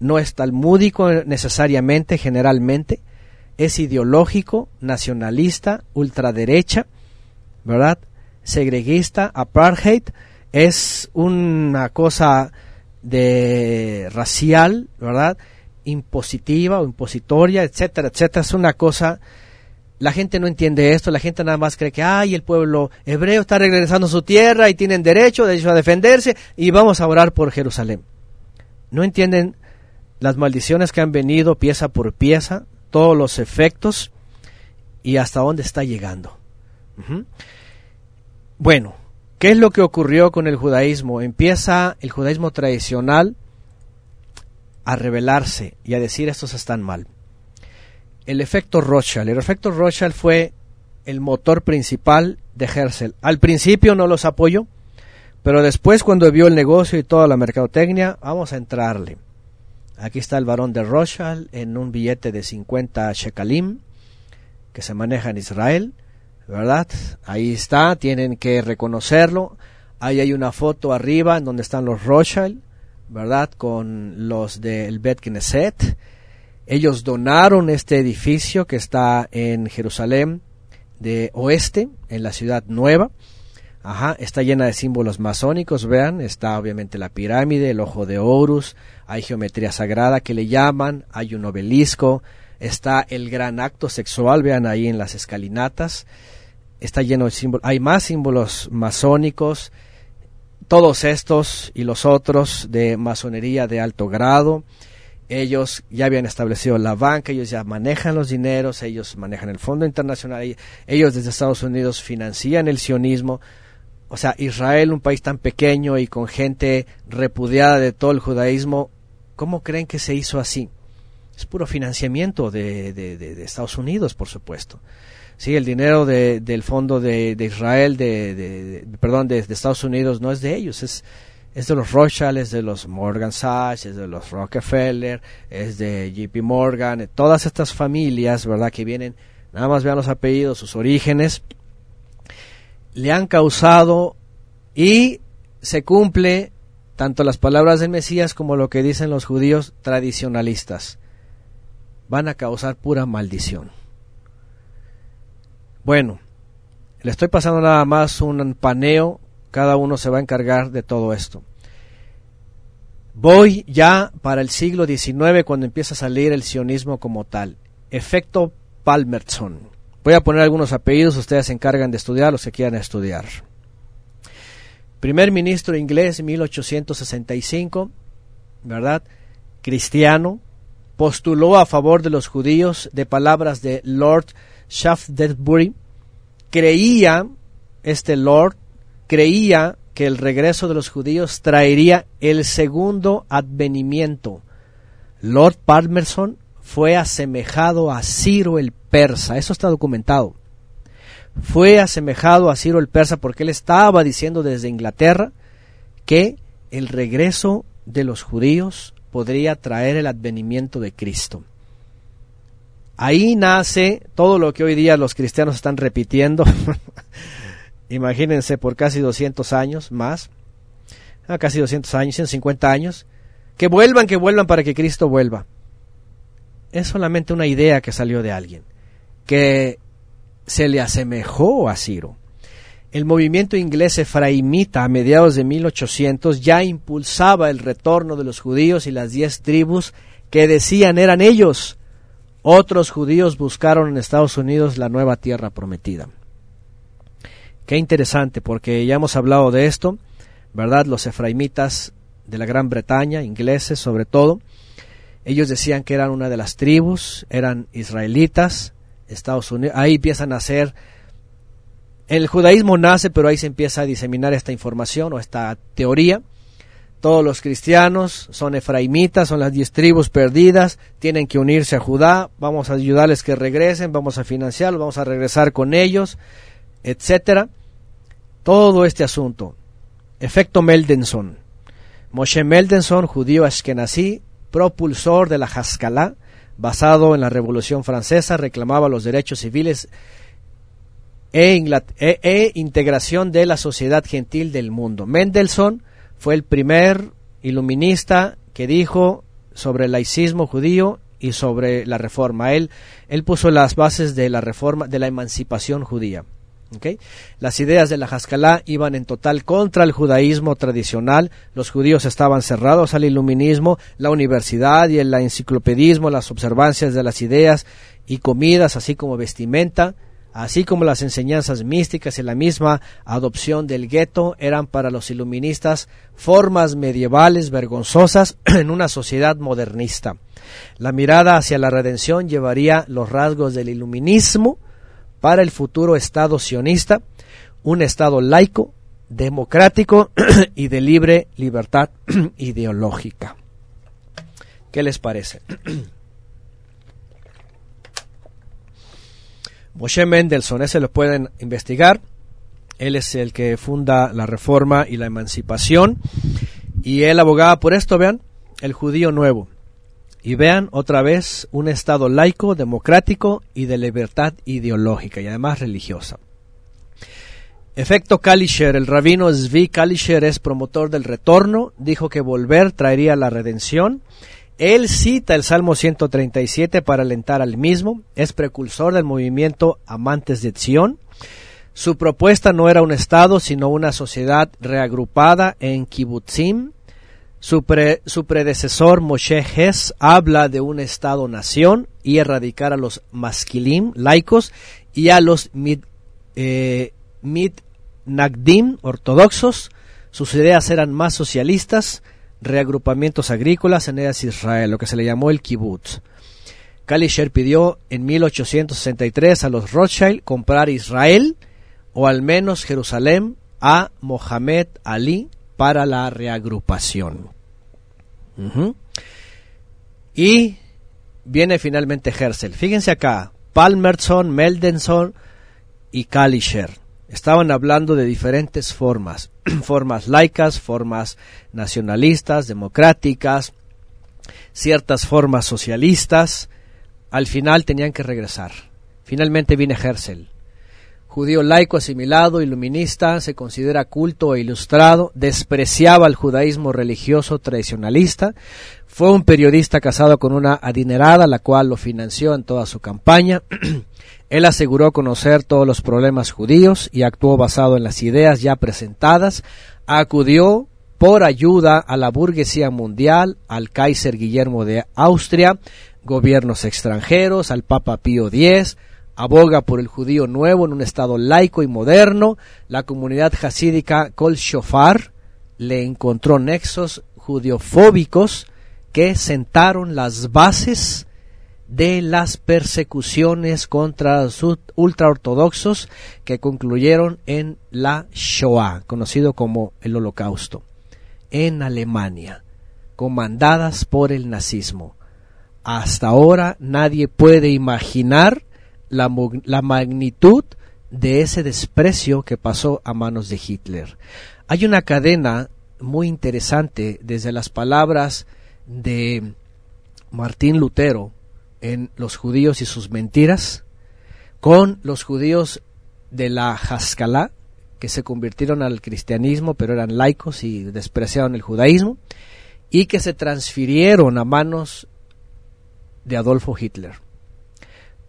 no es talmúdico necesariamente, generalmente, es ideológico, nacionalista, ultraderecha, ¿verdad? Segreguista, apartheid, es una cosa de racial, ¿verdad? Impositiva o impositoria, etcétera, etcétera. Es una cosa la gente no entiende esto, la gente nada más cree que, ay, el pueblo hebreo está regresando a su tierra y tienen derecho, derecho a defenderse y vamos a orar por Jerusalén. No entienden las maldiciones que han venido pieza por pieza, todos los efectos y hasta dónde está llegando. Bueno, ¿qué es lo que ocurrió con el judaísmo? Empieza el judaísmo tradicional a rebelarse y a decir estos están mal el efecto Rothschild. El efecto Rothschild fue el motor principal de Herzl. Al principio no los apoyó, pero después cuando vio el negocio y toda la mercadotecnia, vamos a entrarle. Aquí está el varón de Rothschild en un billete de 50 shekalim que se maneja en Israel, ¿verdad? Ahí está, tienen que reconocerlo. Ahí hay una foto arriba en donde están los Rothschild, ¿verdad? Con los del Bet Knesset ellos donaron este edificio que está en Jerusalén de oeste, en la ciudad nueva. Ajá, está llena de símbolos masónicos, vean, está obviamente la pirámide, el ojo de Horus, hay geometría sagrada que le llaman, hay un obelisco, está el gran acto sexual, vean ahí en las escalinatas, está lleno de símbolos, hay más símbolos masónicos, todos estos y los otros de masonería de alto grado, ellos ya habían establecido la banca, ellos ya manejan los dineros, ellos manejan el Fondo Internacional, ellos desde Estados Unidos financian el sionismo. O sea, Israel, un país tan pequeño y con gente repudiada de todo el judaísmo, ¿cómo creen que se hizo así? Es puro financiamiento de, de, Estados Unidos, por supuesto. Sí, el dinero del fondo de, Israel, de, perdón, de, Estados Unidos no es de ellos, es, es de los Rothschild, es de los Morgan Sachs, es de los Rockefeller, es de JP Morgan, todas estas familias, ¿verdad? Que vienen, nada más vean los apellidos, sus orígenes, le han causado y se cumple tanto las palabras del Mesías como lo que dicen los judíos tradicionalistas. Van a causar pura maldición. Bueno, le estoy pasando nada más un paneo, cada uno se va a encargar de todo esto. Voy ya para el siglo XIX cuando empieza a salir el sionismo como tal. Efecto Palmerson. Voy a poner algunos apellidos, ustedes se encargan de estudiar los que quieran estudiar. Primer ministro inglés 1865, ¿verdad? Cristiano, postuló a favor de los judíos de palabras de Lord Shaftesbury. Creía, este Lord, creía que el regreso de los judíos traería el segundo advenimiento. Lord Palmerston fue asemejado a Ciro el persa, eso está documentado fue asemejado a Ciro el persa porque él estaba diciendo desde Inglaterra que el regreso de los judíos podría traer el advenimiento de Cristo. Ahí nace todo lo que hoy día los cristianos están repitiendo. Imagínense por casi 200 años más, ah, casi 200 años, 150 años, que vuelvan, que vuelvan para que Cristo vuelva. Es solamente una idea que salió de alguien, que se le asemejó a Ciro. El movimiento inglés efraimita a mediados de 1800 ya impulsaba el retorno de los judíos y las diez tribus que decían eran ellos. Otros judíos buscaron en Estados Unidos la nueva tierra prometida. Qué interesante, porque ya hemos hablado de esto, ¿verdad? Los efraimitas de la Gran Bretaña, ingleses sobre todo, ellos decían que eran una de las tribus, eran israelitas, Estados Unidos. Ahí empiezan a hacer... El judaísmo nace, pero ahí se empieza a diseminar esta información o esta teoría. Todos los cristianos son efraimitas, son las diez tribus perdidas, tienen que unirse a Judá, vamos a ayudarles que regresen, vamos a financiarlos, vamos a regresar con ellos, etcétera. Todo este asunto. Efecto Meldenson. Moshe Meldenson, judío ashkenazí, propulsor de la Haskalah, basado en la Revolución Francesa, reclamaba los derechos civiles e, e, e, integración de la sociedad gentil del mundo. Mendelssohn fue el primer iluminista que dijo sobre el laicismo judío y sobre la reforma. Él, él puso las bases de la reforma, de la emancipación judía. Las ideas de la Haskalah iban en total contra el judaísmo tradicional, los judíos estaban cerrados al iluminismo, la universidad y el enciclopedismo, las observancias de las ideas y comidas, así como vestimenta, así como las enseñanzas místicas y la misma adopción del gueto eran para los iluministas formas medievales vergonzosas en una sociedad modernista. La mirada hacia la redención llevaría los rasgos del iluminismo, para el futuro Estado sionista, un Estado laico, democrático y de libre libertad ideológica. ¿Qué les parece? Moshe Mendelssohn, ese lo pueden investigar. Él es el que funda la reforma y la emancipación. Y él abogaba por esto, vean, el judío nuevo. Y vean otra vez un Estado laico, democrático y de libertad ideológica y además religiosa. Efecto Kalisher, el rabino Zvi Kalisher es promotor del retorno, dijo que volver traería la redención. Él cita el Salmo 137 para alentar al mismo, es precursor del movimiento Amantes de Zion. Su propuesta no era un Estado, sino una sociedad reagrupada en kibbutzim, su, predecesor Moshe Hes habla de un Estado-nación y erradicar a los masquilim, laicos, y a los mid, eh, nagdim, ortodoxos. Sus ideas eran más socialistas, reagrupamientos agrícolas en Israel, lo que se le llamó el kibbutz. Kalisher pidió en 1863 a los Rothschild comprar Israel o al menos Jerusalén a Mohamed Ali, para la reagrupación. Y viene finalmente Herzl. Fíjense acá, Palmerson, Meldenson y Kalischer estaban hablando de diferentes formas, formas laicas, formas nacionalistas, democráticas, ciertas formas socialistas, al final tenían que regresar. Finalmente viene Herzl. Judío laico, asimilado, iluminista, se considera culto e ilustrado, despreciaba el judaísmo religioso tradicionalista, fue un periodista casado con una adinerada, la cual lo financió en toda su campaña. Él aseguró conocer todos los problemas judíos y actuó basado en las ideas ya presentadas. Acudió por ayuda a la burguesía mundial, al Kaiser Guillermo de Austria, gobiernos extranjeros, al Papa Pío X, aboga por el judío nuevo en un estado laico y moderno, la comunidad hasídica Kol Shofar le encontró nexos judiofóbicos que sentaron las bases de las persecuciones contra los ultraortodoxos que concluyeron en la Shoah, conocido como el Holocausto, en Alemania, comandadas por el nazismo. Hasta ahora nadie puede imaginar la, la magnitud de ese desprecio que pasó a manos de Hitler. Hay una cadena muy interesante desde las palabras de Martín Lutero en Los judíos y sus mentiras, con los judíos de la Haskalah, que se convirtieron al cristianismo, pero eran laicos y despreciaron el judaísmo, y que se transfirieron a manos de Adolfo Hitler.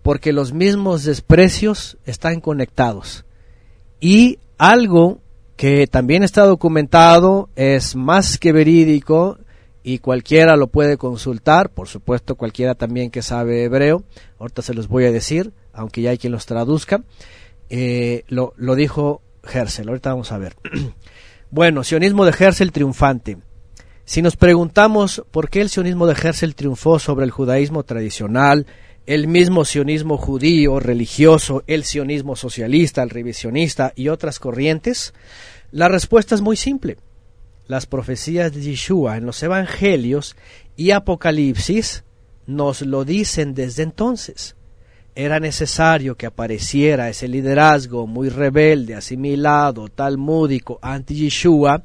Porque los mismos desprecios están conectados. Y algo que también está documentado, es más que verídico, y cualquiera lo puede consultar, por supuesto cualquiera también que sabe hebreo, ahorita se los voy a decir, aunque ya hay quien los traduzca, eh, lo, lo dijo Herzl, ahorita vamos a ver. bueno, sionismo de Herzl triunfante. Si nos preguntamos por qué el sionismo de Herzl triunfó sobre el judaísmo tradicional, el mismo sionismo judío, religioso, el sionismo socialista, el revisionista y otras corrientes, la respuesta es muy simple las profecías de Yeshua en los Evangelios y Apocalipsis nos lo dicen desde entonces. Era necesario que apareciera ese liderazgo muy rebelde, asimilado, talmúdico, anti-Yeshua,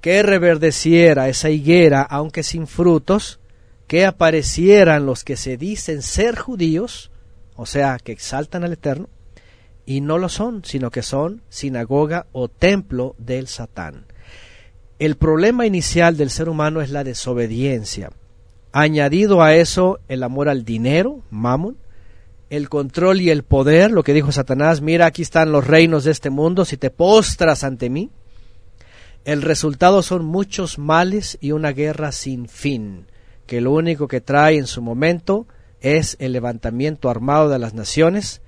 que reverdeciera esa higuera, aunque sin frutos, que aparecieran los que se dicen ser judíos, o sea, que exaltan al Eterno, y no lo son, sino que son sinagoga o templo del Satán. El problema inicial del ser humano es la desobediencia. Añadido a eso el amor al dinero, mamón, el control y el poder, lo que dijo Satanás, mira aquí están los reinos de este mundo, si te postras ante mí. El resultado son muchos males y una guerra sin fin, que lo único que trae en su momento es el levantamiento armado de las naciones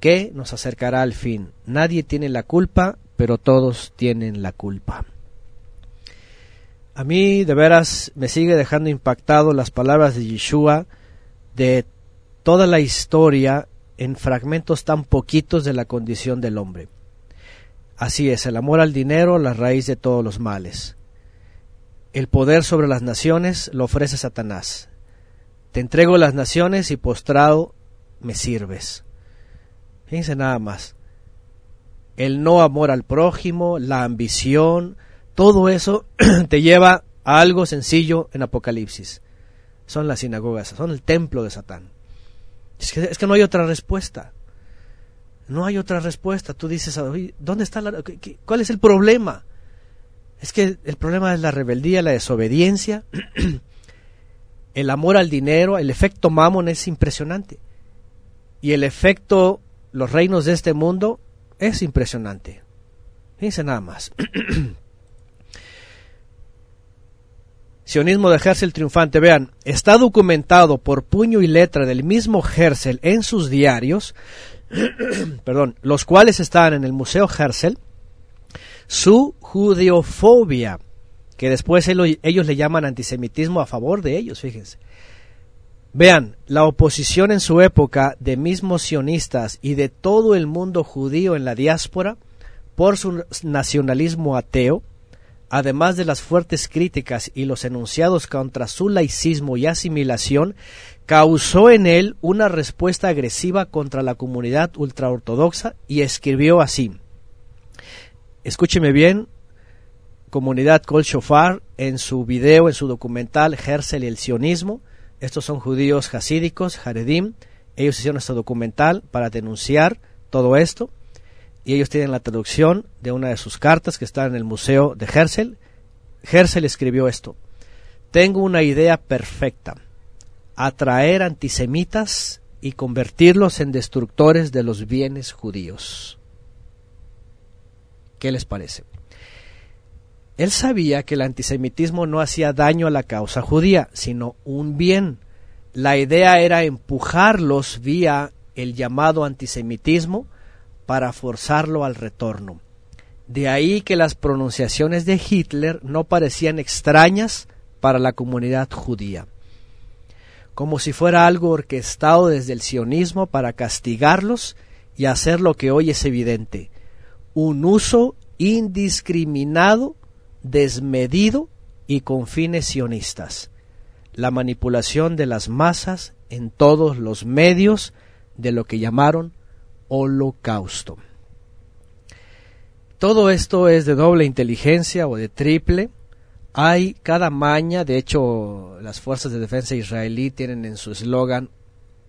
que nos acercará al fin. Nadie tiene la culpa, pero todos tienen la culpa. A mí de veras me sigue dejando impactado las palabras de Yeshua de toda la historia en fragmentos tan poquitos de la condición del hombre. Así es, el amor al dinero, la raíz de todos los males. El poder sobre las naciones lo ofrece Satanás. Te entrego las naciones y postrado me sirves. Fíjense nada más. El no amor al prójimo, la ambición, todo eso te lleva a algo sencillo en Apocalipsis. Son las sinagogas, son el templo de Satán. Es que, es que no hay otra respuesta. No hay otra respuesta. Tú dices, ¿dónde está la, ¿cuál es el problema? Es que el problema es la rebeldía, la desobediencia, el amor al dinero, el efecto mamón es impresionante. Y el efecto, los reinos de este mundo, es impresionante. Fíjense nada más. Sionismo de Herzl triunfante. Vean, está documentado por puño y letra del mismo Herzl en sus diarios, perdón, los cuales están en el Museo Herzl, su judeofobia, que después ellos le llaman antisemitismo a favor de ellos, fíjense. Vean, la oposición en su época de mismos sionistas y de todo el mundo judío en la diáspora por su nacionalismo ateo, además de las fuertes críticas y los enunciados contra su laicismo y asimilación, causó en él una respuesta agresiva contra la comunidad ultraortodoxa y escribió así. Escúcheme bien, comunidad Kol Shofar, en su video, en su documental Herzl y el sionismo. Estos son judíos hasídicos, Haredim. Ellos hicieron este documental para denunciar todo esto. Y ellos tienen la traducción de una de sus cartas que está en el museo de Herzl. Herzl escribió esto. Tengo una idea perfecta atraer antisemitas y convertirlos en destructores de los bienes judíos. ¿Qué les parece? Él sabía que el antisemitismo no hacía daño a la causa judía, sino un bien. La idea era empujarlos vía el llamado antisemitismo para forzarlo al retorno. De ahí que las pronunciaciones de Hitler no parecían extrañas para la comunidad judía como si fuera algo orquestado desde el sionismo para castigarlos y hacer lo que hoy es evidente, un uso indiscriminado, desmedido y con fines sionistas, la manipulación de las masas en todos los medios de lo que llamaron holocausto. Todo esto es de doble inteligencia o de triple, hay cada maña, de hecho las fuerzas de defensa israelí tienen en su eslogan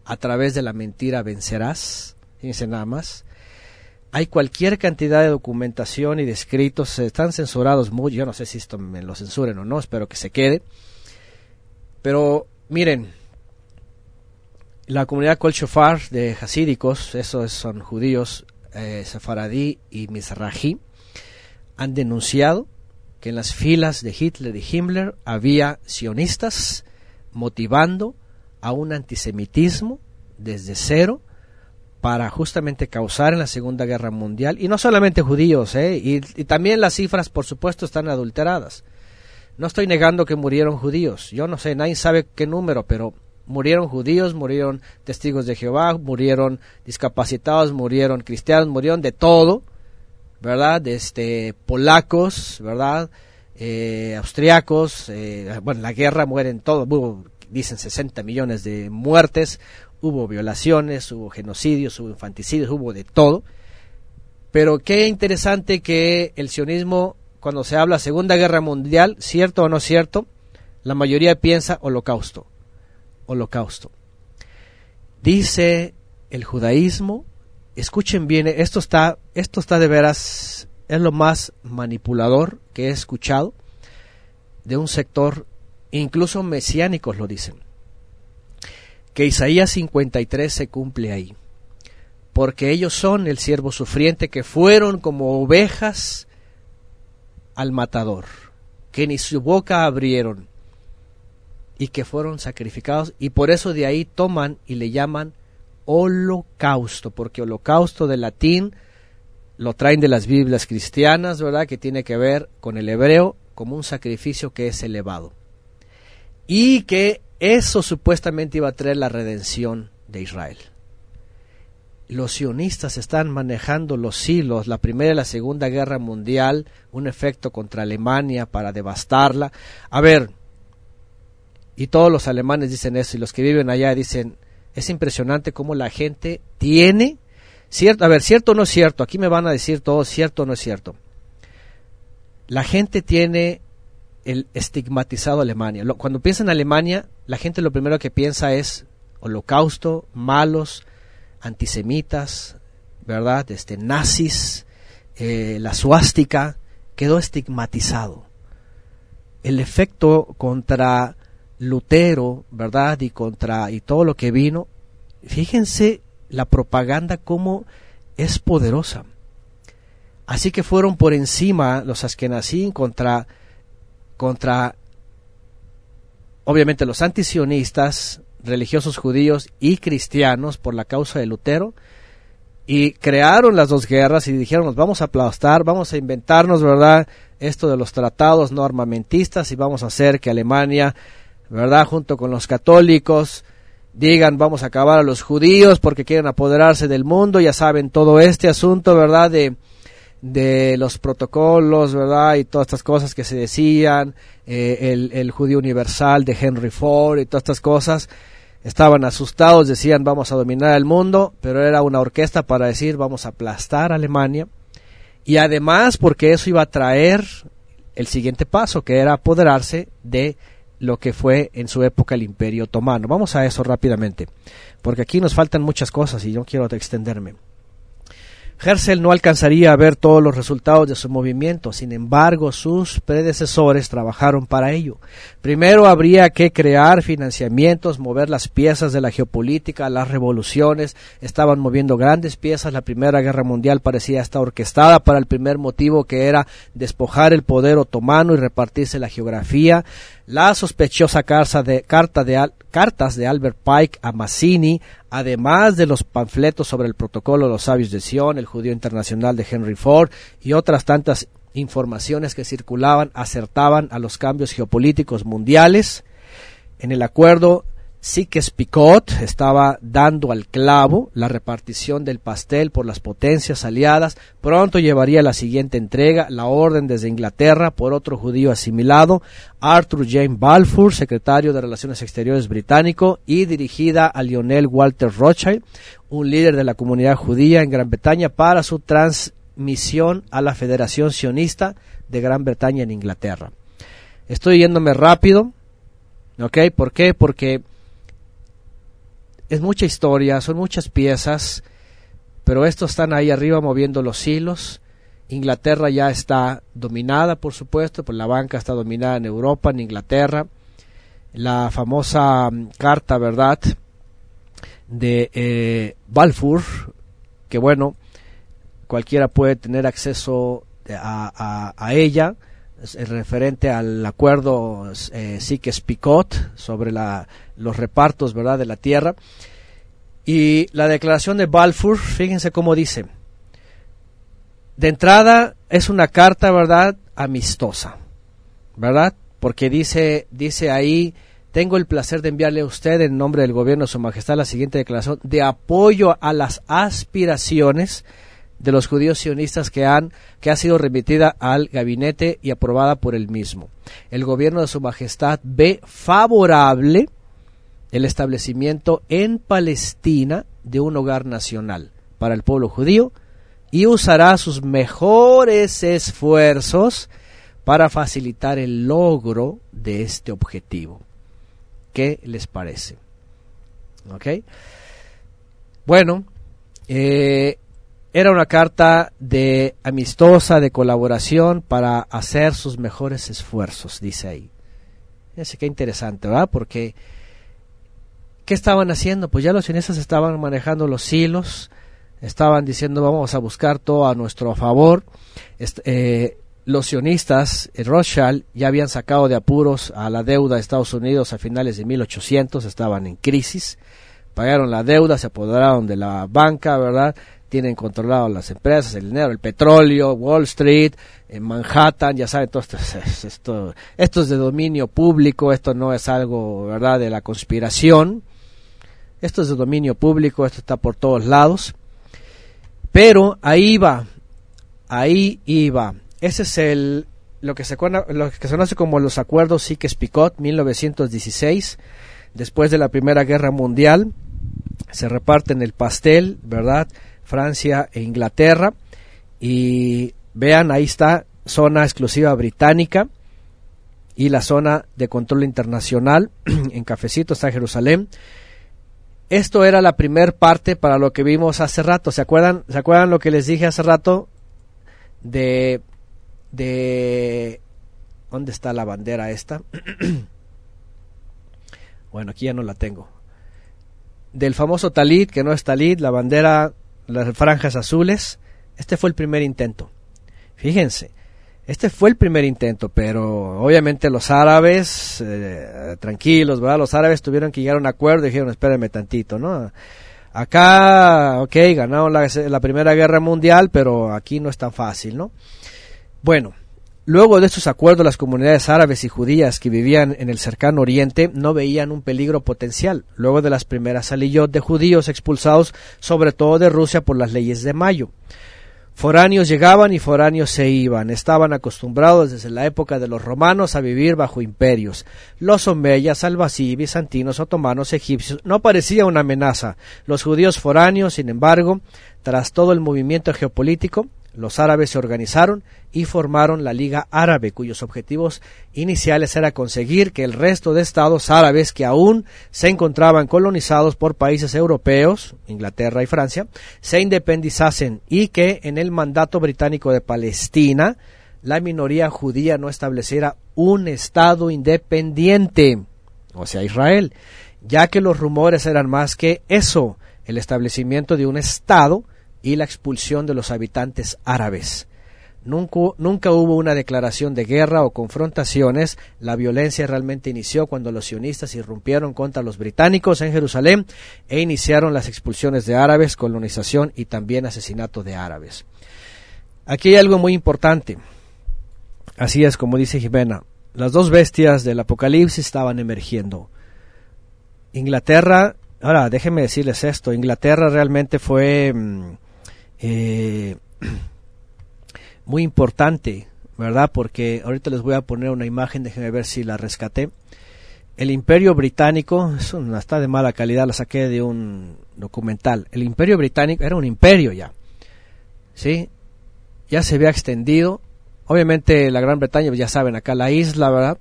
a través de la mentira vencerás, fíjense nada más. Hay cualquier cantidad de documentación y de escritos, están censurados muy, yo no sé si esto me lo censuren o no, espero que se quede. Pero miren, la comunidad Kol Shofar de hasídicos, esos son judíos, eh, y mizrahi, han denunciado que en las filas de Hitler y Himmler había sionistas motivando a un antisemitismo desde cero para justamente causar en la Segunda Guerra Mundial, y no solamente judíos, ¿eh? y, también las cifras, por supuesto, están adulteradas. No estoy negando que murieron judíos, yo no sé, nadie sabe qué número, pero murieron judíos, murieron testigos de Jehová, murieron discapacitados, murieron cristianos, murieron de todo, ¿verdad? Este, polacos, ¿verdad? Eh, austriacos, eh, bueno, la guerra mueren todos, dicen 60 millones de muertes, hubo violaciones, hubo genocidios, hubo infanticidios, hubo de todo. Pero qué interesante que el sionismo, cuando se habla Segunda Guerra Mundial, cierto o no cierto, la mayoría piensa holocausto, holocausto. Dice el judaísmo escuchen bien, esto está, esto está de veras, es lo más manipulador que he escuchado de un sector, incluso mesiánicos lo dicen, que Isaías 53 se cumple ahí, porque ellos son el siervo sufriente que fueron como ovejas al matador, que ni su boca abrieron y que fueron sacrificados y por eso de ahí toman y le llaman holocausto, porque holocausto de latín lo traen de las Biblias cristianas, ¿verdad? Que tiene que ver con el hebreo como un sacrificio que es elevado. Y que eso supuestamente iba a traer la redención de Israel. Los sionistas están manejando los hilos, la Primera y la Segunda Guerra Mundial, un efecto contra Alemania para devastarla. A ver, y todos los alemanes dicen eso, y los que viven allá dicen, es impresionante cómo la gente tiene, cierto, a ver, cierto o no es cierto, aquí me van a decir todo, cierto o no es cierto. La gente tiene el estigmatizado Alemania. cuando piensa en Alemania, la gente lo primero que piensa es holocausto, malos, antisemitas, ¿verdad? Este, nazis, eh, la suástica, quedó estigmatizado. El efecto contra Lutero, ¿verdad? Y contra y todo lo que vino. Fíjense la propaganda cómo es poderosa. Así que fueron por encima los askenazín contra contra obviamente los antisionistas, religiosos judíos y cristianos por la causa de Lutero y crearon las dos guerras y dijeron vamos a aplastar, vamos a inventarnos, ¿verdad? Esto de los tratados no armamentistas y vamos a hacer que Alemania ¿verdad? Junto con los católicos, digan vamos a acabar a los judíos porque quieren apoderarse del mundo, ya saben todo este asunto, ¿verdad? De, de los protocolos, ¿verdad? Y todas estas cosas que se decían, eh, el, el, judío universal de Henry Ford y todas estas cosas. estaban asustados, decían vamos a dominar el mundo, pero era una orquesta para decir vamos a aplastar a Alemania. Y además porque eso iba a traer el siguiente paso, que era apoderarse de lo que fue en su época el Imperio Otomano. Vamos a eso rápidamente, porque aquí nos faltan muchas cosas y yo quiero extenderme. Herzl no alcanzaría a ver todos los resultados de su movimiento, sin embargo sus predecesores trabajaron para ello. Primero habría que crear financiamientos, mover las piezas de la geopolítica, las revoluciones, estaban moviendo grandes piezas, la Primera Guerra Mundial parecía estar orquestada para el primer motivo que era despojar el poder otomano y repartirse la geografía, la sospechosa carta de, carta de, cartas de Albert Pike a Mazzini, además de los panfletos sobre el protocolo de los sabios de Sion, el judío internacional de Henry Ford y otras tantas informaciones que circulaban acertaban a los cambios geopolíticos mundiales. En el acuerdo Sykes-Picot estaba dando al clavo la repartición del pastel por las potencias aliadas. Pronto llevaría la siguiente entrega, la orden desde Inglaterra por otro judío asimilado, Arthur James Balfour, secretario de Relaciones Exteriores británico, y dirigida a Lionel Walter Rothschild, un líder de la comunidad judía en Gran Bretaña, para su transmisión a la Federación Sionista de Gran Bretaña en Inglaterra. Estoy yéndome rápido, ¿ok? ¿Por qué? Porque es mucha historia, son muchas piezas, pero estos están ahí arriba moviendo los hilos. Inglaterra ya está dominada, por supuesto, pues la banca está dominada en Europa, en Inglaterra. La famosa mm, carta, ¿verdad?, de eh, Balfour, que bueno, cualquiera puede tener acceso a, a ella, referente al acuerdo eh, Sykes-Picot sobre la, los repartos ¿verdad? de la tierra. Y la declaración de Balfour, fíjense cómo dice. De entrada es una carta, ¿verdad?, amistosa, ¿verdad? Porque dice, dice ahí, tengo el placer de enviarle a usted en nombre del gobierno de Su Majestad la siguiente declaración de apoyo a las aspiraciones de los judíos sionistas que, han, que ha sido remitida al gabinete y aprobada por el mismo. El gobierno de Su Majestad ve favorable el establecimiento en Palestina de un hogar nacional para el pueblo judío y usará sus mejores esfuerzos para facilitar el logro de este objetivo. ¿Qué les parece? ¿Ok? Bueno, eh, era una carta de amistosa, de colaboración para hacer sus mejores esfuerzos, dice ahí. Fíjense qué interesante, ¿verdad? Porque, ¿qué estaban haciendo? Pues ya los sionistas estaban manejando los hilos, estaban diciendo vamos a buscar todo a nuestro favor. Eh, los sionistas, eh, Rothschild, ya habían sacado de apuros a la deuda de Estados Unidos a finales de 1800, estaban en crisis, pagaron la deuda, se apoderaron de la banca, ¿verdad? Tienen controlado las empresas, el dinero, el petróleo, Wall Street, en Manhattan, ya saben, todo esto, esto, esto es de dominio público, esto no es algo, ¿verdad?, de la conspiración. Esto es de dominio público, esto está por todos lados. Pero ahí va, ahí iba. Ese es el, lo que se, lo conoce como los acuerdos Sykes-Picot, 1916, después de la Primera Guerra Mundial. Se reparten el pastel, ¿verdad? Francia e Inglaterra. Y vean, ahí está zona exclusiva británica y la zona de control internacional. en Cafecito está Jerusalén. Esto era la primer parte para lo que vimos hace rato. ¿Se acuerdan, ¿Se acuerdan lo que les dije hace rato? De, de ¿Dónde está la bandera esta? bueno, aquí ya no la tengo. Del famoso talit, que no es talit, la bandera las franjas azules. Este fue el primer intento. Fíjense, este fue el primer intento, pero obviamente los árabes, eh, tranquilos, ¿verdad? Los árabes tuvieron que llegar a un acuerdo y dijeron, espérenme tantito, ¿no? Acá, ok, ganaron la, la Primera Guerra Mundial, pero aquí no es tan fácil, ¿no? Bueno, Luego de estos acuerdos, las comunidades árabes y judías que vivían en el cercano oriente no veían un peligro potencial, luego de las primeras salillot de judíos expulsados, sobre todo de Rusia, por las leyes de Mayo. Foráneos llegaban y foráneos se iban. Estaban acostumbrados desde la época de los romanos a vivir bajo imperios. Los omeyas, albasí, bizantinos, otomanos, egipcios no parecía una amenaza. Los judíos foráneos, sin embargo, tras todo el movimiento geopolítico, los árabes se organizaron y formaron la Liga Árabe, cuyos objetivos iniciales era conseguir que el resto de estados árabes que aún se encontraban colonizados por países europeos, Inglaterra y Francia, se independizasen y que en el mandato británico de Palestina la minoría judía no estableciera un estado independiente, o sea, Israel, ya que los rumores eran más que eso, el establecimiento de un estado y la expulsión de los habitantes árabes. Nunca, nunca, hubo una declaración de guerra o confrontaciones. La violencia realmente inició cuando los sionistas irrumpieron contra los británicos en Jerusalén e iniciaron las expulsiones de árabes, colonización y también asesinato de árabes. Aquí hay algo muy importante. Así es como dice Jimena. Las dos bestias del Apocalipsis estaban emergiendo. Inglaterra, ahora déjenme decirles esto, Inglaterra realmente fue... Mm, eh, muy importante, ¿verdad? Porque ahorita les voy a poner una imagen, déjenme ver si la rescaté. El imperio británico, es está de mala calidad, la saqué de un documental. El imperio británico era un imperio ya, ¿sí? Ya se había extendido. Obviamente la Gran Bretaña, ya saben, acá la isla, ¿verdad?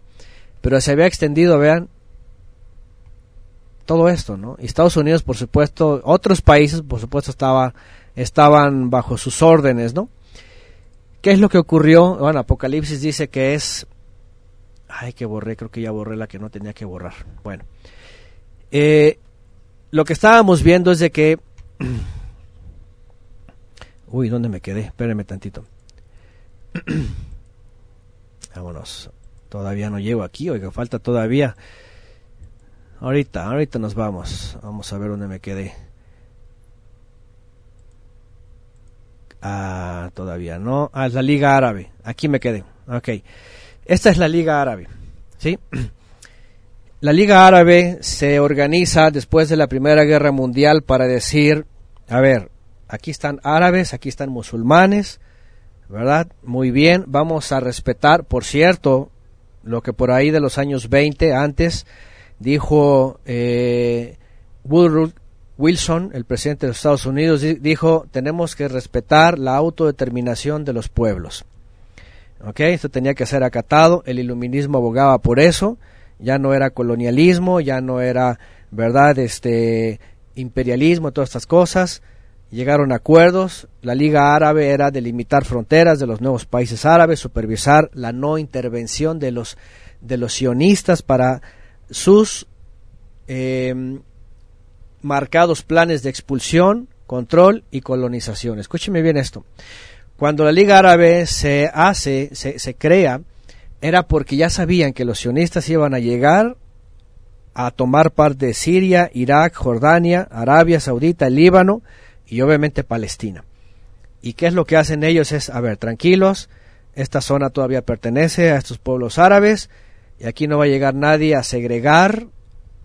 Pero se había extendido, vean, todo esto, ¿no? Y Estados Unidos, por supuesto, otros países, por supuesto, estaba estaban bajo sus órdenes, ¿no? ¿Qué es lo que ocurrió? Bueno, Apocalipsis dice que es... Ay, que borré, creo que ya borré la que no tenía que borrar. Bueno, eh, lo que estábamos viendo es de que... Uy, ¿dónde me quedé? Espérenme tantito. Vámonos. Todavía no llego aquí, oiga, falta todavía. Ahorita, ahorita nos vamos. Vamos a ver dónde me quedé. Ah, todavía no. Ah, es la Liga Árabe. Aquí me quedé. Ok. Esta es la Liga Árabe. ¿Sí? La Liga Árabe se organiza después de la Primera Guerra Mundial para decir, a ver, aquí están árabes, aquí están musulmanes, ¿verdad? Muy bien, vamos a respetar, por cierto, lo que por ahí de los años 20 antes dijo eh, Woodrow Wilson, el presidente de los Estados Unidos, dijo, tenemos que respetar la autodeterminación de los pueblos. ¿Ok? Esto tenía que ser acatado, el iluminismo abogaba por eso, ya no era colonialismo, ya no era, ¿verdad?, este imperialismo, todas estas cosas. Llegaron acuerdos, la Liga Árabe era delimitar fronteras de los nuevos países árabes, supervisar la no intervención de los, de los sionistas para sus eh, marcados planes de expulsión, control y colonización. Escúcheme bien esto. Cuando la Liga Árabe se hace, se, crea, era porque ya sabían que los sionistas iban a llegar a tomar parte de Siria, Irak, Jordania, Arabia Saudita, Líbano y obviamente Palestina. ¿Y qué es lo que hacen ellos? Es, a ver, tranquilos, esta zona todavía pertenece a estos pueblos árabes y aquí no va a llegar nadie a segregar,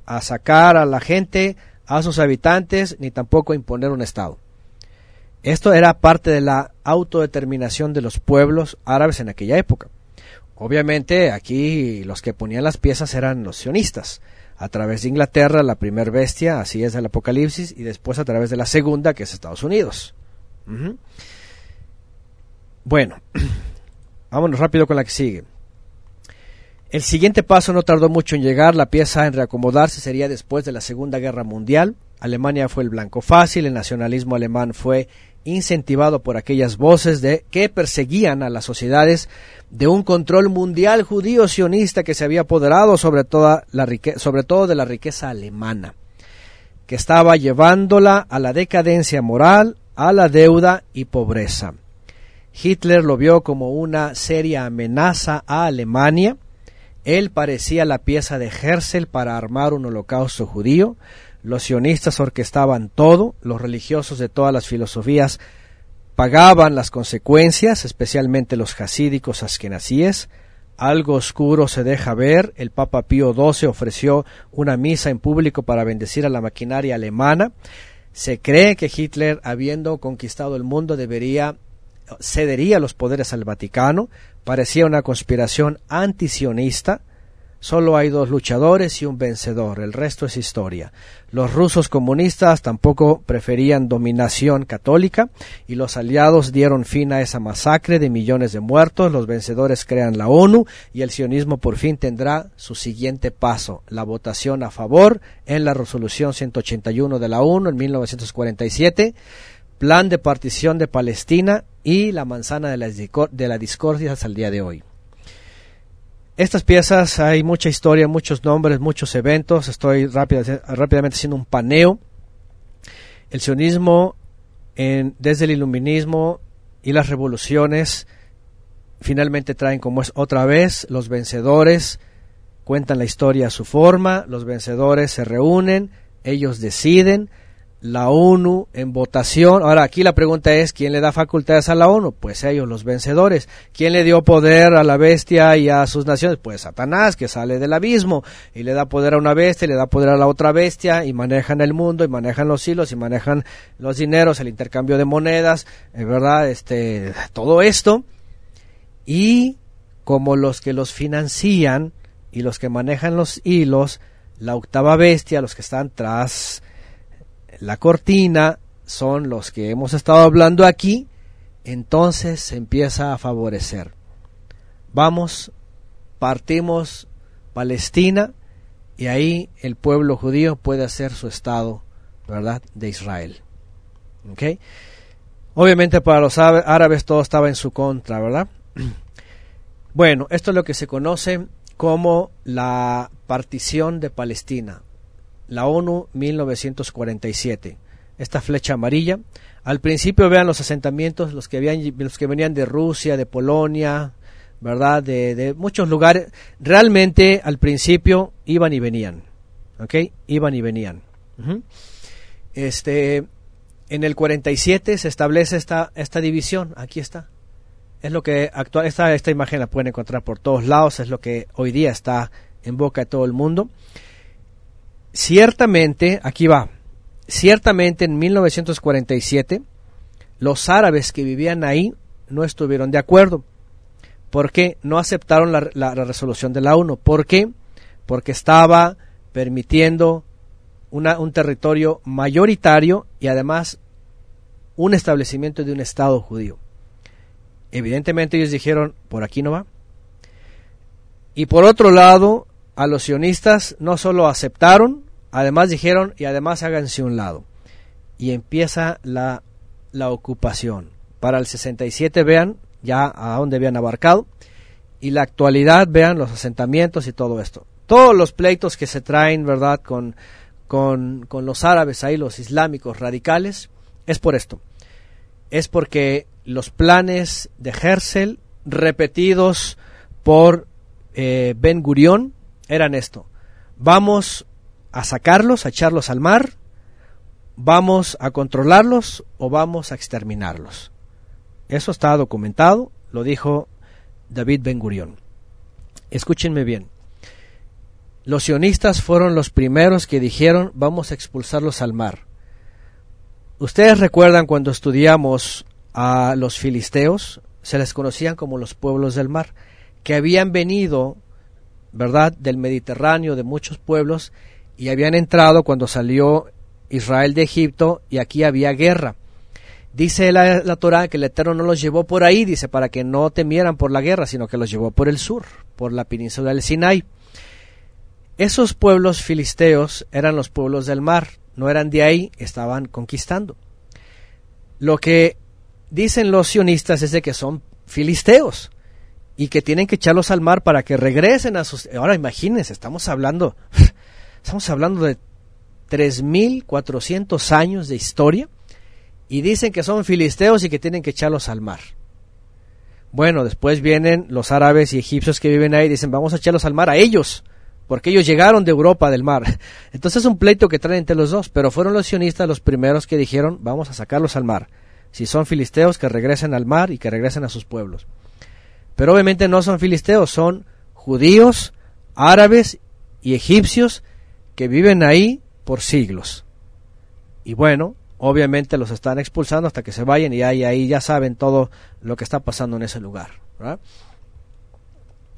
a sacar a la gente, a sus habitantes ni tampoco imponer un Estado. Esto era parte de la autodeterminación de los pueblos árabes en aquella época. Obviamente aquí los que ponían las piezas eran los sionistas, a través de Inglaterra, la primer bestia, así es el Apocalipsis, y después a través de la segunda, que es Estados Unidos. Bueno, vámonos rápido con la que sigue. El siguiente paso no tardó mucho en llegar, la pieza en reacomodarse sería después de la Segunda Guerra Mundial. Alemania fue el blanco fácil, el nacionalismo alemán fue incentivado por aquellas voces de que perseguían a las sociedades de un control mundial judío sionista que se había apoderado sobre toda la sobre todo de la riqueza alemana, que estaba llevándola a la decadencia moral, a la deuda y pobreza. Hitler lo vio como una seria amenaza a Alemania él parecía la pieza de Herzl para armar un holocausto judío. Los sionistas orquestaban todo, los religiosos de todas las filosofías pagaban las consecuencias, especialmente los hasídicos askenazíes. Algo oscuro se deja ver. El Papa Pío XII ofreció una misa en público para bendecir a la maquinaria alemana. Se cree que Hitler, habiendo conquistado el mundo, debería cedería los poderes al Vaticano, parecía una conspiración antisionista, Solo hay dos luchadores y un vencedor, el resto es historia. Los rusos comunistas tampoco preferían dominación católica y los aliados dieron fin a esa masacre de millones de muertos, los vencedores crean la ONU y el sionismo por fin tendrá su siguiente paso, la votación a favor en la resolución 181 de la ONU en 1947, plan de partición de Palestina y la manzana de la, de la discordia hasta el día de hoy. Estas piezas hay mucha historia, muchos nombres, muchos eventos. Estoy rápidamente haciendo un paneo. El sionismo, desde el iluminismo y las revoluciones, finalmente traen como es otra vez los vencedores, cuentan la historia a su forma, los vencedores se reúnen, ellos deciden, la ONU en votación. Ahora, aquí la pregunta es, ¿quién le da facultades a la ONU? Pues ellos, los vencedores. ¿Quién le dio poder a la bestia y a sus naciones? Pues Satanás, que sale del abismo y le da poder a una bestia, y le da poder a la otra bestia y manejan el mundo y manejan los hilos y manejan los dineros, el intercambio de monedas, eh, ¿verdad? Este, todo esto. Y como los que los financian y los que manejan los hilos, la octava bestia, los que están tras la cortina son los que hemos estado hablando aquí, entonces se empieza a favorecer. Vamos, partimos Palestina y ahí el pueblo judío puede hacer su estado, ¿verdad?, de Israel. Obviamente para los árabes todo estaba en su contra, ¿verdad? Bueno, esto es lo que se conoce como la partición de Palestina la ONU 1947. Esta flecha amarilla. Al principio vean los asentamientos, los que, habían, los que venían de Rusia, de Polonia, ¿verdad? De, muchos lugares. Realmente al principio iban y venían. ¿Ok? Iban y venían. Este, en el 47 se establece esta, esta división. Aquí está. Es lo que actual, esta, esta imagen la pueden encontrar por todos lados. Es lo que hoy día está en boca de todo el mundo. Ciertamente, aquí va, ciertamente en 1947 los árabes que vivían ahí no estuvieron de acuerdo. ¿Por qué? No aceptaron la, resolución de la ONU. ¿Por qué? Porque estaba permitiendo un territorio mayoritario y además un establecimiento de un Estado judío. Evidentemente ellos dijeron, por aquí no va. Y por otro lado, a los sionistas no solo aceptaron, Además dijeron, y además háganse un lado. Y empieza la, la ocupación. Para el 67 vean ya a dónde habían abarcado. Y la actualidad vean los asentamientos y todo esto. Todos los pleitos que se traen, ¿verdad? Con, con, con los árabes ahí, los islámicos radicales, es por esto. Es porque los planes de Herzl, repetidos por eh, Ben Gurión, eran esto. Vamos a sacarlos, a echarlos al mar, vamos a controlarlos o vamos a exterminarlos. Eso está documentado, lo dijo David Ben Gurión. Escúchenme bien. Los sionistas fueron los primeros que dijeron vamos a expulsarlos al mar. Ustedes recuerdan cuando estudiamos a los filisteos, se les conocían como los pueblos del mar, que habían venido, ¿verdad?, del Mediterráneo, de muchos pueblos, y habían entrado cuando salió Israel de Egipto y aquí había guerra. Dice la, la Torah que el Eterno no los llevó por ahí, dice, para que no temieran por la guerra, sino que los llevó por el sur, por la península del Sinai. Esos pueblos filisteos eran los pueblos del mar, no eran de ahí, estaban conquistando. Lo que dicen los sionistas es de que son filisteos y que tienen que echarlos al mar para que regresen a sus... Ahora imagínense, estamos hablando Estamos hablando de 3.400 años de historia y dicen que son filisteos y que tienen que echarlos al mar. Bueno, después vienen los árabes y egipcios que viven ahí y dicen vamos a echarlos al mar a ellos, porque ellos llegaron de Europa del mar. Entonces es un pleito que traen entre los dos, pero fueron los sionistas los primeros que dijeron vamos a sacarlos al mar. Si son filisteos, que regresen al mar y que regresen a sus pueblos. Pero obviamente no son filisteos, son judíos, árabes y egipcios que viven ahí por siglos. Y bueno, obviamente los están expulsando hasta que se vayan y ahí, ahí ya saben todo lo que está pasando en ese lugar.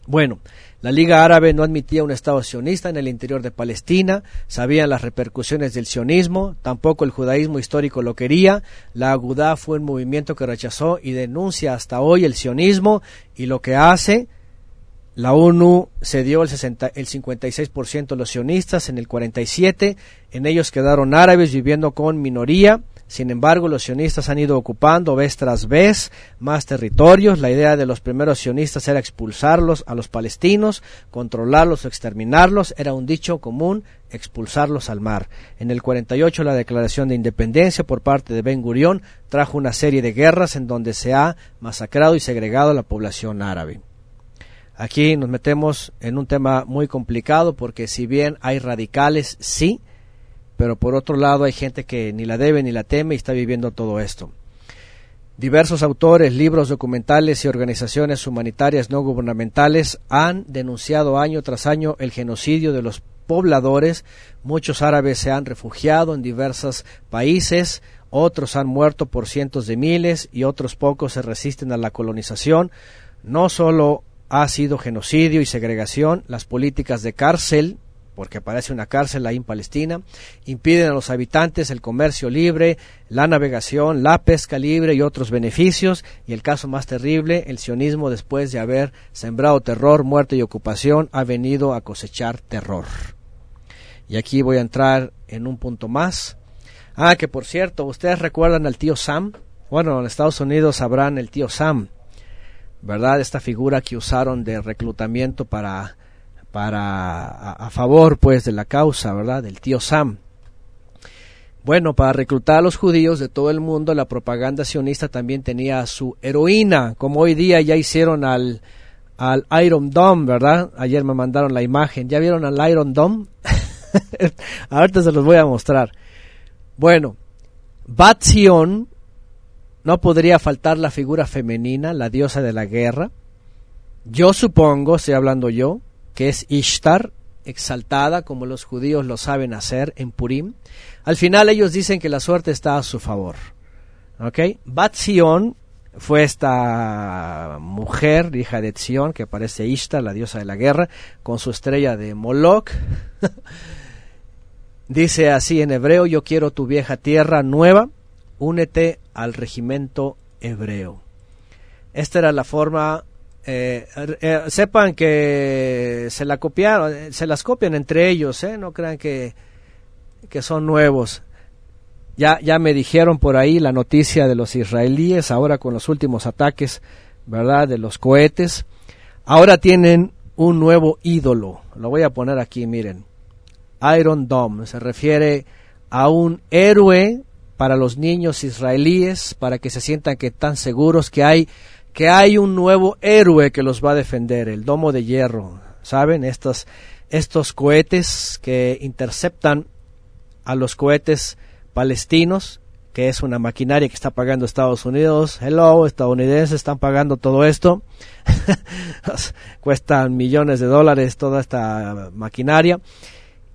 Bueno, la Liga Árabe no admitía un Estado sionista en el interior de Palestina, sabían las repercusiones del sionismo, tampoco el judaísmo histórico lo quería, la Agudá fue un movimiento que rechazó y denuncia hasta hoy el sionismo y lo que hace la ONU cedió el, 60, el 56% a los sionistas en el 47, en ellos quedaron árabes viviendo con minoría, sin embargo los sionistas han ido ocupando vez tras vez más territorios, la idea de los primeros sionistas era expulsarlos a los palestinos, controlarlos o exterminarlos, era un dicho común, expulsarlos al mar. En el 48 la declaración de independencia por parte de Ben Gurión trajo una serie de guerras en donde se ha masacrado y segregado a la población árabe. Aquí nos metemos en un tema muy complicado porque si bien hay radicales, sí, pero por otro lado hay gente que ni la debe ni la teme y está viviendo todo esto. Diversos autores, libros, documentales y organizaciones humanitarias no gubernamentales han denunciado año tras año el genocidio de los pobladores. Muchos árabes se han refugiado en diversos países, otros han muerto por cientos de miles y otros pocos se resisten a la colonización. No solo ha sido genocidio y segregación, las políticas de cárcel, porque aparece una cárcel ahí en Palestina, impiden a los habitantes el comercio libre, la navegación, la pesca libre y otros beneficios, y el caso más terrible, el sionismo después de haber sembrado terror, muerte y ocupación, ha venido a cosechar terror. Y aquí voy a entrar en un punto más. Ah, que por cierto, ustedes recuerdan al tío Sam. Bueno, en Estados Unidos sabrán el tío Sam. ¿Verdad? Esta figura que usaron de reclutamiento para, para a, favor, pues, de la causa, ¿verdad? Del tío Sam. Bueno, para reclutar a los judíos de todo el mundo, la propaganda sionista también tenía su heroína, como hoy día ya hicieron al, al Iron Dome, ¿verdad? Ayer me mandaron la imagen. ¿Ya vieron al Iron Dome? Ahorita se los voy a mostrar. Bueno, Bat no podría faltar la figura femenina, la diosa de la guerra. Yo supongo, estoy hablando yo, que es Ishtar, exaltada como los judíos lo saben hacer en Purim. Al final ellos dicen que la suerte está a su favor. ¿Ok? Bat fue esta mujer, hija de Zion, que parece Ishtar, la diosa de la guerra, con su estrella de Moloch. Dice así en hebreo, yo quiero tu vieja tierra nueva, únete al regimiento hebreo. Esta era la forma, eh, eh, sepan que se la copiaron, se las copian entre ellos, ¿eh? no crean que, que son nuevos. Ya, ya me dijeron por ahí la noticia de los israelíes, ahora con los últimos ataques, ¿verdad? De los cohetes. Ahora tienen un nuevo ídolo. Lo voy a poner aquí, miren. Iron Dome. Se refiere a un héroe para los niños israelíes, para que se sientan que están seguros que hay que hay un nuevo héroe que los va a defender, el domo de hierro. ¿Saben? Estos, estos cohetes que interceptan a los cohetes palestinos, que es una maquinaria que está pagando Estados Unidos. Hello, estadounidenses están pagando todo esto. Cuestan millones de dólares toda esta maquinaria.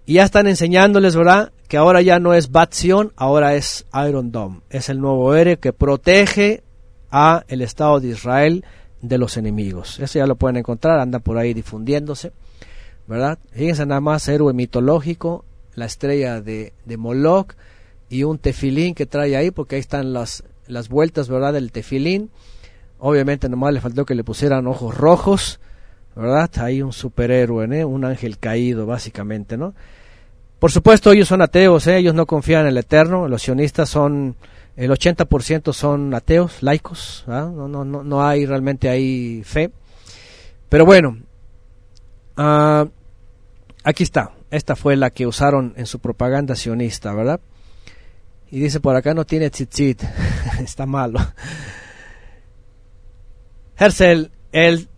Y ya están enseñándoles, ¿verdad? Que ahora ya no es Batsion, ahora es Iron Dome. Es el nuevo héroe que protege a el Estado de Israel de los enemigos. Eso ya lo pueden encontrar, anda por ahí difundiéndose, ¿verdad? Fíjense nada más, héroe mitológico, la estrella de, de Moloch y un tefilín que trae ahí, porque ahí están las, las vueltas, ¿verdad? Del tefilín. Obviamente nomás le faltó que le pusieran ojos rojos, ¿verdad? Hay un superhéroe, ¿eh? un ángel caído, básicamente, ¿no? Por supuesto, ellos son ateos, ¿eh? ellos no confían en el Eterno, los sionistas son, el 80% son ateos, laicos, no, no, no, no hay realmente ahí fe. Pero bueno, uh, aquí está, esta fue la que usaron en su propaganda sionista, ¿verdad? Y dice por acá no tiene tzitzit, está malo. Herzl, el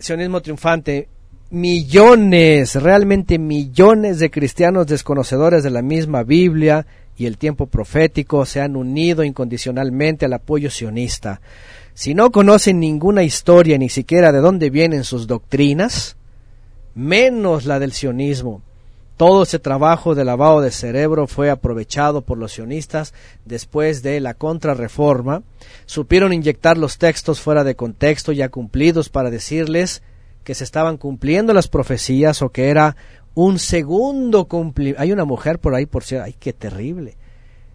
sionismo triunfante, millones, realmente millones de cristianos desconocedores de la misma Biblia y el tiempo profético se han unido incondicionalmente al apoyo sionista. Si no conocen ninguna historia, ni siquiera de dónde vienen sus doctrinas, menos la del sionismo, Todo ese trabajo de lavado de cerebro fue aprovechado por los sionistas después de la contrarreforma. Supieron inyectar los textos fuera de contexto ya cumplidos para decirles que se estaban cumpliendo las profecías o que era un segundo cumplimiento. Hay una mujer por ahí, por cierto, ay, qué terrible.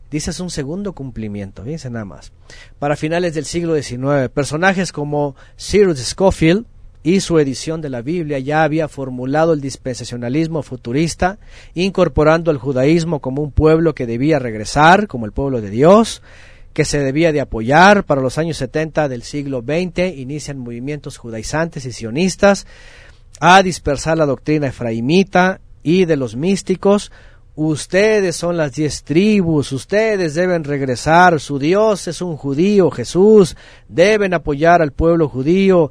Dices un segundo cumplimiento, fíjense nada más. Para finales del siglo XIX, personajes como Cyrus Scofield y su edición de la Biblia ya había formulado el dispensacionalismo futurista, incorporando al judaísmo como un pueblo que debía regresar, como el pueblo de Dios, que se debía de apoyar. Para los años 70 del siglo XX inician movimientos judaizantes y sionistas a dispersar la doctrina efraimita y de los místicos, Ustedes son las diez tribus, ustedes deben regresar, su Dios es un judío, Jesús, deben apoyar al pueblo judío,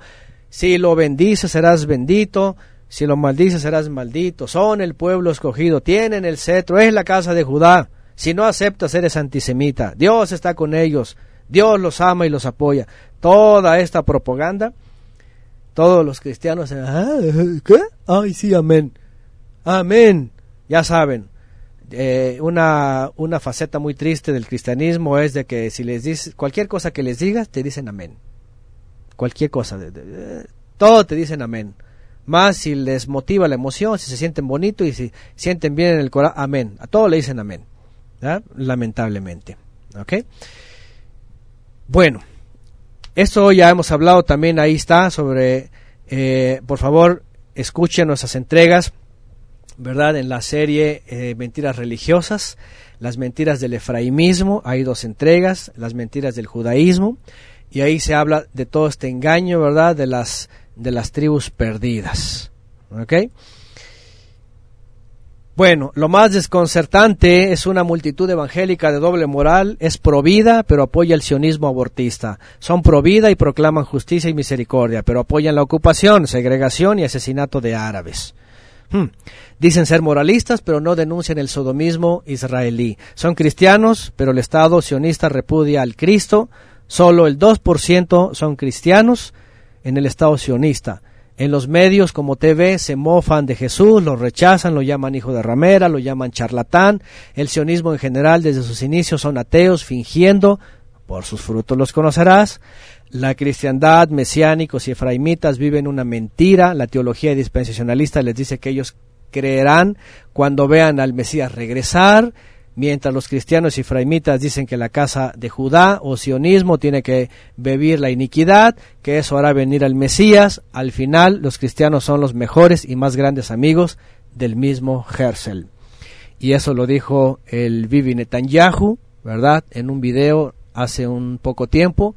si lo bendices serás bendito, si lo maldices serás maldito, son el pueblo escogido, tienen el cetro, es la casa de Judá, si no aceptas eres antisemita, Dios está con ellos, Dios los ama y los apoya. Toda esta propaganda, todos los cristianos, ah, ¿qué? Ay, sí, amén, amén, ya saben, eh, una, una faceta muy triste del cristianismo es de que si les dices cualquier cosa que les digas, te dicen amén. Cualquier cosa, todo te dicen amén. Más si les motiva la emoción, si se sienten bonito y si sienten bien en el corazón, amén. A todo le dicen amén. Lamentablemente. ¿Ok? Bueno, esto ya hemos hablado también, ahí está, sobre, eh, por favor, escuchen nuestras entregas ¿verdad? En la serie eh, Mentiras Religiosas, las mentiras del efraimismo, hay dos entregas, las mentiras del judaísmo, y ahí se habla de todo este engaño, ¿verdad? De las, de las tribus perdidas. ¿Ok? Bueno, lo más desconcertante es una multitud evangélica de doble moral, es provida, pero apoya el sionismo abortista. Son provida y proclaman justicia y misericordia, pero apoyan la ocupación, segregación y asesinato de árabes. Hmm. Dicen ser moralistas, pero no denuncian el sodomismo israelí. Son cristianos, pero el Estado sionista repudia al Cristo. Solo el 2% son cristianos en el Estado sionista. En los medios como TV se mofan de Jesús, lo rechazan, lo llaman hijo de ramera, lo llaman charlatán. El sionismo en general desde sus inicios son ateos, fingiendo, por sus frutos los conocerás. La cristiandad, mesiánicos y efraimitas viven una mentira. La teología dispensacionalista les dice que ellos creerán cuando vean al Mesías regresar, mientras los cristianos y efraimitas dicen que la casa de Judá o sionismo tiene que vivir la iniquidad, que eso hará venir al Mesías. Al final, los cristianos son los mejores y más grandes amigos del mismo Herzl. Y eso lo dijo el Bibi Netanyahu, ¿verdad? En un video hace un poco tiempo.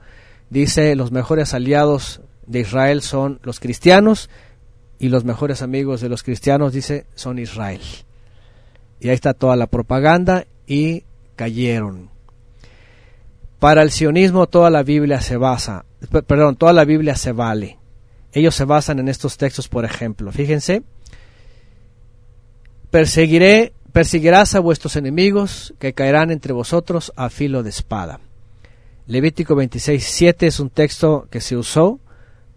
Dice, los mejores aliados de Israel son los cristianos y los mejores amigos de los cristianos, dice, son Israel. Y ahí está toda la propaganda y cayeron. Para el sionismo toda la Biblia se basa, perdón, toda la Biblia se vale. Ellos se basan en estos textos, por ejemplo. Fíjense, perseguiré, perseguirás a vuestros enemigos que caerán entre vosotros a filo de espada. Levítico 26, 7 es un texto que se usó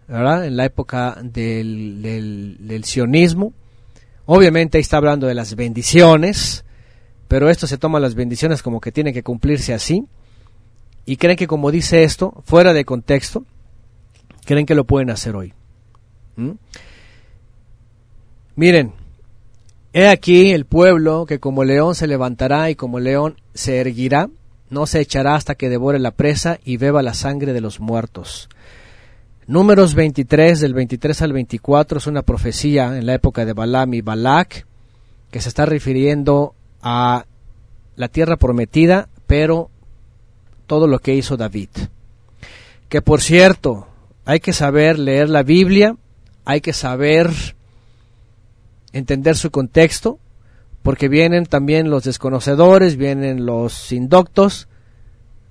en la época del, del, sionismo. Obviamente ahí está hablando de las bendiciones, pero esto se toma las bendiciones como que tienen que cumplirse así. Y creen que como dice esto, fuera de contexto, creen que lo pueden hacer hoy. ¿Mm? Miren, he aquí el pueblo que como león se levantará y como león se erguirá no se echará hasta que devore la presa y beba la sangre de los muertos. Números 23, del 23 al 24, es una profecía en la época de Balaam y Balak, que se está refiriendo a la tierra prometida, pero todo lo que hizo David. Que por cierto, hay que saber leer la Biblia, hay que saber entender su contexto, porque vienen también los desconocedores, vienen los indoctos.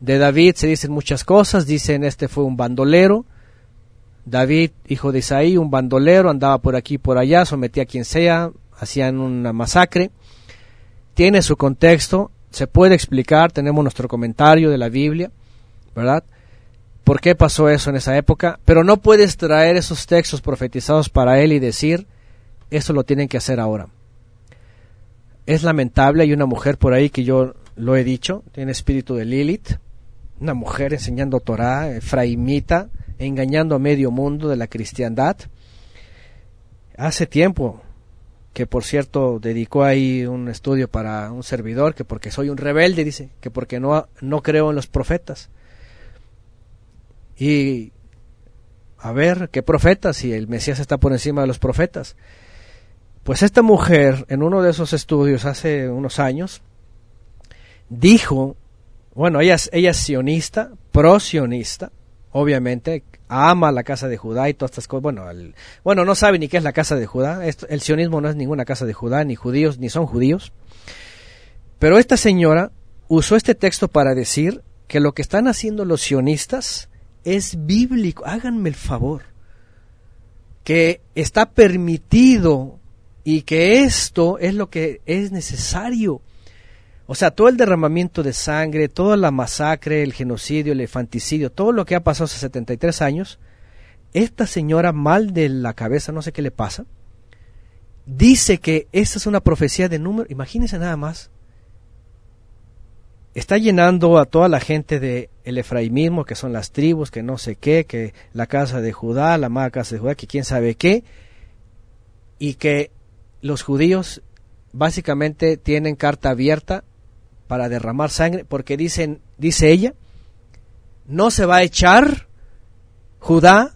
De David se dicen muchas cosas, dicen este fue un bandolero. David, hijo de Isaí, un bandolero, andaba por aquí y por allá, sometía a quien sea, hacían una masacre. Tiene su contexto, se puede explicar, tenemos nuestro comentario de la Biblia, ¿verdad? ¿Por qué pasó eso en esa época? Pero no puedes traer esos textos profetizados para él y decir, eso lo tienen que hacer ahora. es lamentable, hay una mujer por ahí que yo lo he dicho, tiene espíritu de Lilith, una mujer enseñando Torah, efraimita, engañando a medio mundo de la cristiandad. Hace tiempo que por cierto dedicó ahí un estudio para un servidor, que porque soy un rebelde, dice, que porque no, no creo en los profetas. Y a ver, ¿qué profetas? Si el Mesías está por encima de los profetas. Pues esta mujer, en uno de esos estudios hace unos años, dijo, bueno, ella ella es sionista, pro-sionista, obviamente, ama la casa de Judá y todas estas cosas. Bueno, bueno, no sabe ni qué es la casa de Judá. el sionismo no es ninguna casa de Judá, ni judíos, ni son judíos. Pero esta señora usó este texto para decir que lo que están haciendo los sionistas es bíblico. Háganme el favor. Que está permitido y que esto es lo que es necesario. O sea, todo el derramamiento de sangre, toda la masacre, el genocidio, el infanticidio, todo lo que ha pasado hace 73 años, esta señora mal de la cabeza, no sé qué le pasa, dice que esta es una profecía de número, imagínense nada más, está llenando a toda la gente de el efraimismo, que son las tribus, que no sé qué, que la casa de Judá, la mala casa de Judá, que quién sabe qué, y que los judíos básicamente tienen carta abierta para derramar sangre, porque dicen, dice ella, no se va a echar Judá,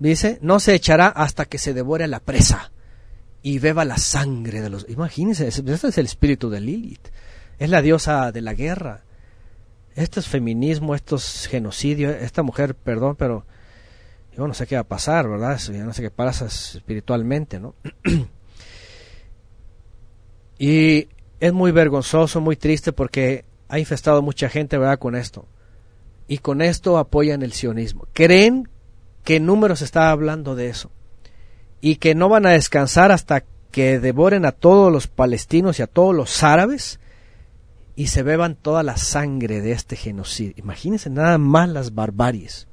dice, no se echará hasta que se devore la presa y beba la sangre de los... Imagínense, este es el espíritu de Lilith, es la diosa de la guerra. Esto es feminismo, esto es genocidio, esta mujer, perdón, pero yo no sé qué va a pasar, ¿verdad? Yo no sé qué pasa espiritualmente, ¿no? y es muy vergonzoso, muy triste porque ha infestado mucha gente, ¿verdad? Con esto. Y con esto apoyan el sionismo. Creen que números está hablando de eso. Y que no van a descansar hasta que devoren a todos los palestinos y a todos los árabes y se beban toda la sangre de este genocidio. Imagínense nada más las barbaries.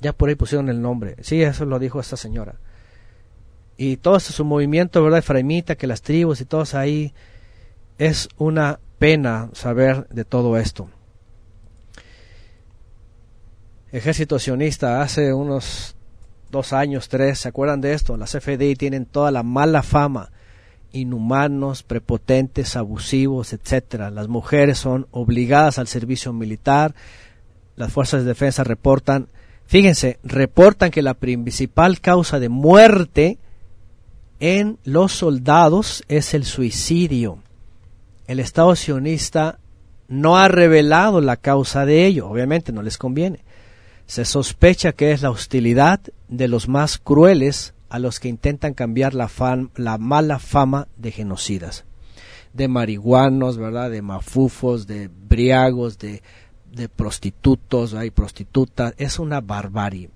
Ya por ahí pusieron el nombre. Sí, eso lo dijo esta señora. Y todo su movimiento, ¿verdad? Efraimita, que las tribus y todos ahí. Es una pena saber de todo esto. Ejército sionista, hace unos dos años, tres, ¿se acuerdan de esto? Las FDI tienen toda la mala fama, inhumanos, prepotentes, abusivos, etcétera. Las mujeres son obligadas al servicio militar. Las fuerzas de defensa reportan Fíjense, reportan que la principal causa de muerte en los soldados es el suicidio. El Estado sionista no ha revelado la causa de ello, obviamente no les conviene. Se sospecha que es la hostilidad de los más crueles a los que intentan cambiar la, la mala fama de genocidas, de marihuanos, ¿verdad? de mafufos, de briagos, de de prostitutos, hay prostitutas, es una barbarie.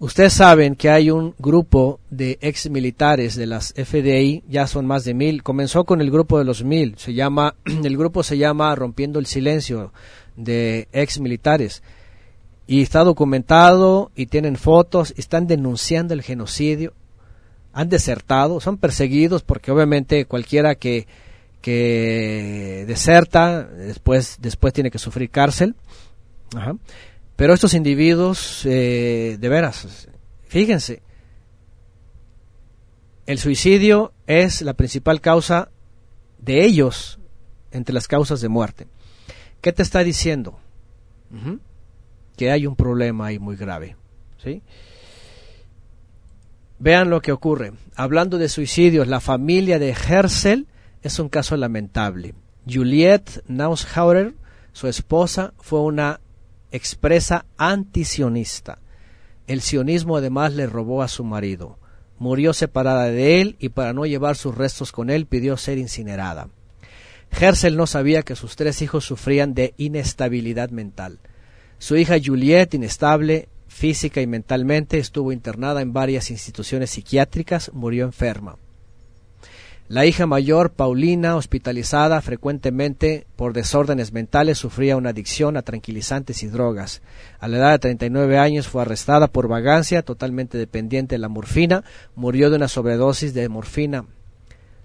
Ustedes saben que hay un grupo de ex militares de las FDI, ya son más de mil, comenzó con el grupo de los mil, se llama, el grupo se llama Rompiendo el Silencio de ex militares y está documentado y tienen fotos, están denunciando el genocidio, han desertado, son perseguidos porque obviamente cualquiera que que deserta, después, después tiene que sufrir cárcel. Pero estos individuos, eh, de veras, fíjense, el suicidio es la principal causa de ellos entre las causas de muerte. ¿Qué te está diciendo? Que hay un problema ahí muy grave. ¿sí? Vean lo que ocurre. Hablando de suicidios, la familia de Hersel es un caso lamentable. Juliette Naushauer, su esposa, fue una expresa antisionista. El sionismo además le robó a su marido. Murió separada de él y para no llevar sus restos con él pidió ser incinerada. Hersel no sabía que sus tres hijos sufrían de inestabilidad mental. Su hija Juliette, inestable física y mentalmente, estuvo internada en varias instituciones psiquiátricas, murió enferma. La hija mayor, Paulina, hospitalizada frecuentemente por desórdenes mentales, sufría una adicción a tranquilizantes y drogas. A la edad de 39 años fue arrestada por vagancia, totalmente dependiente de la morfina, murió de una sobredosis de morfina.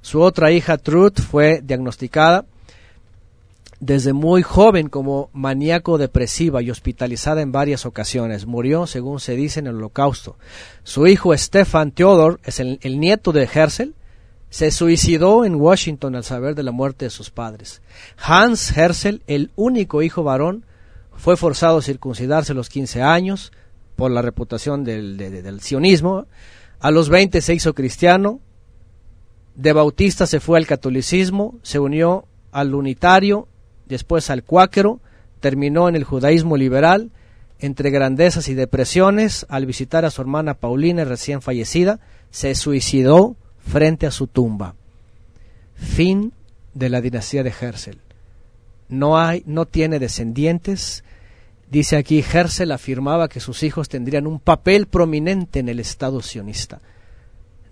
Su otra hija, Truth, fue diagnosticada desde muy joven como maníaco depresiva y hospitalizada en varias ocasiones. Murió, según se dice, en el holocausto. Su hijo Stefan Theodor es el, nieto de Herzl, se suicidó en Washington al saber de la muerte de sus padres. Hans Herzl, el único hijo varón, fue forzado a circuncidarse a los 15 años por la reputación del, del sionismo. A los 20 se hizo cristiano. De bautista se fue al catolicismo, se unió al unitario, después al cuáquero, terminó en el judaísmo liberal. Entre grandezas y depresiones, al visitar a su hermana Paulina recién fallecida, se suicidó frente a su tumba. Fin de la dinastía de Herzl. No hay, no tiene descendientes. Dice aquí, Herzl afirmaba que sus hijos tendrían un papel prominente en el Estado sionista.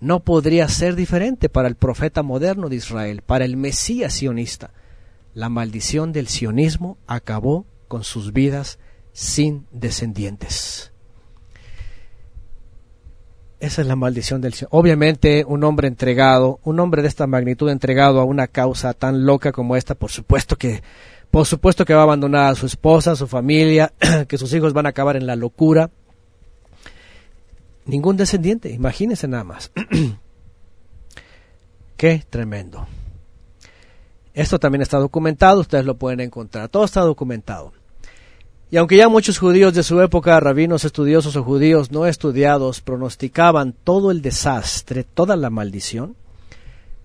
No podría ser diferente para el profeta moderno de Israel, para el Mesías sionista. La maldición del sionismo acabó con sus vidas sin descendientes. Esa es la maldición del Señor. Obviamente, un hombre entregado, un hombre de esta magnitud entregado a una causa tan loca como esta, por supuesto que, por supuesto que va a abandonar a su esposa, a su familia, que sus hijos van a acabar en la locura. Ningún descendiente, imagínense nada más. Qué tremendo. Esto también está documentado, ustedes lo pueden encontrar. Todo está documentado. Y aunque ya muchos judíos de su época, rabinos estudiosos o judíos no estudiados, pronosticaban todo el desastre, toda la maldición,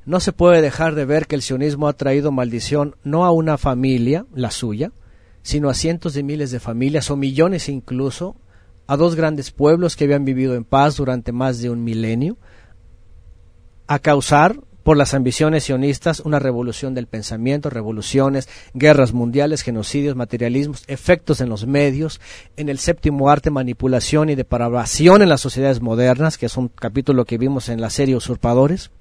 no se puede dejar de ver que el sionismo ha traído maldición no a una familia, la suya, sino a cientos de miles de familias o millones incluso, a dos grandes pueblos que habían vivido en paz durante más de un milenio, a causar por las ambiciones sionistas, una revolución del pensamiento, revoluciones, guerras mundiales, genocidios, materialismos, efectos en los medios, en el séptimo arte, manipulación y depravación en las sociedades modernas, que es un capítulo que vimos en la serie Usurpadores,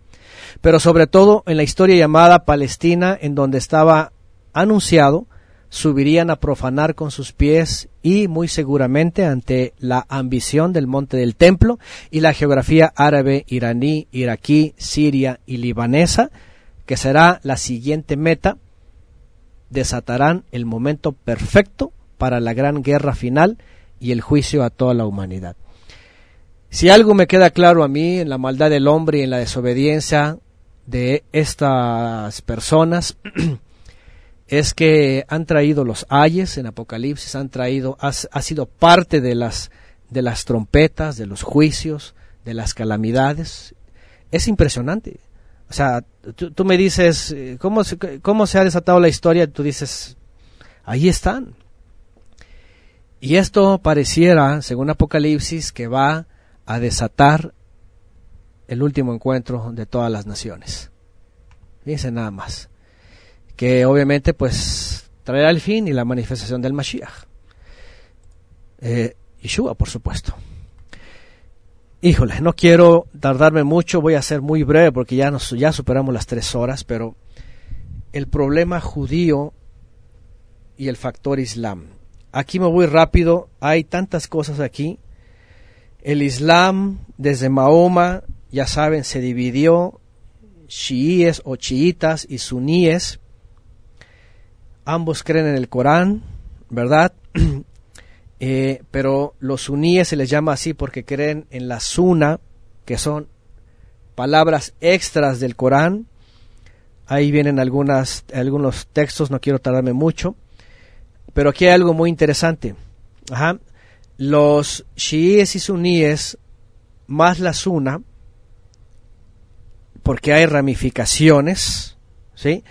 pero sobre todo en la historia llamada Palestina, en donde estaba anunciado subirían a profanar con sus pies y muy seguramente ante la ambición del monte del templo y la geografía árabe, iraní, iraquí, siria y libanesa, que será la siguiente meta, desatarán el momento perfecto para la gran guerra final y el juicio a toda la humanidad. Si algo me queda claro a mí en la maldad del hombre y en la desobediencia de estas personas, es que han traído los ayes en Apocalipsis, han traído, ha, sido parte de las, de las trompetas, de los juicios, de las calamidades. Es impresionante. O sea, tú, me dices, eh, ¿cómo, ¿cómo se ha desatado la historia? Tú dices, ahí están. Y esto pareciera, según Apocalipsis, que va a desatar el último encuentro de todas las naciones. Fíjense nada más que obviamente pues traerá el fin y la manifestación del Mashiach. Eh, Yeshua, por supuesto. Híjole, no quiero tardarme mucho, voy a ser muy breve porque ya, nos, ya superamos las tres horas, pero el problema judío y el factor islam. Aquí me voy rápido, hay tantas cosas aquí. El islam desde Mahoma, ya saben, se dividió chiíes o chiitas y suníes ambos creen en el Corán, ¿verdad? Eh, pero los suníes se les llama así porque creen en la suna, que son palabras extras del Corán. Ahí vienen algunas, algunos textos, no quiero tardarme mucho. Pero aquí hay algo muy interesante. Los chiíes y suníes, más la suna, porque hay ramificaciones, ¿sí?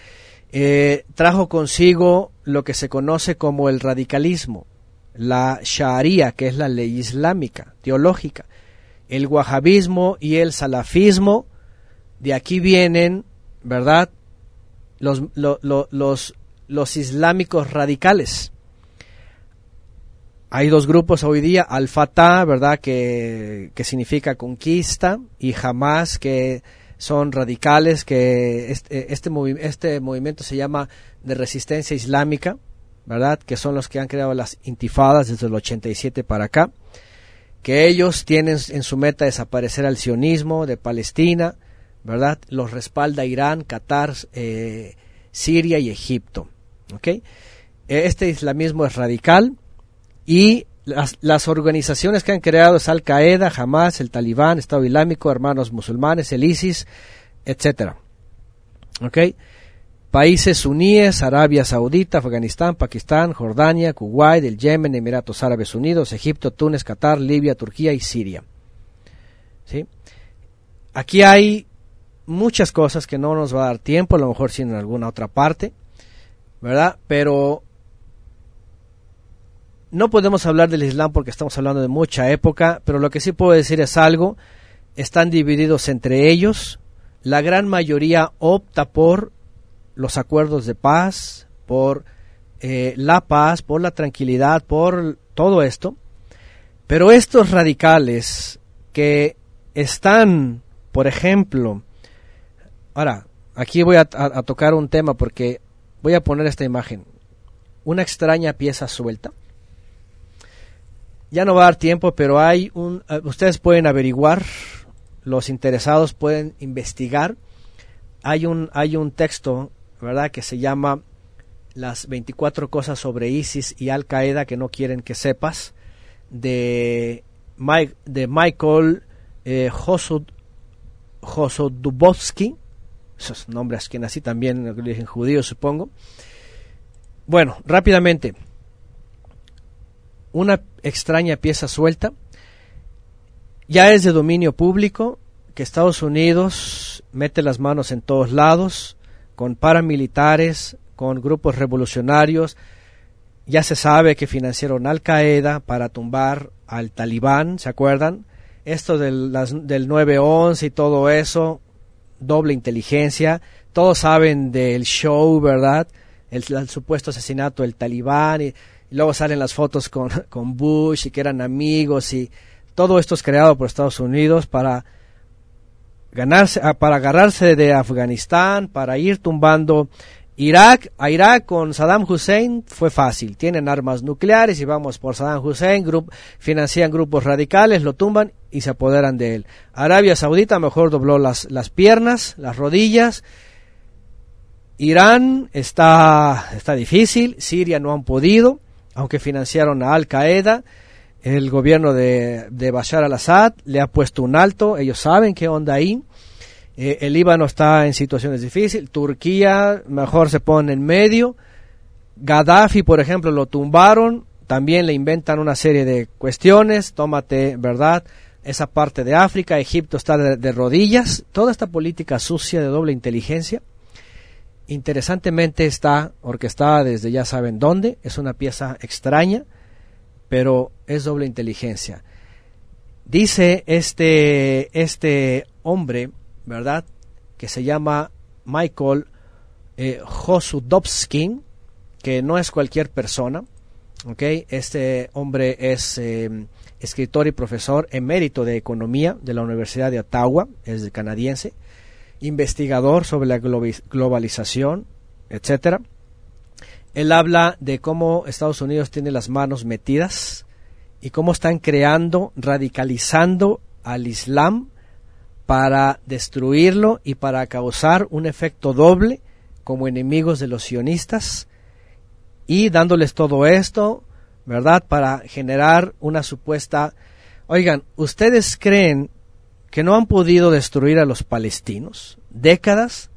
Eh, trajo consigo lo que se conoce como el radicalismo, la sharia, que es la ley islámica, teológica, el wahabismo y el salafismo, de aquí vienen, ¿verdad? Los, los, los islámicos radicales. Hay dos grupos hoy día, Al-Fatah, ¿verdad? Que, que significa conquista, y Hamas, que son radicales que este, este, este movimiento se llama de resistencia islámica, ¿verdad? Que son los que han creado las intifadas desde el 87 para acá, que ellos tienen en su meta desaparecer al sionismo de Palestina, ¿verdad? Los respalda Irán, Qatar, eh, Siria y Egipto, ¿ok? Este islamismo es radical y las, las, organizaciones que han creado es Al Qaeda, Hamas, el Talibán, Estado Islámico, Hermanos Musulmanes, el ISIS, etcétera. ¿Ok? Países suníes, Arabia Saudita, Afganistán, Pakistán, Jordania, Kuwait, Yemen, Emiratos Árabes Unidos, Egipto, Túnez, Qatar, Libia, Turquía y Siria. ¿Sí? Aquí hay muchas cosas que no nos va a dar tiempo, a lo mejor sí en alguna otra parte, ¿verdad? Pero no podemos hablar del Islam porque estamos hablando de mucha época, pero lo que sí puedo decir es algo, están divididos entre ellos, la gran mayoría opta por los acuerdos de paz, por eh, la paz, por la tranquilidad, por todo esto, pero estos radicales que están, por ejemplo, ahora, aquí voy a tocar un tema porque voy a poner esta imagen, una extraña pieza suelta, ya no va a dar tiempo, pero hay un, eh, ustedes pueden averiguar, los interesados pueden investigar. Hay un, hay un texto, ¿verdad?, que se llama Las 24 cosas sobre ISIS y Al Qaeda que no quieren que sepas, de, Mike, de Michael eh, esos nombres que nací también en origen judío, supongo. Bueno, rápidamente una extraña pieza suelta. Ya es de dominio público que Estados Unidos mete las manos en todos lados, con paramilitares, con grupos revolucionarios. Ya se sabe que financiaron Al Qaeda para tumbar al talibán, ¿se acuerdan? Esto del, del 9-11 y todo eso, doble inteligencia. Todos saben del show, ¿verdad? El, el supuesto asesinato del talibán. Y, y luego salen las fotos con, con Bush y que eran amigos y todo esto es creado por Estados Unidos para ganarse, ah, para agarrarse de Afganistán, para ir tumbando Irak, a Irak con Saddam Hussein fue fácil, tienen armas nucleares y vamos por Saddam Hussein, financian grupos radicales, lo tumban y se apoderan de él. Arabia Saudita mejor dobló las, las piernas, las rodillas. Irán está, está difícil, Siria no han podido aunque financiaron a Al Qaeda, el gobierno de, Bashar al-Assad le ha puesto un alto, ellos saben qué onda ahí. Eh, el Líbano está en situaciones difíciles, Turquía mejor se pone en medio. Gaddafi, por ejemplo, lo tumbaron, también le inventan una serie de cuestiones, tómate, ¿verdad? Esa parte de África, Egipto está de rodillas, toda esta política sucia de doble inteligencia Interesantemente está orquestada desde ya saben dónde, es una pieza extraña, pero es doble inteligencia. Dice este, este hombre, ¿verdad? Que se llama Michael eh, Josudowski, que no es cualquier persona, ¿ok? Este hombre es eh, escritor y profesor emérito de economía de la Universidad de Ottawa, es canadiense investigador sobre la globalización, etcétera. Él habla de cómo Estados Unidos tiene las manos metidas y cómo están creando, radicalizando al Islam para destruirlo y para causar un efecto doble como enemigos de los sionistas y dándoles todo esto, ¿verdad? Para generar una supuesta... Oigan, ¿ustedes creen que no han podido destruir a los palestinos, décadas,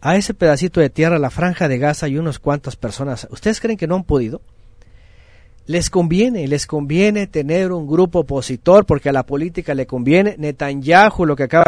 a ese pedacito de tierra, la franja de Gaza y unas cuantas personas. ¿Ustedes creen que no han podido? Les conviene, les conviene tener un grupo opositor porque a la política le conviene. Netanyahu lo que acaba